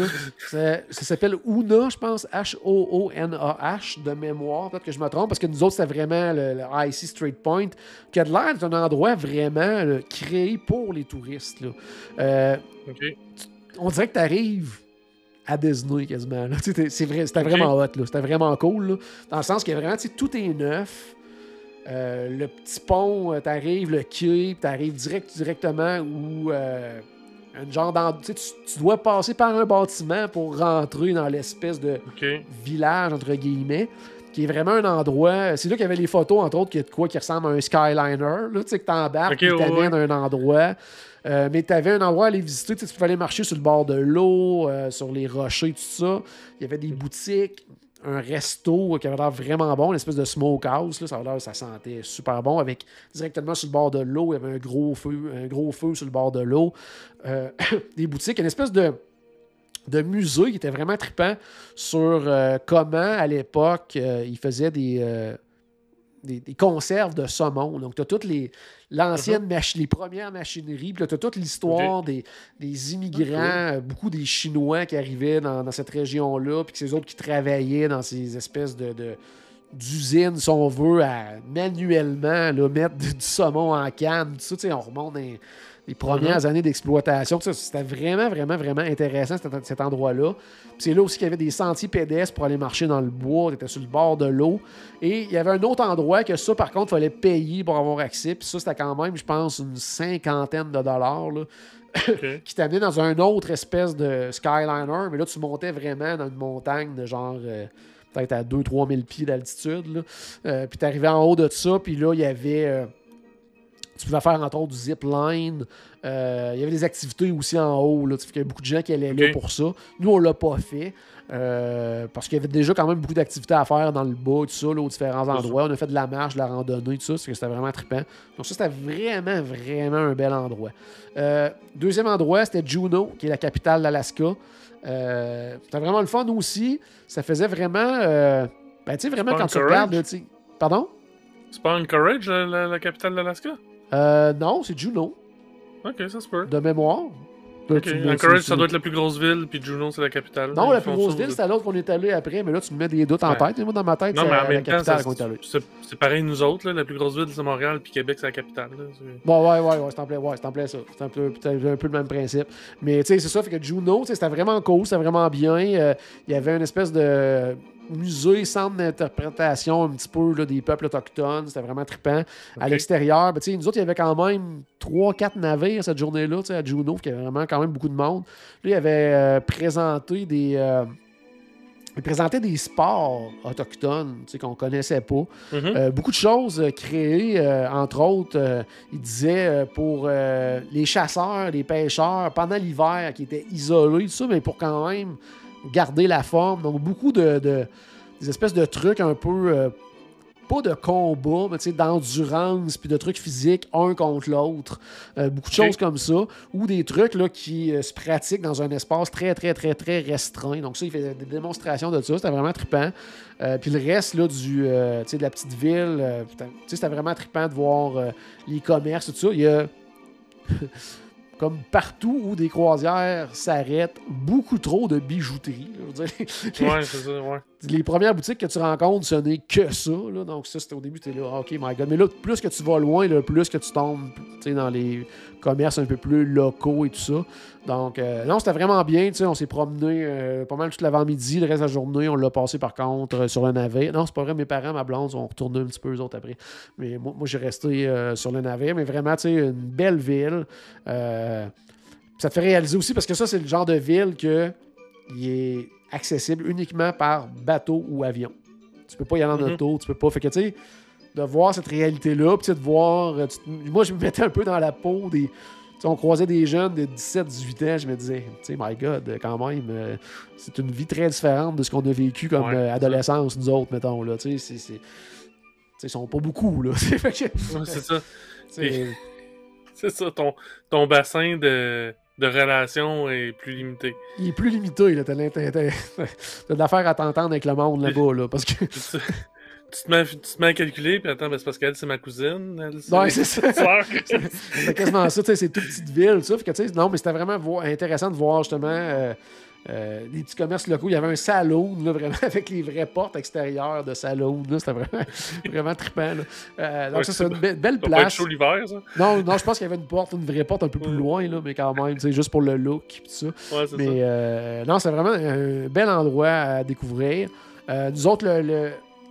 Ça, ça s'appelle Una, je pense, H-O-O-N-A-H, de mémoire. Peut-être que je me trompe, parce que nous autres, c'était vraiment le, le IC Straight Point, qui a de l'air d'être un endroit vraiment là, créé pour les touristes. là. On dirait que tu arrives à Disney quasiment. Tu vrai, c'était Ok. vraiment hot, là. c'était vraiment cool. là. Dans le sens que vraiment, tu tout est neuf. Euh, le petit pont, tu arrives, le quai, tu arrives direct, directement où euh, un genre d'en- tu, tu- tu dois passer par un bâtiment pour rentrer dans l'espèce de village, entre guillemets, qui est vraiment un endroit. C'est là qu'il y avait les photos, entre autres, qui de quoi qui ressemble à un Skyliner, là, tu sais, que t'embarques Ok, et ouais, t'amènes ouais. à un endroit. Euh, mais tu avais un endroit à aller visiter, tu pouvais aller marcher sur le bord de l'eau, euh, sur les rochers, tout ça. Il y avait des boutiques, un resto qui avait l'air vraiment bon, une espèce de smokehouse, là, ça, avait ça sentait super bon, avec directement sur le bord de l'eau, il y avait un gros feu, un gros feu sur le bord de l'eau. Euh, des boutiques, une espèce de de musée qui était vraiment trippant sur comment, à l'époque, ils faisaient des, des, des conserves de saumon. Donc, tu as toutes les l'ancienne machi- les premières machineries, puis tu as toute l'histoire des, des immigrants, euh, beaucoup des Chinois qui arrivaient dans, dans cette région-là, puis que ces autres qui travaillaient dans ces espèces de- de d'usines, si on veut, à manuellement là, mettre du, saumon en canne. Tout ça, tu sais, on remonte dans les, premières années d'exploitation. C'était vraiment, vraiment, vraiment intéressant cet, cet endroit-là. C'est là aussi qu'il y avait des sentiers pédestres pour aller marcher dans le bois. Tu étais sur le bord de l'eau. Et il y avait un autre endroit que ça, par contre, il fallait payer pour avoir accès. Puis ça, c'était quand même, je pense, une cinquantaine de dollars. là qui t'amenait dans un autre espèce de Skyliner, mais là, tu montais vraiment dans une montagne de genre euh, peut-être à 2-3 000 pieds d'altitude. Euh, puis t'arrivais en haut de ça, puis là, il y avait. euh, tu pouvais faire entre autres du zip line. Euh, il y avait des activités aussi en haut. Là, qu'il y a beaucoup de gens qui allaient là pour ça. Nous, on l'a pas fait. euh, parce qu'il y avait déjà quand même beaucoup d'activités à faire dans le bas, tout ça, là, aux différents endroits. On a fait de la marche, de la randonnée, tout ça, parce que c'était vraiment trippant. Donc ça, c'était vraiment, vraiment un bel endroit. Euh, deuxième endroit, c'était Juneau, qui est la capitale d'Alaska. C'était vraiment le fun aussi. Ça faisait vraiment... ben, tu sais, vraiment, quand tu regardes... Pardon? C'est pas Anchorage, la, la- la capitale d'Alaska? Euh, non, c'est Juneau, Ok, ça se peut. de mémoire. Là, Ok, tu me- Anchorage, tu- ça doit être la plus grosse ville, puis Juneau, c'est la capitale. Non, la plus grosse ville, aux- c'était l'autre qu'on est allé après, mais là, tu me mets des doutes en tête. Moi, dans ma tête, Non, c'est la capitale qu'on est allé. c'est c'est pareil nous autres, là, la plus grosse ville, c'est Montréal, puis Québec, c'est la capitale. là. C'est- Bon, ouais, ouais, ouais, c'est en plein, ouais, c'est en plein ça. C'est un peu, un peu le même principe. Mais tu sais, c'est ça, fait que Juno, c'était vraiment cool, c'était vraiment bien. Euh, Il y avait une espèce de musée, centre d'interprétation un petit peu là, des peuples autochtones. C'était vraiment trippant. À l'extérieur, ben, nous autres, il y avait quand même 3-4 navires cette journée-là, tu sais, à Juno, y avait vraiment quand même beaucoup de monde. Là, il avait euh, présenté des. euh, il présentait des sports autochtones qu'on connaissait pas. Mhm. Euh, beaucoup de choses euh, créées, euh, entre autres, il disait pour les chasseurs, les pêcheurs, pendant l'hiver, qui étaient isolés, tout ça, mais pour quand même garder la forme. Donc, beaucoup de, de- des espèces de trucs un peu, euh, pas de combat, mais tu sais, d'endurance, puis de trucs physiques, un contre l'autre. Euh, beaucoup de choses comme ça. Ou des trucs là, qui euh, se pratiquent dans un espace très, très, très, très restreint. Donc, ça, il fait des démonstrations de ça. C'était vraiment trippant. Euh, puis le reste là, du, tu sais, de la petite ville, putain, tu sais, c'était vraiment trippant de voir les commerces, tout ça. Il y a, partout où des croisières s'arrêtent, beaucoup trop de bijouterie. Je veux dire. Les premières boutiques que tu rencontres, ce n'est que ça. là. Donc ça, c'était au début, tu es là, ah, OK, my God. Mais là, plus que tu vas loin, plus que tu tombes dans les commerces un peu plus locaux et tout ça. Donc, euh, non, c'était vraiment bien. On s'est promené euh, pas mal toute l'avant-midi. Le reste de la journée, on l'a passé par contre euh, sur le navet. Non, c'est pas vrai. Mes parents, ma blonde, sont retournés un petit peu eux autres après. Mais moi, j'ai resté euh, sur le navet. Mais vraiment, tu sais, une belle ville. Ça te fait réaliser aussi, parce que ça, c'est le genre de ville que il est accessible uniquement par bateau ou avion. Tu peux pas y aller en Mhm. auto, tu peux pas. Fait que, tu sais, de voir cette réalité-là, puis de voir. euh, tu moi, je me mettais un peu dans la peau des. tu sais, on croisait des jeunes de 17-18 ans, je me disais, tu sais, my God, quand même, euh, c'est une vie très différente de ce qu'on a vécu comme Ouais, euh, adolescence, nous autres, mettons, là, tu sais, c'est- ils sont pas beaucoup, là. C'est ça. C'est ça, ton, ton bassin de, de relation est plus limité. Il est plus limité, là. T'as de l'affaire à t'entendre avec le monde là-bas, là. Parce que. tu, te, mets, tu te mets à calculer, puis attends, ben, c'est parce qu'elle, c'est ma cousine. Elle, c'est Ouais, c'est ça. C'était quasiment ça, tu sais, c'est toute petite ville, ça. Fait que, non, mais c'était vraiment intéressant de voir justement euh, euh, les petits commerces locaux. Il y avait un salon, là, vraiment, avec les vraies portes extérieures de salon. C'était vraiment, vraiment trippant. là. Euh, donc, Ouais, ça, c'est c'est une be- belle place. chaud l'hiver, ça? Non, non, je pense qu'il y avait une porte, une vraie porte un peu plus loin, là, mais quand même, sais, juste pour le look et tout ça. Ouais, c'est Mais ça. euh, non, c'est vraiment un bel endroit à découvrir. Euh, nous autres, le, le-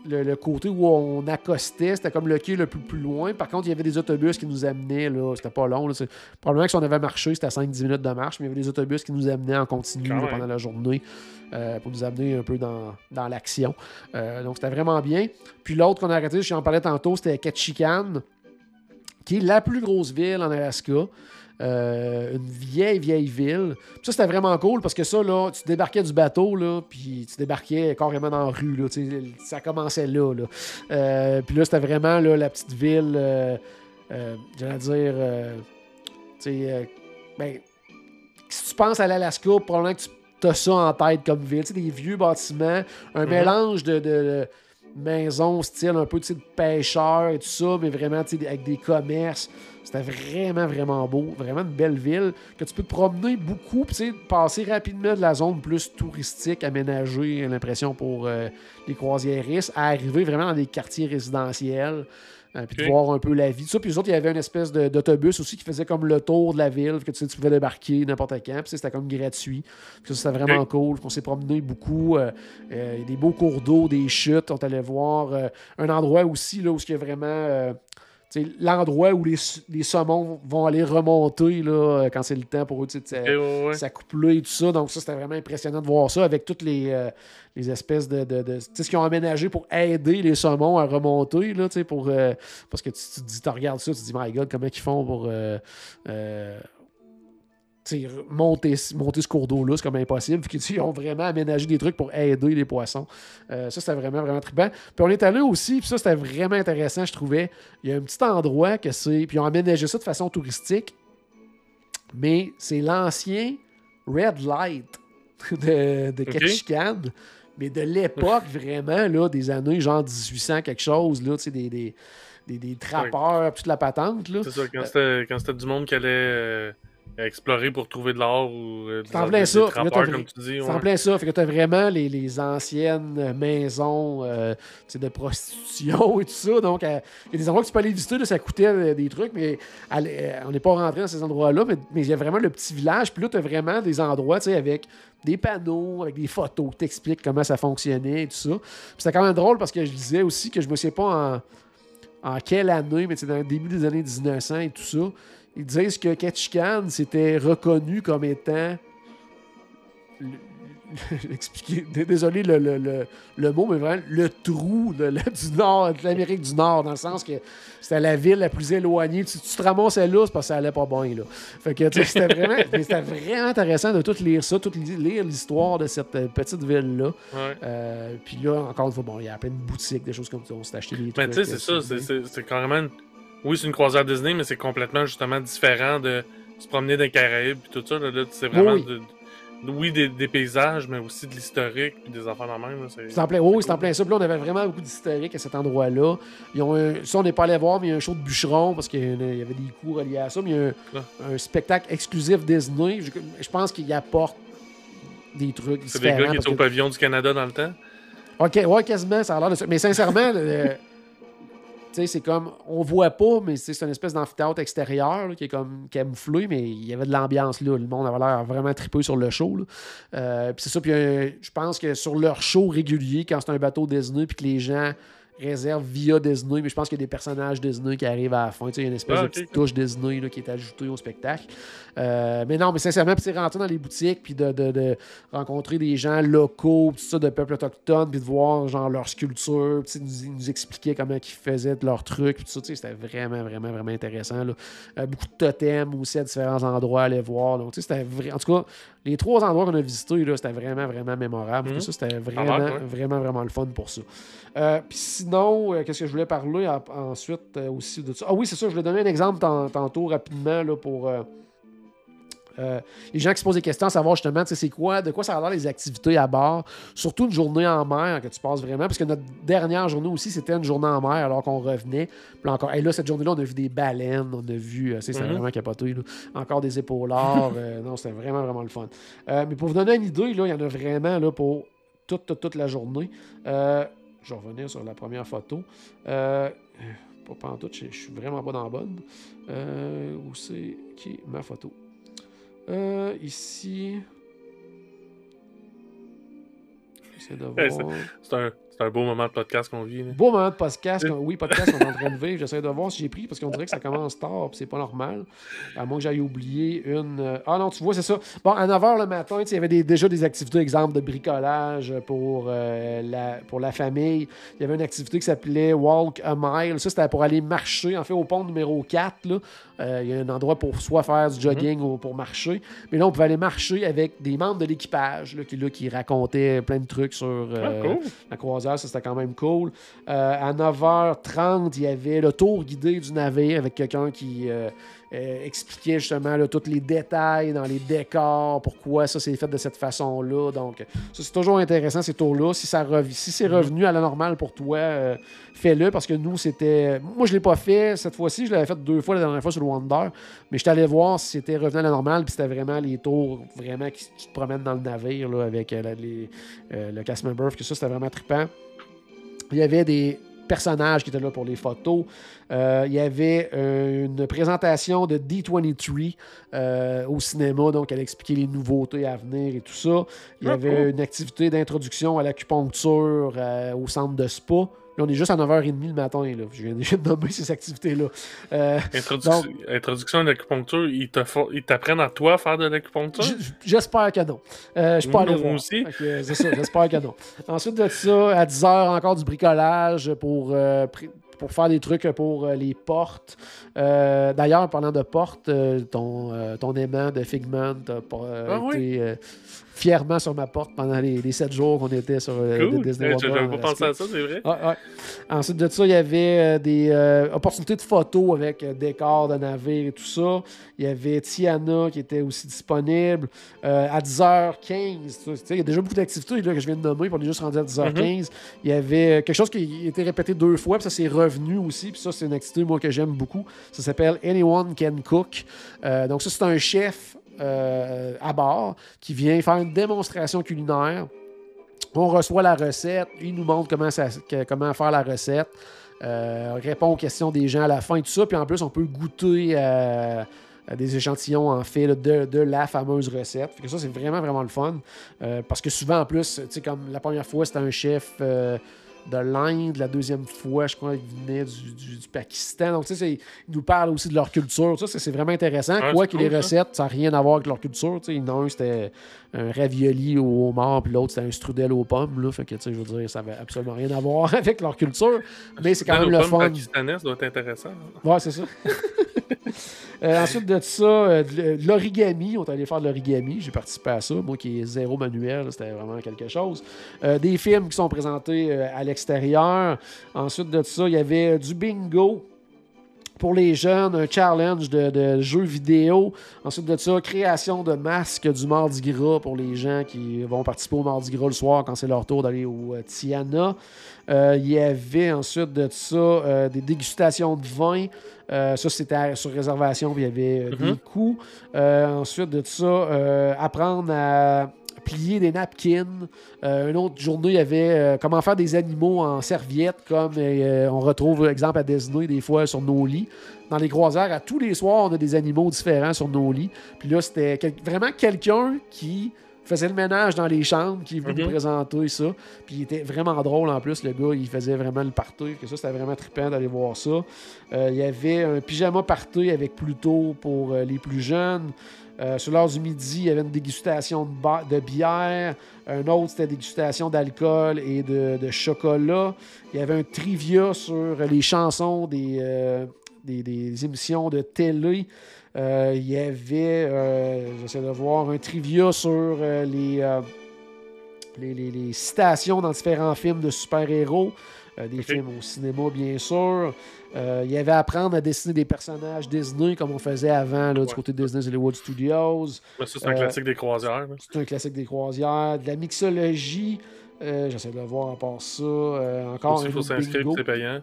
le- le côté où on accostait, c'était comme le quai le plus, plus loin. Par contre, il y avait des autobus qui nous amenaient. là C'était pas long. là. Probablement que si on avait marché, c'était à 5-10 minutes de marche, mais il y avait des autobus qui nous amenaient en continu là, pendant la journée euh, pour nous amener un peu dans, dans l'action. Euh, donc, c'était vraiment bien. Puis l'autre qu'on a arrêté, je en parlais tantôt, c'était Ketchikan, qui est la plus grosse ville en Alaska. Euh, une vieille, vieille ville. Puis ça, c'était vraiment cool parce que ça, là, tu débarquais du bateau, là, puis tu débarquais carrément dans la rue. Là, ça commençait là. là. Euh, puis là, c'était vraiment là, la petite ville, euh, j'allais dire, tu sais, ben, si tu penses à l'Alaska, probablement que tu as ça en tête comme ville. Tu sais, des vieux bâtiments, un Mhm. mélange de, de- de maisons, style un peu de pêcheurs et tout ça, mais vraiment avec des commerces. C'était vraiment, vraiment beau. Vraiment une belle ville que tu peux te promener beaucoup, puis passer rapidement de la zone plus touristique, aménagée, l'impression, pour euh, les croisiéristes, à arriver vraiment dans des quartiers résidentiels. Euh, puis de voir un peu la vie. Ça. Puis les autres, il y avait une espèce d'autobus aussi qui faisait comme le tour de la ville, que tu, sais, tu pouvais débarquer n'importe quand. Puis c'était comme gratuit. Puis ça, c'était vraiment cool. On s'est promené beaucoup. euh, euh, il y a des beaux cours d'eau, des chutes. On est allé voir euh, un endroit aussi là, où il y a vraiment. L'endroit où les, les saumons vont aller remonter là, euh, quand c'est le temps pour eux de- s'accoupler et tout ça. Donc ça, c'était vraiment impressionnant de voir ça avec toutes les, euh, les espèces de... de, de- tu sais, ce qu'ils ont aménagé pour aider les saumons à remonter, là, tu sais, pour... euh, parce que tu, tu te dis, tu regardes ça, tu te dis, my God, comment ils font pour... euh, monter, monter ce cours d'eau-là, c'est comme impossible. Puis, ils ont vraiment aménagé des trucs pour aider les poissons. Euh, ça, c'était vraiment, vraiment trippant. Puis on est allé aussi, puis ça, c'était vraiment intéressant, je trouvais. Il y a un petit endroit que c'est. Puis ils ont aménagé ça de façon touristique. Mais c'est l'ancien Red Light de, de. Ketchikan. Mais de l'époque, vraiment, là, des années genre 1800, quelque chose, là, tu sais, des, des, des, des trappeurs, toute la patente, là. C'est ça, quand c'était quand c'était du monde qui allait euh, explorer pour trouver de l'or ou euh, C'est en des- des ça. Trappeurs, t'as comme tu dis. En plein ça. Fait que t'as vraiment les, les anciennes maisons euh, de prostitution et tout ça. Donc, euh, il y a des endroits que tu peux aller visiter, là, ça coûtait euh, des trucs, mais on n'est pas rentré dans ces endroits-là. Mais il y a vraiment le petit village. Puis là, tu as vraiment des endroits avec des panneaux, avec des photos qui t'expliquent comment ça fonctionnait et tout ça. Puis c'était quand même drôle parce que je disais aussi que je me sais pas en, en quelle année, mais c'est dans le début des années 1900 et tout ça. Ils disent que Ketchikan s'était reconnu comme étant désolé le, le, le, le mot, mais vraiment le trou de du nord, de l'Amérique du Nord, dans le sens que c'était la ville la plus éloignée. Si tu te ramassais là, c'est parce que ça allait pas bien. Là. Fait que tu c'était vraiment, vraiment intéressant de tout lire ça, tout li- lire l'histoire de cette euh, petite ville-là. Ouais. Euh, puis là, encore une fois, bon, il y a plein de boutiques, des choses comme ça. On s'est acheté des trucs. Mais tu sais, c'est ça, c'est- c'est c'est carrément. Oui, c'est une croisière Disney, mais c'est complètement justement différent de se promener dans les Caraïbes et tout ça. Là, là, c'est vraiment Oui. de- de- oui, des, des paysages, mais aussi de l'historique puis des enfants de même. là, c'est- en plein, oui, c'est en plein ça. Puis là, on avait vraiment beaucoup d'historique à cet endroit-là. Un- ça, on n'est pas allé voir, mais il y a un show de bûcheron parce qu'il y avait des cours reliés à ça. Mais il y a un, un spectacle exclusif Disney. Je, je pense qu'il apporte des trucs C'est des gars qui étaient au pavillon du Canada dans le temps? Ok, ouais, quasiment, ça a l'air de ça. Mais sincèrement, le- sais, c'est comme, on voit pas, mais c'est une espèce d'amphithéâtre extérieur qui est comme camouflé, mais il y avait de l'ambiance là. Le monde avait l'air vraiment trippé sur le show. Euh, puis c'est ça, puis euh, je pense que sur leur show régulier, quand c'est un bateau Disney, puis que les gens réservent via Disney, mais je pense qu'il y a des personnages Disney qui arrivent à la fin. Tu sais, Il y a une espèce Ah, de petite touche Disney là, qui est ajoutée au spectacle. Euh, mais non, mais sincèrement, puis c'est rentrer dans les boutiques, puis de, de- de rencontrer des gens locaux, tout ça, de peuples autochtones, puis de voir genre leur sculpture, puis nous, nous expliquaient comment ils faisaient de leurs trucs, puis tout ça, tu sais, c'était vraiment, vraiment, vraiment intéressant. là. Euh, beaucoup de totems aussi à différents endroits à aller voir. Donc, tu sais, c'était vrai. En tout cas, les trois endroits qu'on a visités, c'était vraiment, vraiment mémorable. Mhm. Ça, c'était Ah, vraiment, ouais. vraiment, vraiment le fun pour ça. Euh, puis sinon, euh, qu'est-ce que je voulais parler en- ensuite euh, aussi de ça? Ah oui, c'est ça, je voulais donner un exemple tant- tantôt rapidement là, pour. Euh, les gens qui se posent des questions à savoir justement, c'est quoi, de quoi ça a l'air les activités à bord, surtout une journée en mer que tu passes vraiment, parce que notre dernière journée aussi, c'était une journée en mer alors qu'on revenait. Puis encore, et là, cette journée-là, on a vu des baleines, on a vu, euh, c'était Mhm. vraiment capoté, là. encore des épaulards, euh, non, c'était vraiment, vraiment le fun. Euh, mais pour vous donner une idée, il y en a vraiment là, pour toute, toute, toute la journée. Je vais revenir sur la première photo. Pas pantoute, je je suis vraiment pas dans la bonne. Où c'est qui ma photo? Euh, ici. J'essaie de voir. C'est un, c'est un beau moment de podcast qu'on vit. là. Beau moment de podcast. Oui, podcast qu'on est en train de vivre. J'essaie de voir si j'ai pris parce qu'on dirait que ça commence tard puis c'est pas normal. À moins que j'aille oublier une. euh, Ah non, tu vois, c'est ça. Bon, à 9h le matin, il y avait des- déjà des activités, exemple de bricolage pour, euh, la, pour la famille. Il y avait une activité qui s'appelait Walk a Mile. Ça, c'était pour aller marcher. En fait, au pont numéro 4, là, euh, il y a un endroit pour soit faire du jogging ou pour marcher. Mais là, on pouvait aller marcher avec des membres de l'équipage là, qui, là, qui racontaient plein de trucs sur. Ah, cool. la ça c'était quand même cool. Euh, à 9h30, il y avait le tour guidé du navire avec quelqu'un qui euh, expliquait justement là, tous les détails dans les décors, pourquoi ça s'est fait de cette façon-là. Donc, ça c'est toujours intéressant ces tours-là. Si, ça rev- si c'est revenu à la normale pour toi, euh, fais-le parce que nous, c'était. Moi, je l'ai pas fait cette fois-ci. Je l'avais fait deux fois la dernière fois sur le Wonder. Mais je allé voir si c'était revenu à la normale. Puis c'était vraiment les tours vraiment qui, qui te promènent dans le navire là, avec euh, les, euh, le cast member. Que ça, c'était vraiment trippant. Il y avait des personnages qui étaient là pour les photos. Euh, il y avait euh, une présentation de D23 euh, au cinéma, donc elle expliquait les nouveautés à venir et tout ça. Il y Ah, avait une activité d'introduction à l'acupuncture euh, au centre de spa. Là, on est juste à 9h30 le matin. Là. Je viens déjà de nommer ces activités-là. Euh, Introduction, introduction à l'acupuncture, ils t'apprennent à toi à faire de l'acupuncture? J'espère que non. Euh, je allé non, voir. aussi. Euh, C'est ça, j'espère que non. Ensuite de ça, à 10h, encore du bricolage pour, euh, pour faire des trucs pour les portes. D'ailleurs, parlant de portes, ton, ton aimant de Figment a pas, Ah oui? été euh, fièrement sur ma porte pendant les, les 7 jours qu'on était sur euh, Cool. Disney Eh, World. J'avais pas pensé à ça, c'est vrai. Ouais. Ensuite de ça, il y avait euh, des euh, opportunités de photos avec euh, décors de navire et tout ça. Il y avait Tiana qui était aussi disponible. À 10h15, tu sais, il y a déjà beaucoup d'activités là, que je viens de nommer, puis on est juste rendu à 10h15. Il y avait quelque chose qui a été répété deux fois, puis ça c'est revenu aussi. Puis ça, c'est une activité moi que j'aime beaucoup. Ça s'appelle Anyone Can Cook. Euh, donc ça, c'est un chef euh, à bord qui vient faire une démonstration culinaire. On reçoit la recette, il nous montre comment, faire la recette, euh, répond aux questions des gens à la fin et tout ça. Puis en plus, on peut goûter euh, des échantillons en fait de, la fameuse recette. Fait que ça, c'est vraiment, vraiment le fun. Parce que souvent, en plus, comme la première fois, c'était un chef de l'Inde. La deuxième fois, je crois, il venait du, du- du Pakistan. Donc, tu sais, ils nous parlent aussi de leur culture. Ça, c'est- c'est vraiment intéressant. Ouais, Quoi que cool, les recettes, ça n'a rien à voir avec leur culture. Tu sais, un, c'était un ravioli au homard, puis l'autre, c'était un strudel aux pommes. Là. Fait que, tu sais, je veux dire, ça n'avait absolument rien à voir avec leur culture. Mais c'est quand même le fun. ça doit être intéressant. Ouais, c'est ça. Euh, ensuite de ça, euh, de l'origami. On est allé faire de l'origami. J'ai participé à ça. Moi qui est zéro manuel, c'était vraiment quelque chose. Euh, des films qui sont présentés euh, à l'extérieur. Ensuite de ça, il y avait euh, du bingo. Pour les jeunes, un challenge de, de jeux vidéo. Ensuite de ça, création de masques du Mardi Gras pour les gens qui vont participer au Mardi Gras le soir quand c'est leur tour d'aller au euh, Tiana. Euh, il y avait ensuite de ça euh, des dégustations de vin. Euh, ça, c'était sur réservation, puis il y avait euh, des Mhm. coûts. Ensuite de ça, apprendre à plier des napkins. Euh, une autre journée, il y avait euh, comment faire des animaux en serviette, comme euh, on retrouve, exemple, à Disney, des fois, sur nos lits. Dans les croisières, à tous les soirs, on a des animaux différents sur nos lits. Puis là, c'était quel- vraiment quelqu'un qui faisait le ménage dans les chambres, qui est venu Mhm. nous présenter ça. Puis il était vraiment drôle en plus, le gars, il faisait vraiment le party. Que ça, c'était vraiment trippant d'aller voir ça. Euh, il y avait un pyjama party avec Pluto pour euh, les plus jeunes. Euh, sur l'heure du midi, il y avait une dégustation de, bière. Un autre, c'était dégustation d'alcool et de, chocolat. Il y avait un trivia sur les chansons des, euh, émissions de télé. Euh, il y avait, j'essaie de voir, un trivia sur les, citations dans différents films de super-héros, des Ok. films au cinéma, bien sûr. Euh, il y avait à apprendre à dessiner des personnages Disney comme on faisait avant là, du côté de Disney Hollywood Studios. Mais ça, c'est un Euh, classique des croisières. C'est un classique des croisières. De la mixologie. euh, J'essaie de le voir à part ça. Euh, encore il faut s'inscrire, c'est payant.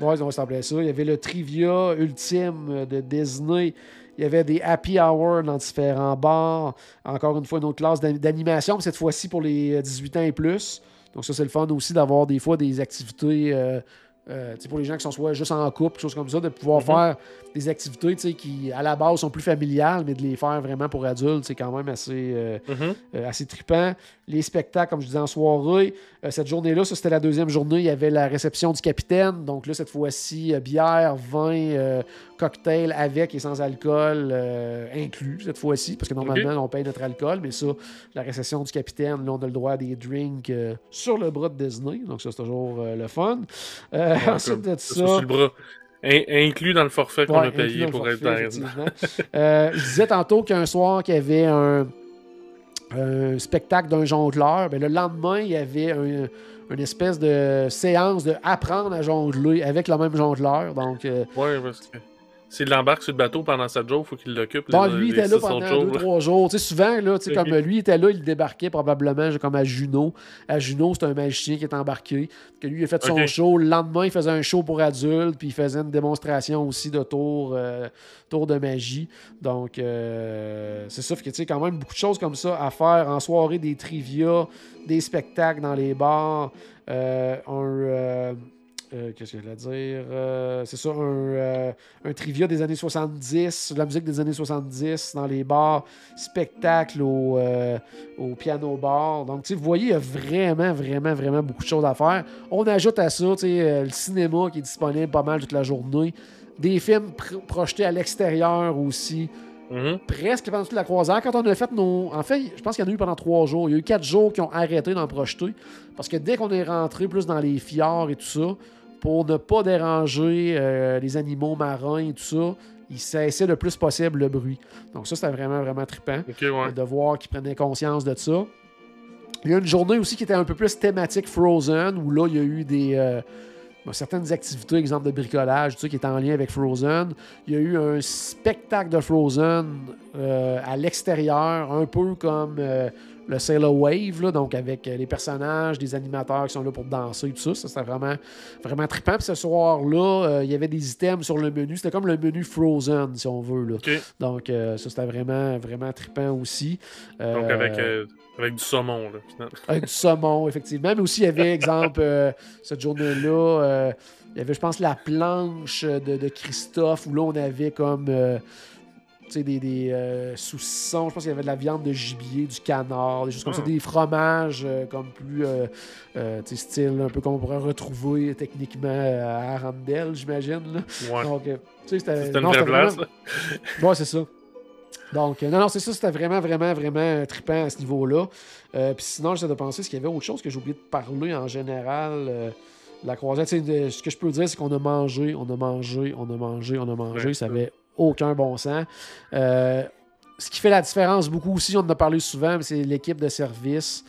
Ouais, ils ont ça. Il y avait le trivia ultime de Disney. Il y avait des happy hours dans différents bars. Encore une fois, une autre classe d'an- d'animation, mais cette fois-ci pour les euh, 18 ans et plus. Donc ça, c'est le fun aussi d'avoir des fois des activités euh, euh, pour les gens qui sont soit juste en couple, quelque chose comme ça, de pouvoir Mhm. faire des activités qui, à la base, sont plus familiales, mais de les faire vraiment pour adultes, c'est quand même assez... euh, Mhm. euh, assez trippant. Les spectacles, comme je disais en soirée, euh, cette journée-là, ça c'était la deuxième journée, il y avait la réception du capitaine. Donc là, cette fois-ci, euh, bière, vin, cocktail avec et sans alcool inclus cette fois-ci, parce que normalement, on paye notre alcool, mais ça, la réception du capitaine, là, on a le droit à des drinks sur le bras de Disney. Donc ça, c'est toujours le fun. Ouais, ensuite de ça... sur le bras. In- inclus dans le forfait qu'on Ouais, a payé pour être dans effectivement. Euh, je disais tantôt qu'un soir qu'il y avait un, un spectacle d'un jongleur. Ben, le lendemain, il y avait un- une espèce de séance de apprendre à jongler avec le même jongleur. Donc, euh, Ouais, parce que s'il l'embarque sur le bateau pendant 7 jours, il faut qu'il l'occupe. bon, lui, il était là pendant jours, deux, là. trois jours. Tu sais, souvent, là, tu sais, Ok. comme lui était là, il débarquait probablement comme à Juno. À Juno, c'est un magicien qui est embarqué. Que lui, il a fait son show. Le lendemain, il faisait un show pour adultes, puis il faisait une démonstration aussi de tour, euh, tour de magie. Donc, euh, c'est ça. Que, tu sais, quand même beaucoup de choses comme ça à faire en soirée, des trivia, des spectacles dans les bars, euh, un. Euh, Qu'est-ce que je voulais dire? Euh, c'est ça, un, euh, un trivia des années 70, de la musique des années 70 dans les bars, spectacle au, au piano bar. Donc, vous voyez, il y a vraiment, vraiment, vraiment beaucoup de choses à faire. On ajoute à ça, le cinéma qui est disponible pas mal toute la journée, des films pr- projetés à l'extérieur aussi Mhm. presque pendant toute la croisière. Quand on a fait nos. En fait, je pense qu'il y en a eu pendant trois jours. Il y a eu quatre jours qui ont arrêté d'en projeter. Parce que dès qu'on est rentré plus dans les fjords et tout ça, pour ne pas déranger euh, les animaux marins et tout ça, ils cessaient le plus possible le bruit. Donc ça, c'était vraiment, vraiment trippant Ok, ouais. de voir qu'ils prenaient conscience de ça. Il y a une journée aussi qui était un peu plus thématique Frozen, où là, il y a eu des. euh, certaines activités, exemple de bricolage, tout ça, qui est en lien avec Frozen. Il y a eu un spectacle de Frozen euh, à l'extérieur, un peu comme euh, le Sailor Wave, là, donc avec euh, les personnages, des animateurs qui sont là pour danser et tout ça. Ça, c'était vraiment, vraiment trippant. Puis ce soir-là, euh, il y avait des items sur le menu. C'était comme le menu Frozen, si on veut. Là. Donc, euh, ça, c'était vraiment, vraiment trippant aussi. Euh, Donc avec, euh, avec du saumon, là, finalement. avec du saumon, effectivement. Mais aussi, il y avait, exemple, cette journée-là, euh, il y avait, je pense, la planche de, de Christophe, où là, on avait comme. Des, des euh, saucissons, je pense qu'il y avait de la viande de gibier, du canard, des choses comme ça, Ah. des fromages euh, comme plus, euh, euh, style un peu comme on pourrait retrouver techniquement à Arendelle, j'imagine. Ouais. Donc, c'était une non, vraie place, vraiment-. Ouais, c'est ça. Donc, euh, non, non, c'est ça, c'était vraiment, vraiment, vraiment trippant à ce niveau-là. Puis sinon, j'essaie de penser, est-ce qu'il y avait autre chose que j'ai oublié de parler en général la croisière? Tu sais, de- ce que je peux dire, c'est qu'on a mangé, on a mangé, on a mangé, on a mangé. Ouais, ça. avait aucun bon sens. Euh, ce qui fait la différence beaucoup aussi, on en a parlé souvent, c'est l'équipe de service.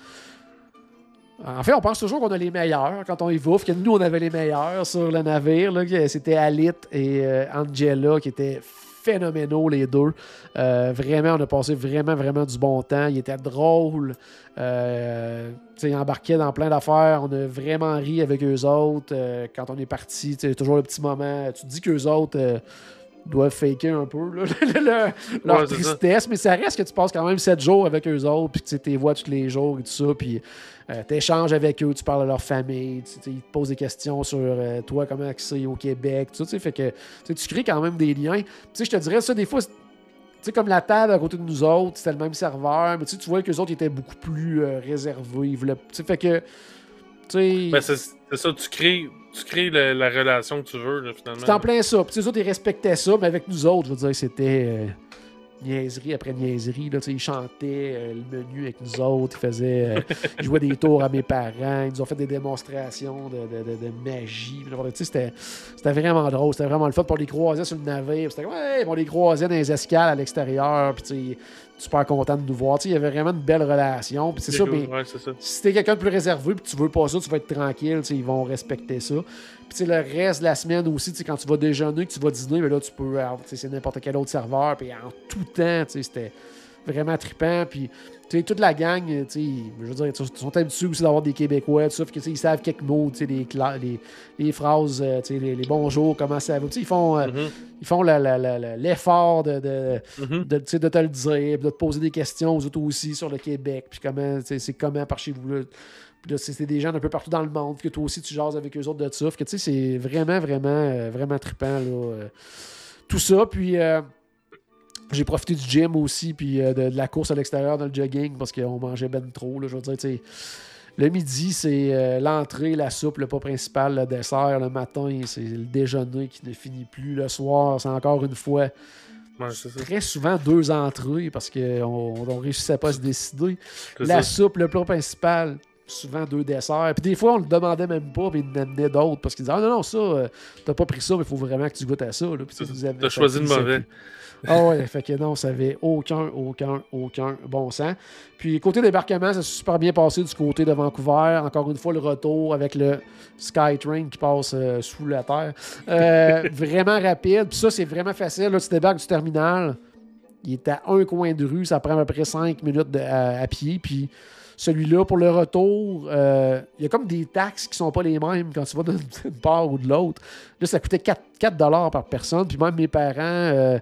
En fait, on pense toujours qu'on a les meilleurs quand on y va. Que nous, on avait les meilleurs sur le navire. C'était Alit et euh, Angela qui étaient phénoménaux, les deux. Euh, vraiment, on a passé vraiment, vraiment du bon temps. Ils étaient drôles. Euh, ils embarquaient dans plein d'affaires. On a vraiment ri avec eux autres. Quand on est parti, toujours le petit moment. Tu te dis qu'eux autres. Euh, doivent faker un peu là, leur, leur Ouais, c'est ça. tristesse, mais ça reste que tu passes quand même 7 jours avec eux autres, puis que tu les vois tous les jours et tout ça, puis tu échanges avec eux, tu parles de leur famille, tu ils te posent des questions sur euh, toi, comment c'est au Québec, tout ça, tu sais, fait que tu crées quand même des liens. Tu sais, je te dirais ça, des fois, c'est- tu sais, comme la table à côté de nous autres, c'était le même serveur, mais tu vois que les autres étaient beaucoup plus euh, réservés. Ils voulaient- tu sais, fait que, tu sais, Ben, c'est ça, tu crées, tu crées la relation que tu veux, là, finalement. c'est en plein ça. Puis les autres, ils respectaient ça, mais avec nous autres, je veux dire, c'était euh, niaiserie après niaiserie. Là, ils chantaient euh, le menu avec nous autres, ils faisaient, euh, ils jouaient des tours à mes parents, ils nous ont fait des démonstrations de, de- de- de magie. C'était c'était vraiment drôle, c'était vraiment le fun. Pour les croiser sur le navire, c'était comme, ouais, on les croisait dans les escales à l'extérieur, puis super contents de nous voir. Il y avait vraiment une belle relation. C'est ça, mais Ouais, ça. si t'es quelqu'un de plus réservé puis tu veux pas ça, tu vas être tranquille, ils vont respecter ça. Puis le reste de la semaine aussi, quand tu vas déjeuner, que tu vas dîner, mais là, tu peux, sais, c'est n'importe quel autre serveur, puis en tout temps, c'était vraiment trippant. Puis tu sais, toute la gang, sais, je veux dire, ils sont- habitués aussi d'avoir des Québécois, tout ça, que, ils savent quelques mots, les, cla- les, les phrases, euh, les, les bonjours, comment ça va. Tu sais, ils font, euh, Mhm, ils font l'effort de- de, mhm. de, te le dire, de te poser des questions aux autres aussi sur le Québec, puis comment, c'est comment par chez vous. Là. Puis là, c'est des gens d'un peu partout dans le monde, que toi aussi tu jases avec eux autres de ça. Que c'est vraiment, vraiment, euh, vraiment trippant, là. euh, tout ça, puis euh, j'ai profité du gym aussi, puis euh, de, de la course à l'extérieur dans le jogging, parce qu'on mangeait ben trop, là. Je veux dire. Le midi, c'est euh, l'entrée, la soupe, le pas principal, le dessert. Le matin, c'est le déjeuner qui ne finit plus. Le soir, c'est encore une fois Ouais, très souvent deux entrées parce qu'on on réussissait pas à se décider. La ça. soupe, le plat principal, souvent deux desserts. Puis des fois, on le demandait même pas, mais ils en amenaient d'autres parce qu'ils disaient Ah non, non, ça, euh, t'as pas pris ça, mais il faut vraiment que tu goûtes à ça. Là. Puis, tu T'as choisi le mauvais. Ah ouais, fait que non, ça avait aucun, aucun, aucun bon sens. Puis côté débarquement, ça s'est super bien passé du côté de Vancouver. Encore une fois, le retour avec le Skytrain qui passe euh, sous la terre. Euh, vraiment rapide. Puis ça, c'est vraiment facile. Là, tu débarques du terminal. Il est à un coin de rue. Ça prend à peu près 5 minutes de- à, à pied. Puis celui-là, pour le retour, euh, il y a comme des taxes qui sont pas les mêmes quand tu vas d'une d'une part ou de l'autre. Là, ça coûtait 4, 4 par personne. Puis même mes parents, euh,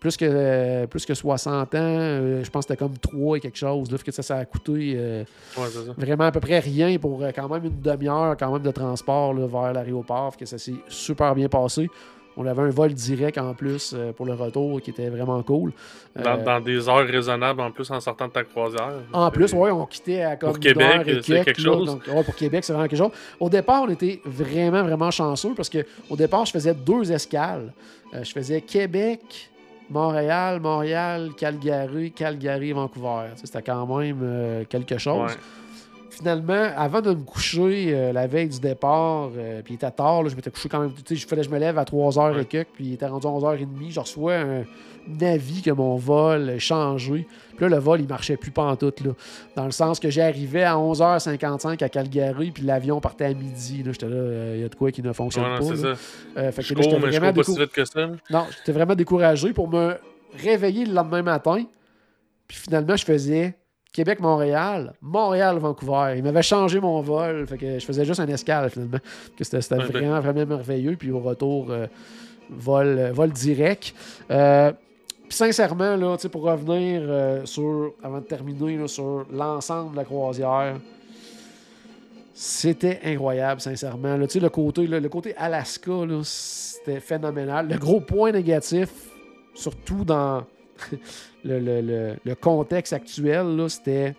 plus, que, euh, plus que 60 ans, euh, je pense que c'était comme 3 et quelque chose. Là, que ça, ça a coûté euh, Ouais, c'est ça. vraiment à peu près rien pour quand même une demi-heure quand même de transport là, vers l'aéroport. Que ça s'est super bien passé. On avait un vol direct en plus pour le retour qui était vraiment cool. Dans, dans des heures raisonnables, en plus, en sortant de ta croisière. en plus, ouais, on quittait à comme Pour Québec, c'est quelques, quelque là. chose. Donc, ouais, pour Québec, c'est vraiment quelque chose. Au départ, on était vraiment, vraiment chanceux parce que au départ, je faisais deux escales. Je faisais Québec, Montréal, Montréal, Calgary, Calgary, Vancouver. C'était quand même euh, quelque chose. Finalement, avant de me coucher euh, la veille du départ, euh, puis il était tard, là, je m'étais couché quand même. Tu sais, il fallait que je me lève à 3h et quelques, puis il était rendu à 11h30. Je reçois un, un avis que mon vol changé. Puis là, le vol, il marchait plus pantoute, là. Dans le sens que j'arrivais à 11h55 à Calgary, puis l'avion partait à midi. là. J'étais là, euh, il y a de quoi qui ne fonctionne Ouais, pas. c'est là. ça. Euh, fait que Je cours, mais vraiment pas si vite que ça. non, j'étais vraiment découragé pour me réveiller le lendemain matin. Puis finalement, je faisais Québec-Montréal, Montréal-Vancouver. Il m'avait changé mon vol. Fait que je faisais juste un escale finalement. Que c'était Ouais, ben. vraiment, vraiment merveilleux. Puis au retour, euh, vol, euh, vol direct. Euh, puis sincèrement, là, pour revenir euh, sur, avant de terminer, là, sur l'ensemble de la croisière, c'était incroyable, sincèrement. Là, tu sais, le côté, là, le côté Alaska, c'était phénoménal. Le gros point négatif, surtout dans le, le- le- le contexte actuel, c'était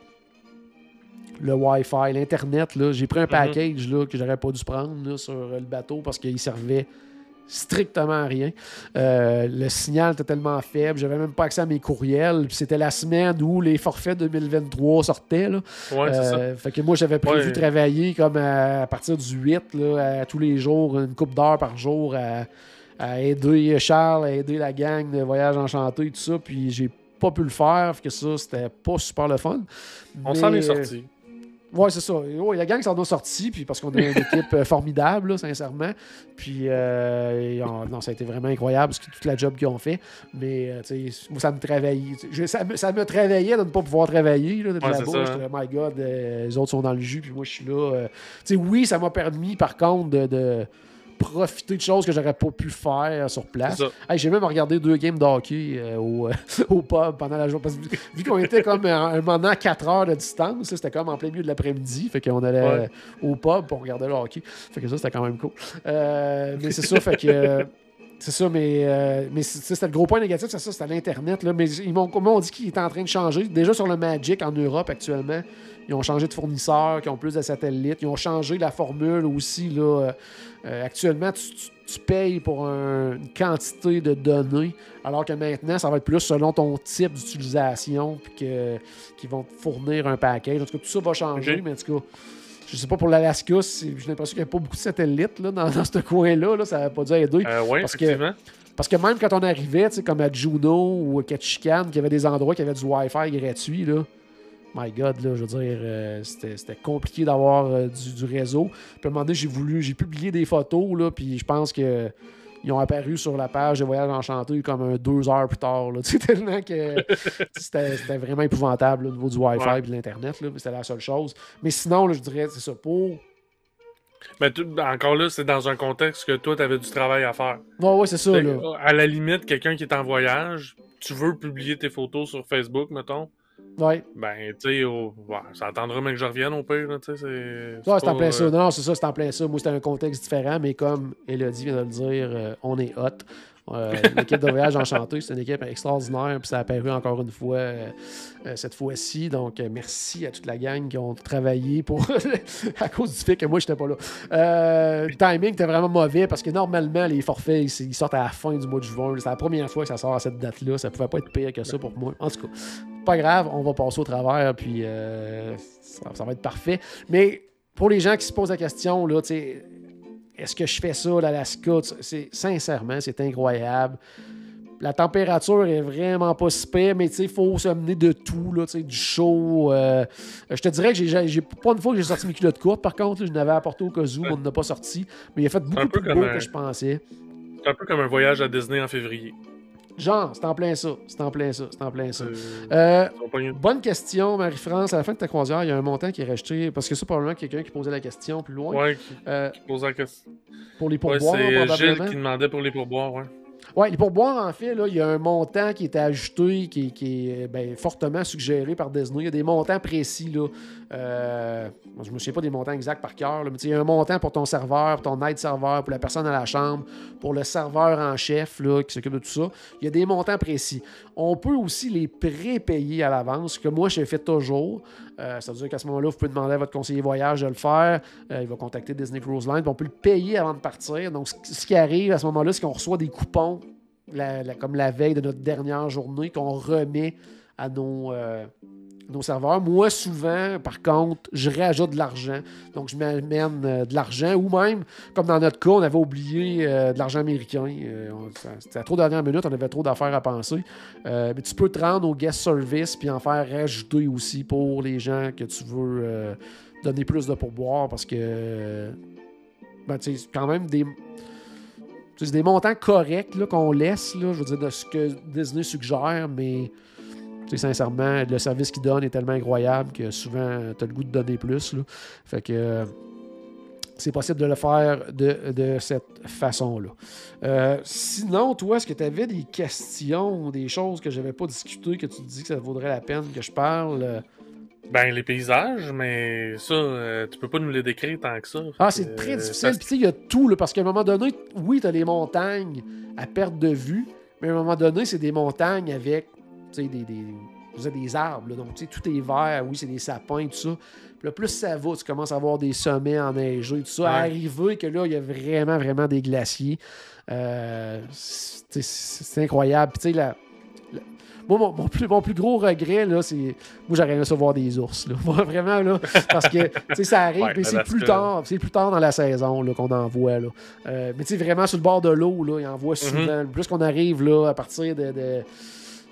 le Wi-Fi, l'Internet. là. J'ai pris un package là, que j'aurais pas dû prendre là, sur le bateau parce qu'il servait strictement à rien. Euh, le signal était tellement faible, j'avais même pas accès à mes courriels. C'était la semaine où les forfaits 2023 sortaient. Là. Ouais, c'est ça. Euh, fait que moi, j'avais prévu Ouais. travailler comme à, à partir du 8, là, à tous les jours, une coupe d'heures par jour à, à aider Charles, à aider la gang de Voyage Enchanté, tout ça. Puis j'ai pas pu le faire, que ça, c'était pas super le fun. On s'en est sorti. Ouais, c'est ça. Ouais, la gang s'en a sorti, puis parce qu'on a une équipe euh, formidable, là, sincèrement. Puis, euh, et on- non, ça a été vraiment incroyable, parce que toute la job qu'ils ont fait. Mais, euh, moi, ça me travaillait. Je- ça, me, ça me travaillait de ne pas pouvoir travailler, là, de Ouais, ça, J'étais hein. là, my God, euh, les autres sont dans le jus, puis moi, je suis là. euh. tu sais, oui, ça m'a permis, par contre, de, de profiter de choses que j'aurais pas pu faire sur place. Hey, j'ai même regardé deux games de hockey euh, au, au pub pendant la journée. Parce que vu qu'on était comme à un moment à 4 heures de distance, c'était comme en plein milieu de l'après-midi. Fait qu'on allait Ouais. au pub pour regarder le hockey. Fait que ça, c'était quand même cool. Euh, mais c'est ça, fait que. euh, c'est ça, mais, euh, mais c'était le gros point négatif, c'est ça, c'était l'Internet. Mais ils m'ont m'ont dit qu'il est en train de changer. Déjà sur le Magic en Europe actuellement, ils ont changé de fournisseur, qui ont plus de satellites. Ils ont changé la formule aussi. Là, euh, actuellement, tu, tu- tu payes pour un- une quantité de données, alors que maintenant, ça va être plus selon ton type d'utilisation, puis qu'ils vont te fournir un package. En tout cas, tout ça va changer, mais en tout cas, je sais pas pour l'Alaska, j'ai l'impression qu'il n'y a pas beaucoup de satellites là, dans, dans ce coin-là. là. ça n'a pas dû aider. Euh, ouais, parce que-. Parce que même quand on arrivait, comme à Juno ou à Ketchikan, qu'il y avait des endroits qui avaient du Wi-Fi gratuit, là. My God, là, je veux dire, euh, c'était compliqué d'avoir euh, du, du réseau. Puis à un moment donné, j'ai voulu, j'ai publié des photos, là, puis je pense que ils ont apparu sur la page de Voyage Enchanté comme un deux heures plus tard. Là. Tu sais, tellement que c'était vraiment épouvantable là, au niveau du Wi-Fi Ouais. et de l'Internet. là, mais C'était la seule chose. Mais sinon, là, je dirais, c'est ça. Pour. Mais tu- encore là, c'est dans un contexte que toi, tu avais du travail à faire. Ouais, ouais, c'est ça. Là. À la limite, quelqu'un qui est en voyage, tu veux publier tes photos sur Facebook, mettons. Ouais, Ben, tu sais, ouais, ça attendra même que je revienne au pire, là, tu sais. c'est- Ouais, c'est en plein euh, ça. Non, c'est ça, c'est en plein ça. Moi, c'était un contexte différent, mais comme Elodie vient de le dire, euh, on est hot. Euh, L'équipe de voyage enchanté, c'est une équipe extraordinaire, puis ça a apparu encore une fois euh, euh, cette fois-ci. Donc, euh, merci à toute la gang qui ont travaillé pour à cause du fait que moi, j'étais pas là. Euh, le timing était vraiment mauvais parce que normalement, les forfaits, ils, ils sortent à la fin du mois de juin. C'est la première fois que ça sort à cette date-là. Ça pouvait pas être pire que ça pour moi. En tout cas, pas grave, on va passer au travers, puis euh, ça, ça va être parfait. Mais pour les gens qui se posent la question, là, est-ce que je fais ça, l'Alaska? Sincèrement, c'est incroyable. La température est vraiment pas si pire, mais il faut se mener de tout, là, du chaud. euh, je te dirais que j'ai, pas une fois que j'ai sorti mes culottes courtes, par contre, là, je n'avais apporté au cas où, on n'en a pas sorti, mais il a fait beaucoup plus beau un- que je pensais. C'est un peu comme un voyage à Disney en février. Genre, c'est en plein ça, c'est en plein ça, c'est en plein ça. C'est- Euh, une- bonne question, Marie-France. À la fin de ta croisière, il y a un montant qui est rejeté, parce que c'est probablement quelqu'un qui posait la question plus loin. Ouais, qui, Euh, qui la question. pour les Ouais, pourboires, c'est euh, Gilles qui demandait pour les pourboires, ouais. Oui, les pourboires, en fait, là, il y a un montant qui est ajouté, qui, qui est ben, fortement suggéré par Disney. Il y a des montants précis. Là. Euh, je ne me souviens pas des montants exacts par cœur, mais il y a un montant pour ton serveur, pour ton aide-serveur, pour la personne à la chambre, pour le serveur en chef là, qui s'occupe de tout ça. Il y a des montants précis. On peut aussi les pré-payer à l'avance, que moi, je fais toujours. Ça veut dire qu'à ce moment-là, vous pouvez demander à votre conseiller voyage de le faire. Euh, il va contacter Disney Cruise Line. On peut le payer avant de partir. Donc, ce qui arrive à ce moment-là, c'est qu'on reçoit des coupons comme la veille de notre dernière journée qu'on remet à nos, euh, nos serveurs. Moi, souvent, par contre, je rajoute de l'argent. Donc, je m'amène euh, de l'argent ou même, comme dans notre cas, on avait oublié euh, de l'argent américain. Euh, C'était à trop dernière minute, on avait trop d'affaires à penser. Mais tu peux te rendre au guest service puis en faire rajouter aussi pour les gens que tu veux donner plus de pourboire parce que ben, tu sais, c'est quand même des. C'est des montants corrects qu'on laisse, là, je veux dire, de ce que Disney suggère, mais tu sais, sincèrement, le service qu'ils donnent est tellement incroyable que souvent, tu as le goût de donner plus. là. Fait que euh, c'est possible de le faire de, de cette façon-là. Euh, sinon, toi, est-ce que tu avais des questions ou des choses que j'avais pas discutées que tu te dis que ça vaudrait la peine que je parle? Euh, Ben, les paysages, mais ça, euh, tu peux pas nous les décrire tant que ça. Ah, c'est très euh, difficile. Puis, tu sais, il y a tout, là, parce qu'à un moment donné, oui, tu as les montagnes à perte de vue, mais à un moment donné, c'est des montagnes avec des, des, dire, des arbres. là. donc, tu sais, tout est vert. Oui, c'est des sapins, tout ça. Puis là, plus ça va, tu commences à avoir des sommets enneigés, tout ça. Ouais. Arriver que là, il y a vraiment, vraiment des glaciers. Euh, c'est incroyable. Puis, tu sais, la- moi, mon, mon plus, mon plus gros regret, là, c'est. Moi, j'aurais aimé ça voir des ours. Là. Moi, vraiment, là. Parce que, tu sais, ça arrive, Ouais, mais c'est plus tard. C'est plus tard dans la saison là, qu'on en voit. Là. Euh, mais tu sais, vraiment sur le bord de l'eau, là, il en voit souvent. Plus qu'on arrive là, à partir de. de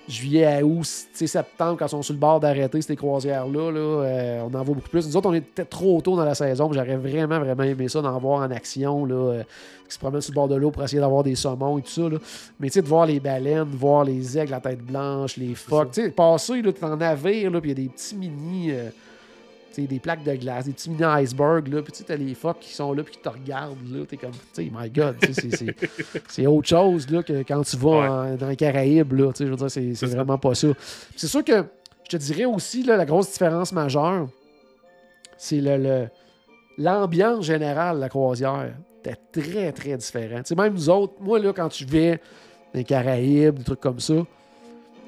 juillet à août, septembre, quand ils sont sur le bord d'arrêter ces croisières-là, là, euh, on en voit beaucoup plus. Nous autres, on était trop tôt dans la saison, j'aurais vraiment, vraiment aimé ça d'en voir en action, là, euh, qui se promènent sur le bord de l'eau pour essayer d'avoir des saumons et tout ça. là. Mais tu sais, de voir les baleines, de voir les aigles à tête blanche, les phoques, tu sais, passer, t'es en navire, là, puis il y a des petits mini... euh, tu sais, des plaques de glace, des petits mini icebergs, là, puis tu sais, t'as les phoques qui sont là, puis qui te regardent, là, t'es comme, tu my God, c'est- autre chose, là, que quand tu vas Ouais. en- dans les Caraïbes, là, tu je veux dire, c'est vraiment pas ça. C'est sûr que, je te dirais aussi, là, la grosse différence majeure, c'est le- l'ambiance générale de la croisière. C'était très, très différent. Même nous autres, moi, là, quand tu vais dans les Caraïbes, des trucs comme ça,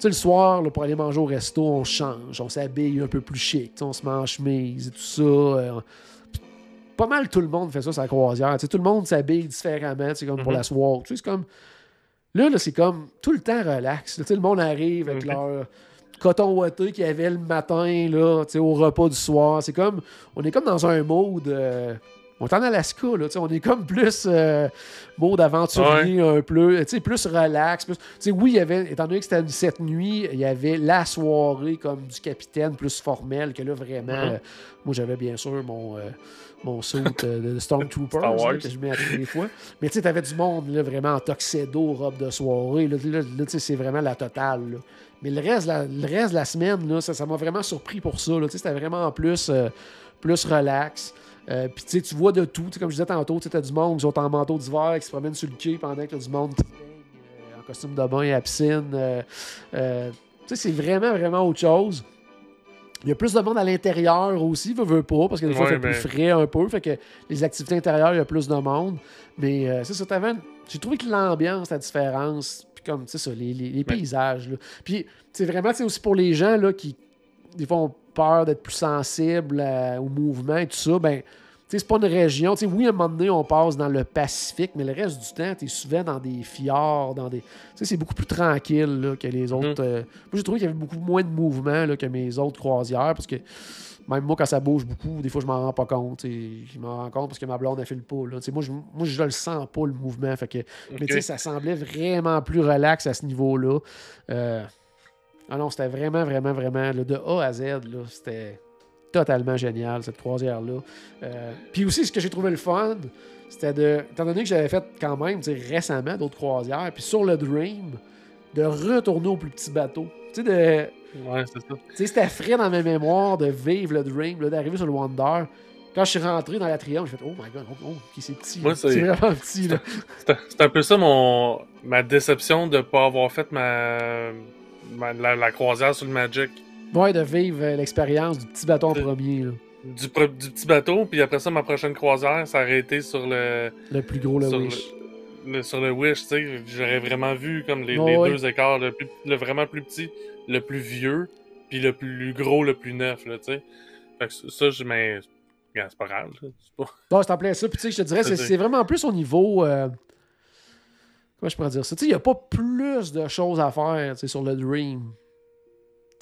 sais, le soir, là, pour aller manger au resto, on change, on s'habille un peu plus chic, on se met en chemise et tout ça. euh, pas mal tout le monde fait ça sur la croisière. Tout le monde s'habille différemment, c'est comme pour Mhm. la soirée. C'est comme. Là, là c'est comme tout le temps relax. là. Le monde arrive avec Mhm. leur coton ouaté qu'il y avait le matin là, au repas du soir. C'est comme. On est comme dans un mode. euh, On est en Alaska, là, on est comme plus euh, mode aventurier, un peu, plus relax. Plus, oui, il y avait, étant donné que c'était cette nuit, il y avait la soirée comme du capitaine plus formel, que là, vraiment, euh, moi, j'avais bien sûr mon, euh, mon suit euh, de Stormtrooper là, que je mets à toutes les fois. Mais tu sais, t'avais du monde, là, vraiment en tuxedo, robe de soirée. Là, c'est vraiment la totale, là. Mais le reste, la, le reste de la semaine, là, ça ça m'a vraiment surpris pour ça. C'était vraiment plus, euh, plus relax. Euh, Puis tu sais, tu vois de tout. Comme je disais tantôt, tu as du monde qui sont en manteau d'hiver, qui se promènent sur le quai pendant que t'as du monde qui euh, en costume de bain à la piscine. Euh, euh, tu sais, c'est vraiment, vraiment autre chose. Il y a plus de monde à l'intérieur aussi, veut, veut pas, parce que des fois, Ouais, c'est plus ben- frais un peu. Fait que les activités intérieures, il y a plus de monde. Mais euh, c'est ça, t'avais- J'ai trouvé que l'ambiance, la différence, puis comme, tu sais ça, les, les- les paysages. Puis, c'est vraiment, c'est aussi pour les gens là, qui, des fois, ont peur d'être plus sensibles à- au mouvement et tout ça, ben, c'est pas une région. Oui, à un moment donné, on passe dans le Pacifique, mais le reste du temps, tu es souvent dans des fjords, dans des. Tu sais, c'est beaucoup plus tranquille là, que les autres. euh, Moi, j'ai trouvé qu'il y avait beaucoup moins de mouvement là, que mes autres croisières, parce que même moi, quand ça bouge beaucoup, des fois, je m'en rends pas compte. Je m'en rends compte parce que ma blonde a fait le pas. Là. Moi, je, moi, je le sens pas, le mouvement. Fait que, Mais ça semblait vraiment plus relax à ce niveau-là. Euh, Ah non, c'était vraiment, vraiment, vraiment, là, de A à Z, c'était totalement génial, cette croisière-là. Euh, Puis aussi, ce que j'ai trouvé le fun, c'était de, étant donné que j'avais fait quand même, récemment d'autres croisières, puis sur le Dream, de retourner au plus petit bateau. Tu sais, de, Ouais, c'est ça. tu sais, c'était frais dans ma mémoire de vivre le Dream, d'arriver sur le Wonder. Quand je suis rentré dans la Triumph, j'ai fait Oh my god, oh, oh, ok, c'est petit. C'est- vraiment petit. Là. C'est un peu ça mon ma déception de pas avoir fait ma- la, la croisière sur le Magic. Ouais, de vivre euh, l'expérience du petit bateau en De- premier. là. Du, petit bateau, puis après ça, ma prochaine croisière, ça aurait été sur le, Le plus gros, le Wish. le, le- sur le Wish, tu sais. J'aurais vraiment vu comme les, Ouais, les ouais. deux écarts, le, plus- le vraiment plus petit, le plus vieux, puis le plus gros, le plus neuf, là, tu sais. Fait que ça, je mais c'est pas grave, là. Pas... Non, c'est en plein ça. Puis tu sais, je te dirais, c'est vraiment plus au niveau. euh, Comment je pourrais dire ça? Il n'y a pas plus de choses à faire sur le Dream.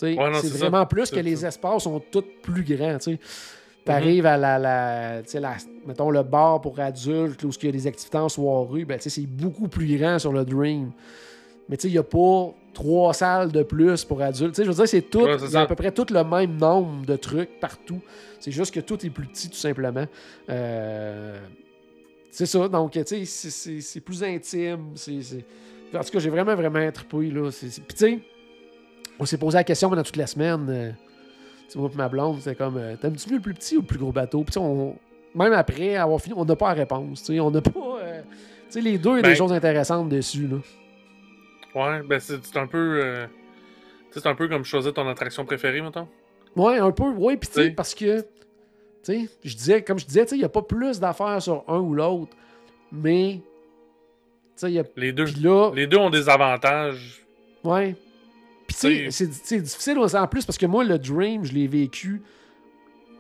Ouais, c'est ça. vraiment plus que les espaces sont tous plus grands. Tu Mhm. arrives à la, la, la- mettons le bar pour adultes, où il y a des activités en soirée, ben, c'est beaucoup plus grand sur le Dream. Mais il n'y a pas trois salles de plus pour adultes. Je veux dire, c'est tout, Ouais, à peu près tout le même nombre de trucs partout. C'est juste que tout est plus petit, tout simplement. Euh, c'est ça, donc, tu sais, c'est- plus intime. c'est En tout cas, j'ai vraiment, vraiment trippé, là. Puis, tu sais, on s'est posé la question pendant toute la semaine. euh, tu et ma blonde, c'était comme, euh, t'aimes-tu mieux le plus petit ou le plus gros bateau? Puis, tu sais, on... même après avoir fini, on n'a pas la réponse. tu sais, On n'a pas... euh, Tu sais, les deux, il y a des Ben- choses intéressantes dessus, là. Ouais, ben c'est un peu... tu sais, c'est un peu comme choisir ton attraction préférée, mettons. Ouais, un peu. Oui, puis tu sais, parce que, je disais, comme je disais, il n'y a pas plus d'affaires sur un ou l'autre, mais, y a. Les deux, là, les deux ont des avantages. ouais. Puis c'est difficile aussi en plus parce que moi, le Dream, je l'ai vécu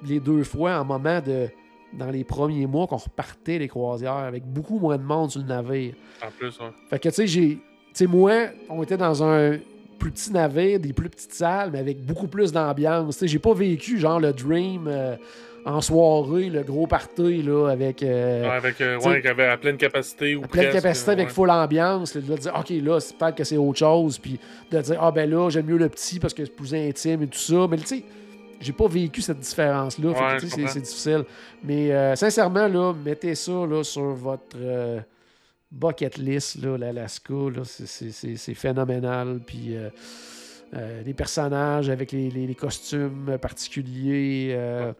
les deux fois en moment de. Dans les premiers mois qu'on repartait les croisières avec beaucoup moins de monde sur le navire. En plus, ouais. Fait que, tu sais, j'ai. Tu sais, moi, on était dans un plus petit navire, des plus petites salles, mais avec beaucoup plus d'ambiance. Tu sais, j'ai pas vécu, genre, le Dream euh, en soirée, le gros party, là, avec. euh, Ouais, avec, euh, ouais, à pleine capacité ou à pleine presque, capacité avec ouais. full ambiance, là, de dire, OK, là, c'est peut-être que c'est autre chose, puis de dire, ah, ben là, j'aime mieux le petit parce que c'est plus intime et tout ça. Mais, tu sais, j'ai pas vécu cette différence-là. Ouais, c'est- difficile. Mais, euh, sincèrement, là, mettez ça, là, sur votre. euh, bucket list, là, l'Alaska, là, c'est- c'est- c'est c'est phénoménal. Puis euh, les personnages avec les, les- les costumes particuliers, euh,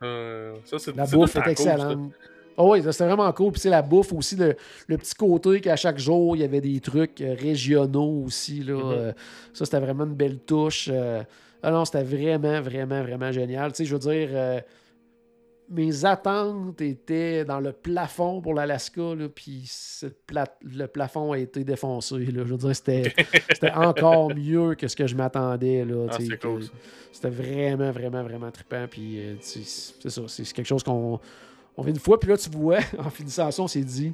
ça, c'est la c'est bouffe est excellente. Oh oui, c'était vraiment cool. Puis sais, la bouffe aussi, le, le petit côté qu'à chaque jour, il y avait des trucs euh, régionaux aussi. Là, Mhm. Euh, ça, c'était vraiment une belle touche. Ah non, c'était vraiment, vraiment, vraiment génial. Tu sais, je veux dire, mes attentes étaient dans le plafond pour l'Alaska, puis pla- le plafond a été défoncé. Là. Je veux dire, c'était encore mieux que ce que je m'attendais. Ah, cool. C'était vraiment, vraiment, vraiment trippant. Puis euh, c'est ça, c'est c'est quelque chose qu'on on fait une fois. Puis là, tu vois, en finissant ça, on s'est dit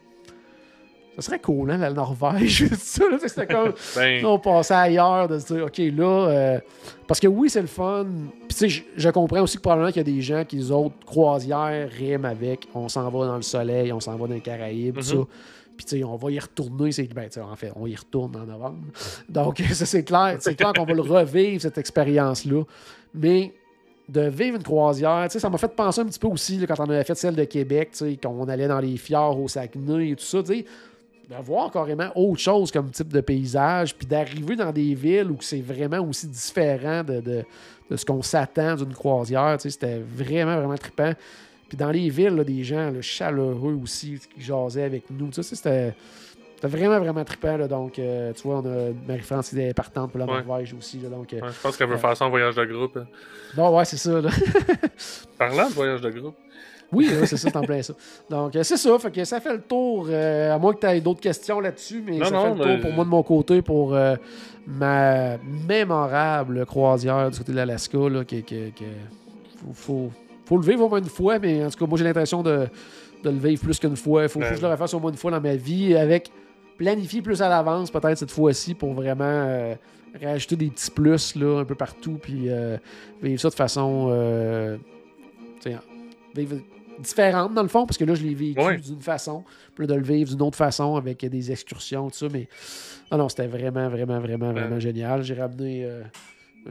ça serait cool, hein, la Norvège, ça. là, C'était comme. Ben, on passait ailleurs de se dire, OK, là. euh, parce que oui, c'est le fun. Puis, tu sais, je, comprends aussi que probablement qu'il y a des gens qui, les autres, croisières, riment avec on s'en va dans le soleil, on s'en va dans les Caraïbes, tout Mhm. ça. Puis, tu sais, on va y retourner. C'est, ben, tu sais, en fait, on y retourne en novembre. Donc, ça, c'est clair. C'est clair qu'on va le revivre, cette expérience-là. Mais de vivre une croisière, tu sais, ça m'a fait penser un petit peu aussi là, quand on avait fait celle de Québec, tu sais, qu'on allait dans les fjords au Saguenay et tout ça, tu sais, de voir carrément autre chose comme type de paysage, puis d'arriver dans des villes où c'est vraiment aussi différent de, de- de ce qu'on s'attend d'une croisière, c'était vraiment, vraiment trippant. Puis dans les villes, là, des gens là, chaleureux aussi qui jasaient avec nous, c'était... Vraiment, vraiment trippant. là. donc, euh, tu vois, on a Marie-France qui est partante pour la Ouais. Norvège aussi. là. donc, euh, ouais, je pense qu'elle veut faire ça en voyage de groupe. hein. bon, ouais, c'est ça. là. Parlant de voyage de groupe, Oui, c'est ça, c'est en plein ça. Donc, euh, c'est ça. Fait que ça fait le tour. euh, à moins que tu aies d'autres questions là-dessus, mais Non, ça non, fait le tour mais- pour moi de mon côté pour euh, ma mémorable croisière du côté de l'Alaska. Là, que, que- que- faut, le vivre au moins une fois, mais en tout cas, moi, j'ai l'impression de, de le vivre plus qu'une fois. Il faut, faut que je le refasse au moins une fois dans ma vie avec planifier plus à l'avance, peut-être cette fois-ci, pour vraiment euh, rajouter des petits plus là, un peu partout, puis euh, vivre ça de façon. euh, vivre différente dans le fond, parce que là, je l'ai vécu Ouais. d'une façon, puis là, de le vivre d'une autre façon avec des excursions, tout ça, mais non, non, c'était vraiment, vraiment, vraiment, vraiment Ouais. génial. J'ai ramené euh,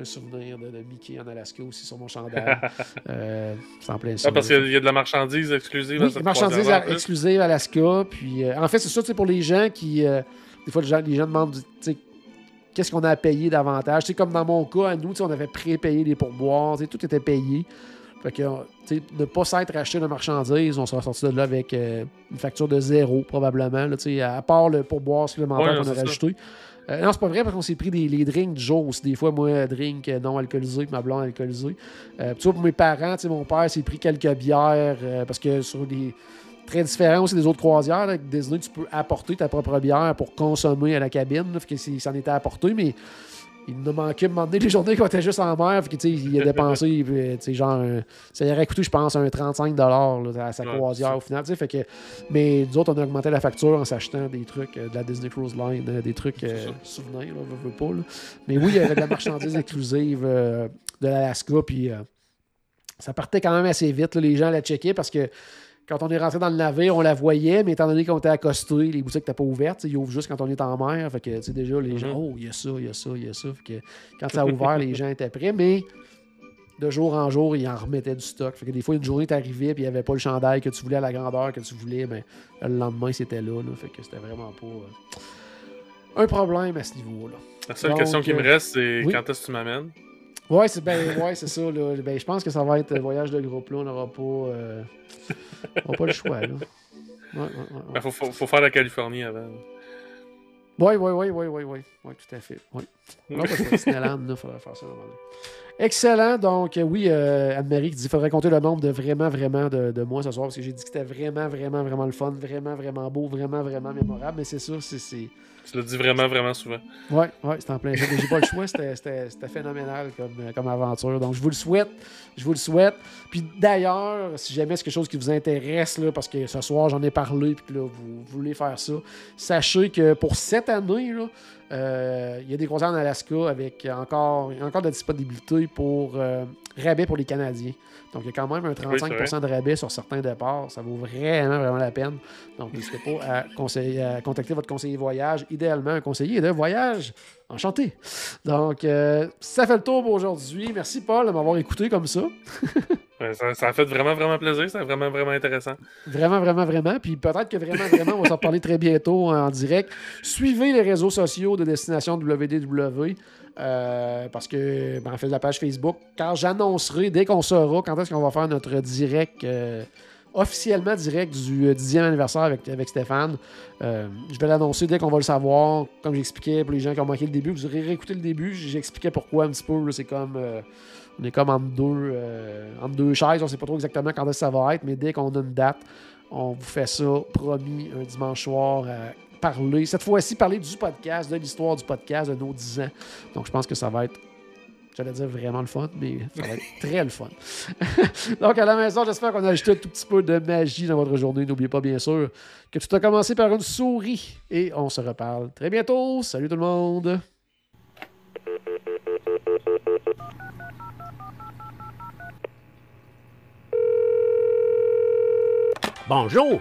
un souvenir de, de Mickey en Alaska aussi sur mon chandail. euh, c'est en plein. Ah, parce qu'il y a- de la marchandise exclusive Oui, à cette en plus. exclusives Alaska. Puis, euh, en fait, c'est ça, pour les gens qui. euh, des fois, les gens, les gens demandent, qu'est-ce qu'on a à payer davantage? Sais, comme dans mon cas, à nous, on avait pré-payé les pourboires, tout était payé. Fait que, tu sais, ne pas s'être acheté de marchandises, on sera sorti de là avec euh, une facture de zéro, probablement, là, tu sais, à part le pourboire supplémentaire Ouais, qu'on a rajouté. Euh, non, c'est pas vrai parce qu'on s'est pris des, les drinks jour aussi. Des fois, moi, drink non alcoolisé, puis ma blonde alcoolisée. Euh, puis tu vois, pour mes parents, tu sais, mon père s'est pris quelques bières euh, parce que sur des très différents aussi des autres croisières, là, Disney, tu peux apporter ta propre bière pour consommer à la cabine. Là, fait que c'est- ça en était apporté, mais il nous manquait de demander les journées qu'on était juste en mer. Sais, il a dépensé, puis, genre, un- ça y aurait coûté, je pense, un 35$ là, à sa Ouais, croisière au final. Fait que, mais nous autres, on a augmenté la facture en s'achetant des trucs euh, de la Disney Cruise Line, euh, des trucs euh, souvenirs, là, veux, veux pas. là. Mais oui, il y avait de la marchandise exclusive de l'Alaska, puis ça partait quand même assez vite. là, les gens la checkaient parce que quand on est rentré dans le navire, on la voyait, mais étant donné qu'on était accosté, les boutiques n'étaient pas ouvertes. Ils ouvrent juste quand on est en mer. Fait que, tu sais, déjà, les gens, Mhm. oh, il y a ça, il y a ça, il y a ça. Fait que quand ça a ouvert, les gens étaient prêts, mais de jour en jour, ils en remettaient du stock. Fait que des fois, une journée, t'arrivais, puis il n'y avait pas le chandail que tu voulais à la grandeur que tu voulais, mais le lendemain, c'était là, là. Fait que c'était vraiment pas euh, un problème à ce niveau-là. La seule Donc, question qui me euh, reste, c'est oui? quand est-ce que tu m'amènes? Ouais, c'est ben, ouais, c'est ça. Là. Ben, je pense que ça va être voyage de groupe. Là. On n'aura pas, euh, on aura pas le choix. Là. Ouais, ouais, ouais, Il faut, faut, faut faire la Californie avant. ouais, ouais, ouais, ouais, ouais, ouais, ouais, tout à fait. Non, parce que Disneyland, il faudrait faire ça. donné. Excellent. Donc, euh, oui, euh, Anne-Marie qui dit qu'il faudrait compter le nombre de vraiment, vraiment de, de mois ce soir parce que j'ai dit que c'était vraiment, vraiment, vraiment le fun, vraiment, vraiment beau, vraiment, vraiment mémorable. Mais c'est ça, c'est. Tu l'as dit vraiment, vraiment souvent. Ouais, ouais, c'était en plein jeu. J'ai pas le choix, c'était- phénoménal comme, euh, comme aventure. Donc, je vous le souhaite. Je vous le souhaite. Puis d'ailleurs, si jamais c'est quelque chose qui vous intéresse, là, parce que ce soir, j'en ai parlé, puis que là, vous, voulez faire ça, sachez que pour cette année, euh, il y a des croisières en Alaska avec encore, encore de la disponibilité pour euh, rabais pour les Canadiens. Donc, il y a quand même un 35% de rabais sur certains départs. Ça vaut vraiment, vraiment la peine. Donc, n'hésitez pas à, conseiller- à contacter votre conseiller voyage, idéalement un conseiller de voyage. Enchanté. Donc, euh, ça fait le tour pour aujourd'hui. Merci, Paul, de m'avoir écouté comme ça. Ça, ça a fait vraiment, vraiment plaisir. C'est vraiment, vraiment intéressant. Vraiment, vraiment, vraiment. Puis peut-être que vraiment, vraiment, on va s'en reparler très bientôt en direct. Suivez les réseaux sociaux de Destination WDW. Euh, parce que, ben, en fait, la page Facebook, quand j'annoncerai, dès qu'on saura quand est-ce qu'on va faire notre direct, euh, officiellement direct du euh, 10e anniversaire avec, avec Stéphane, euh, je vais l'annoncer dès qu'on va le savoir. Comme j'expliquais pour les gens qui ont manqué le début, vous aurez réécouté le début, j'expliquais pourquoi un petit peu. C'est comme. euh, on est comme entre deux, euh, entre deux chaises, on sait pas trop exactement quand est-ce que ça va être, mais dès qu'on a une date, on vous fait ça, promis, un dimanche soir, à parler. Cette fois-ci, parler du podcast, de l'histoire du podcast, de nos 10 ans. Donc, je pense que ça va être J'allais dire vraiment le fun, mais ça va être très le fun. Donc, à la maison, j'espère qu'on a ajouté un tout petit peu de magie dans votre journée. N'oubliez pas, bien sûr, que tout a commencé par une souris. Et on se reparle très bientôt. Salut tout le monde! Bonjour,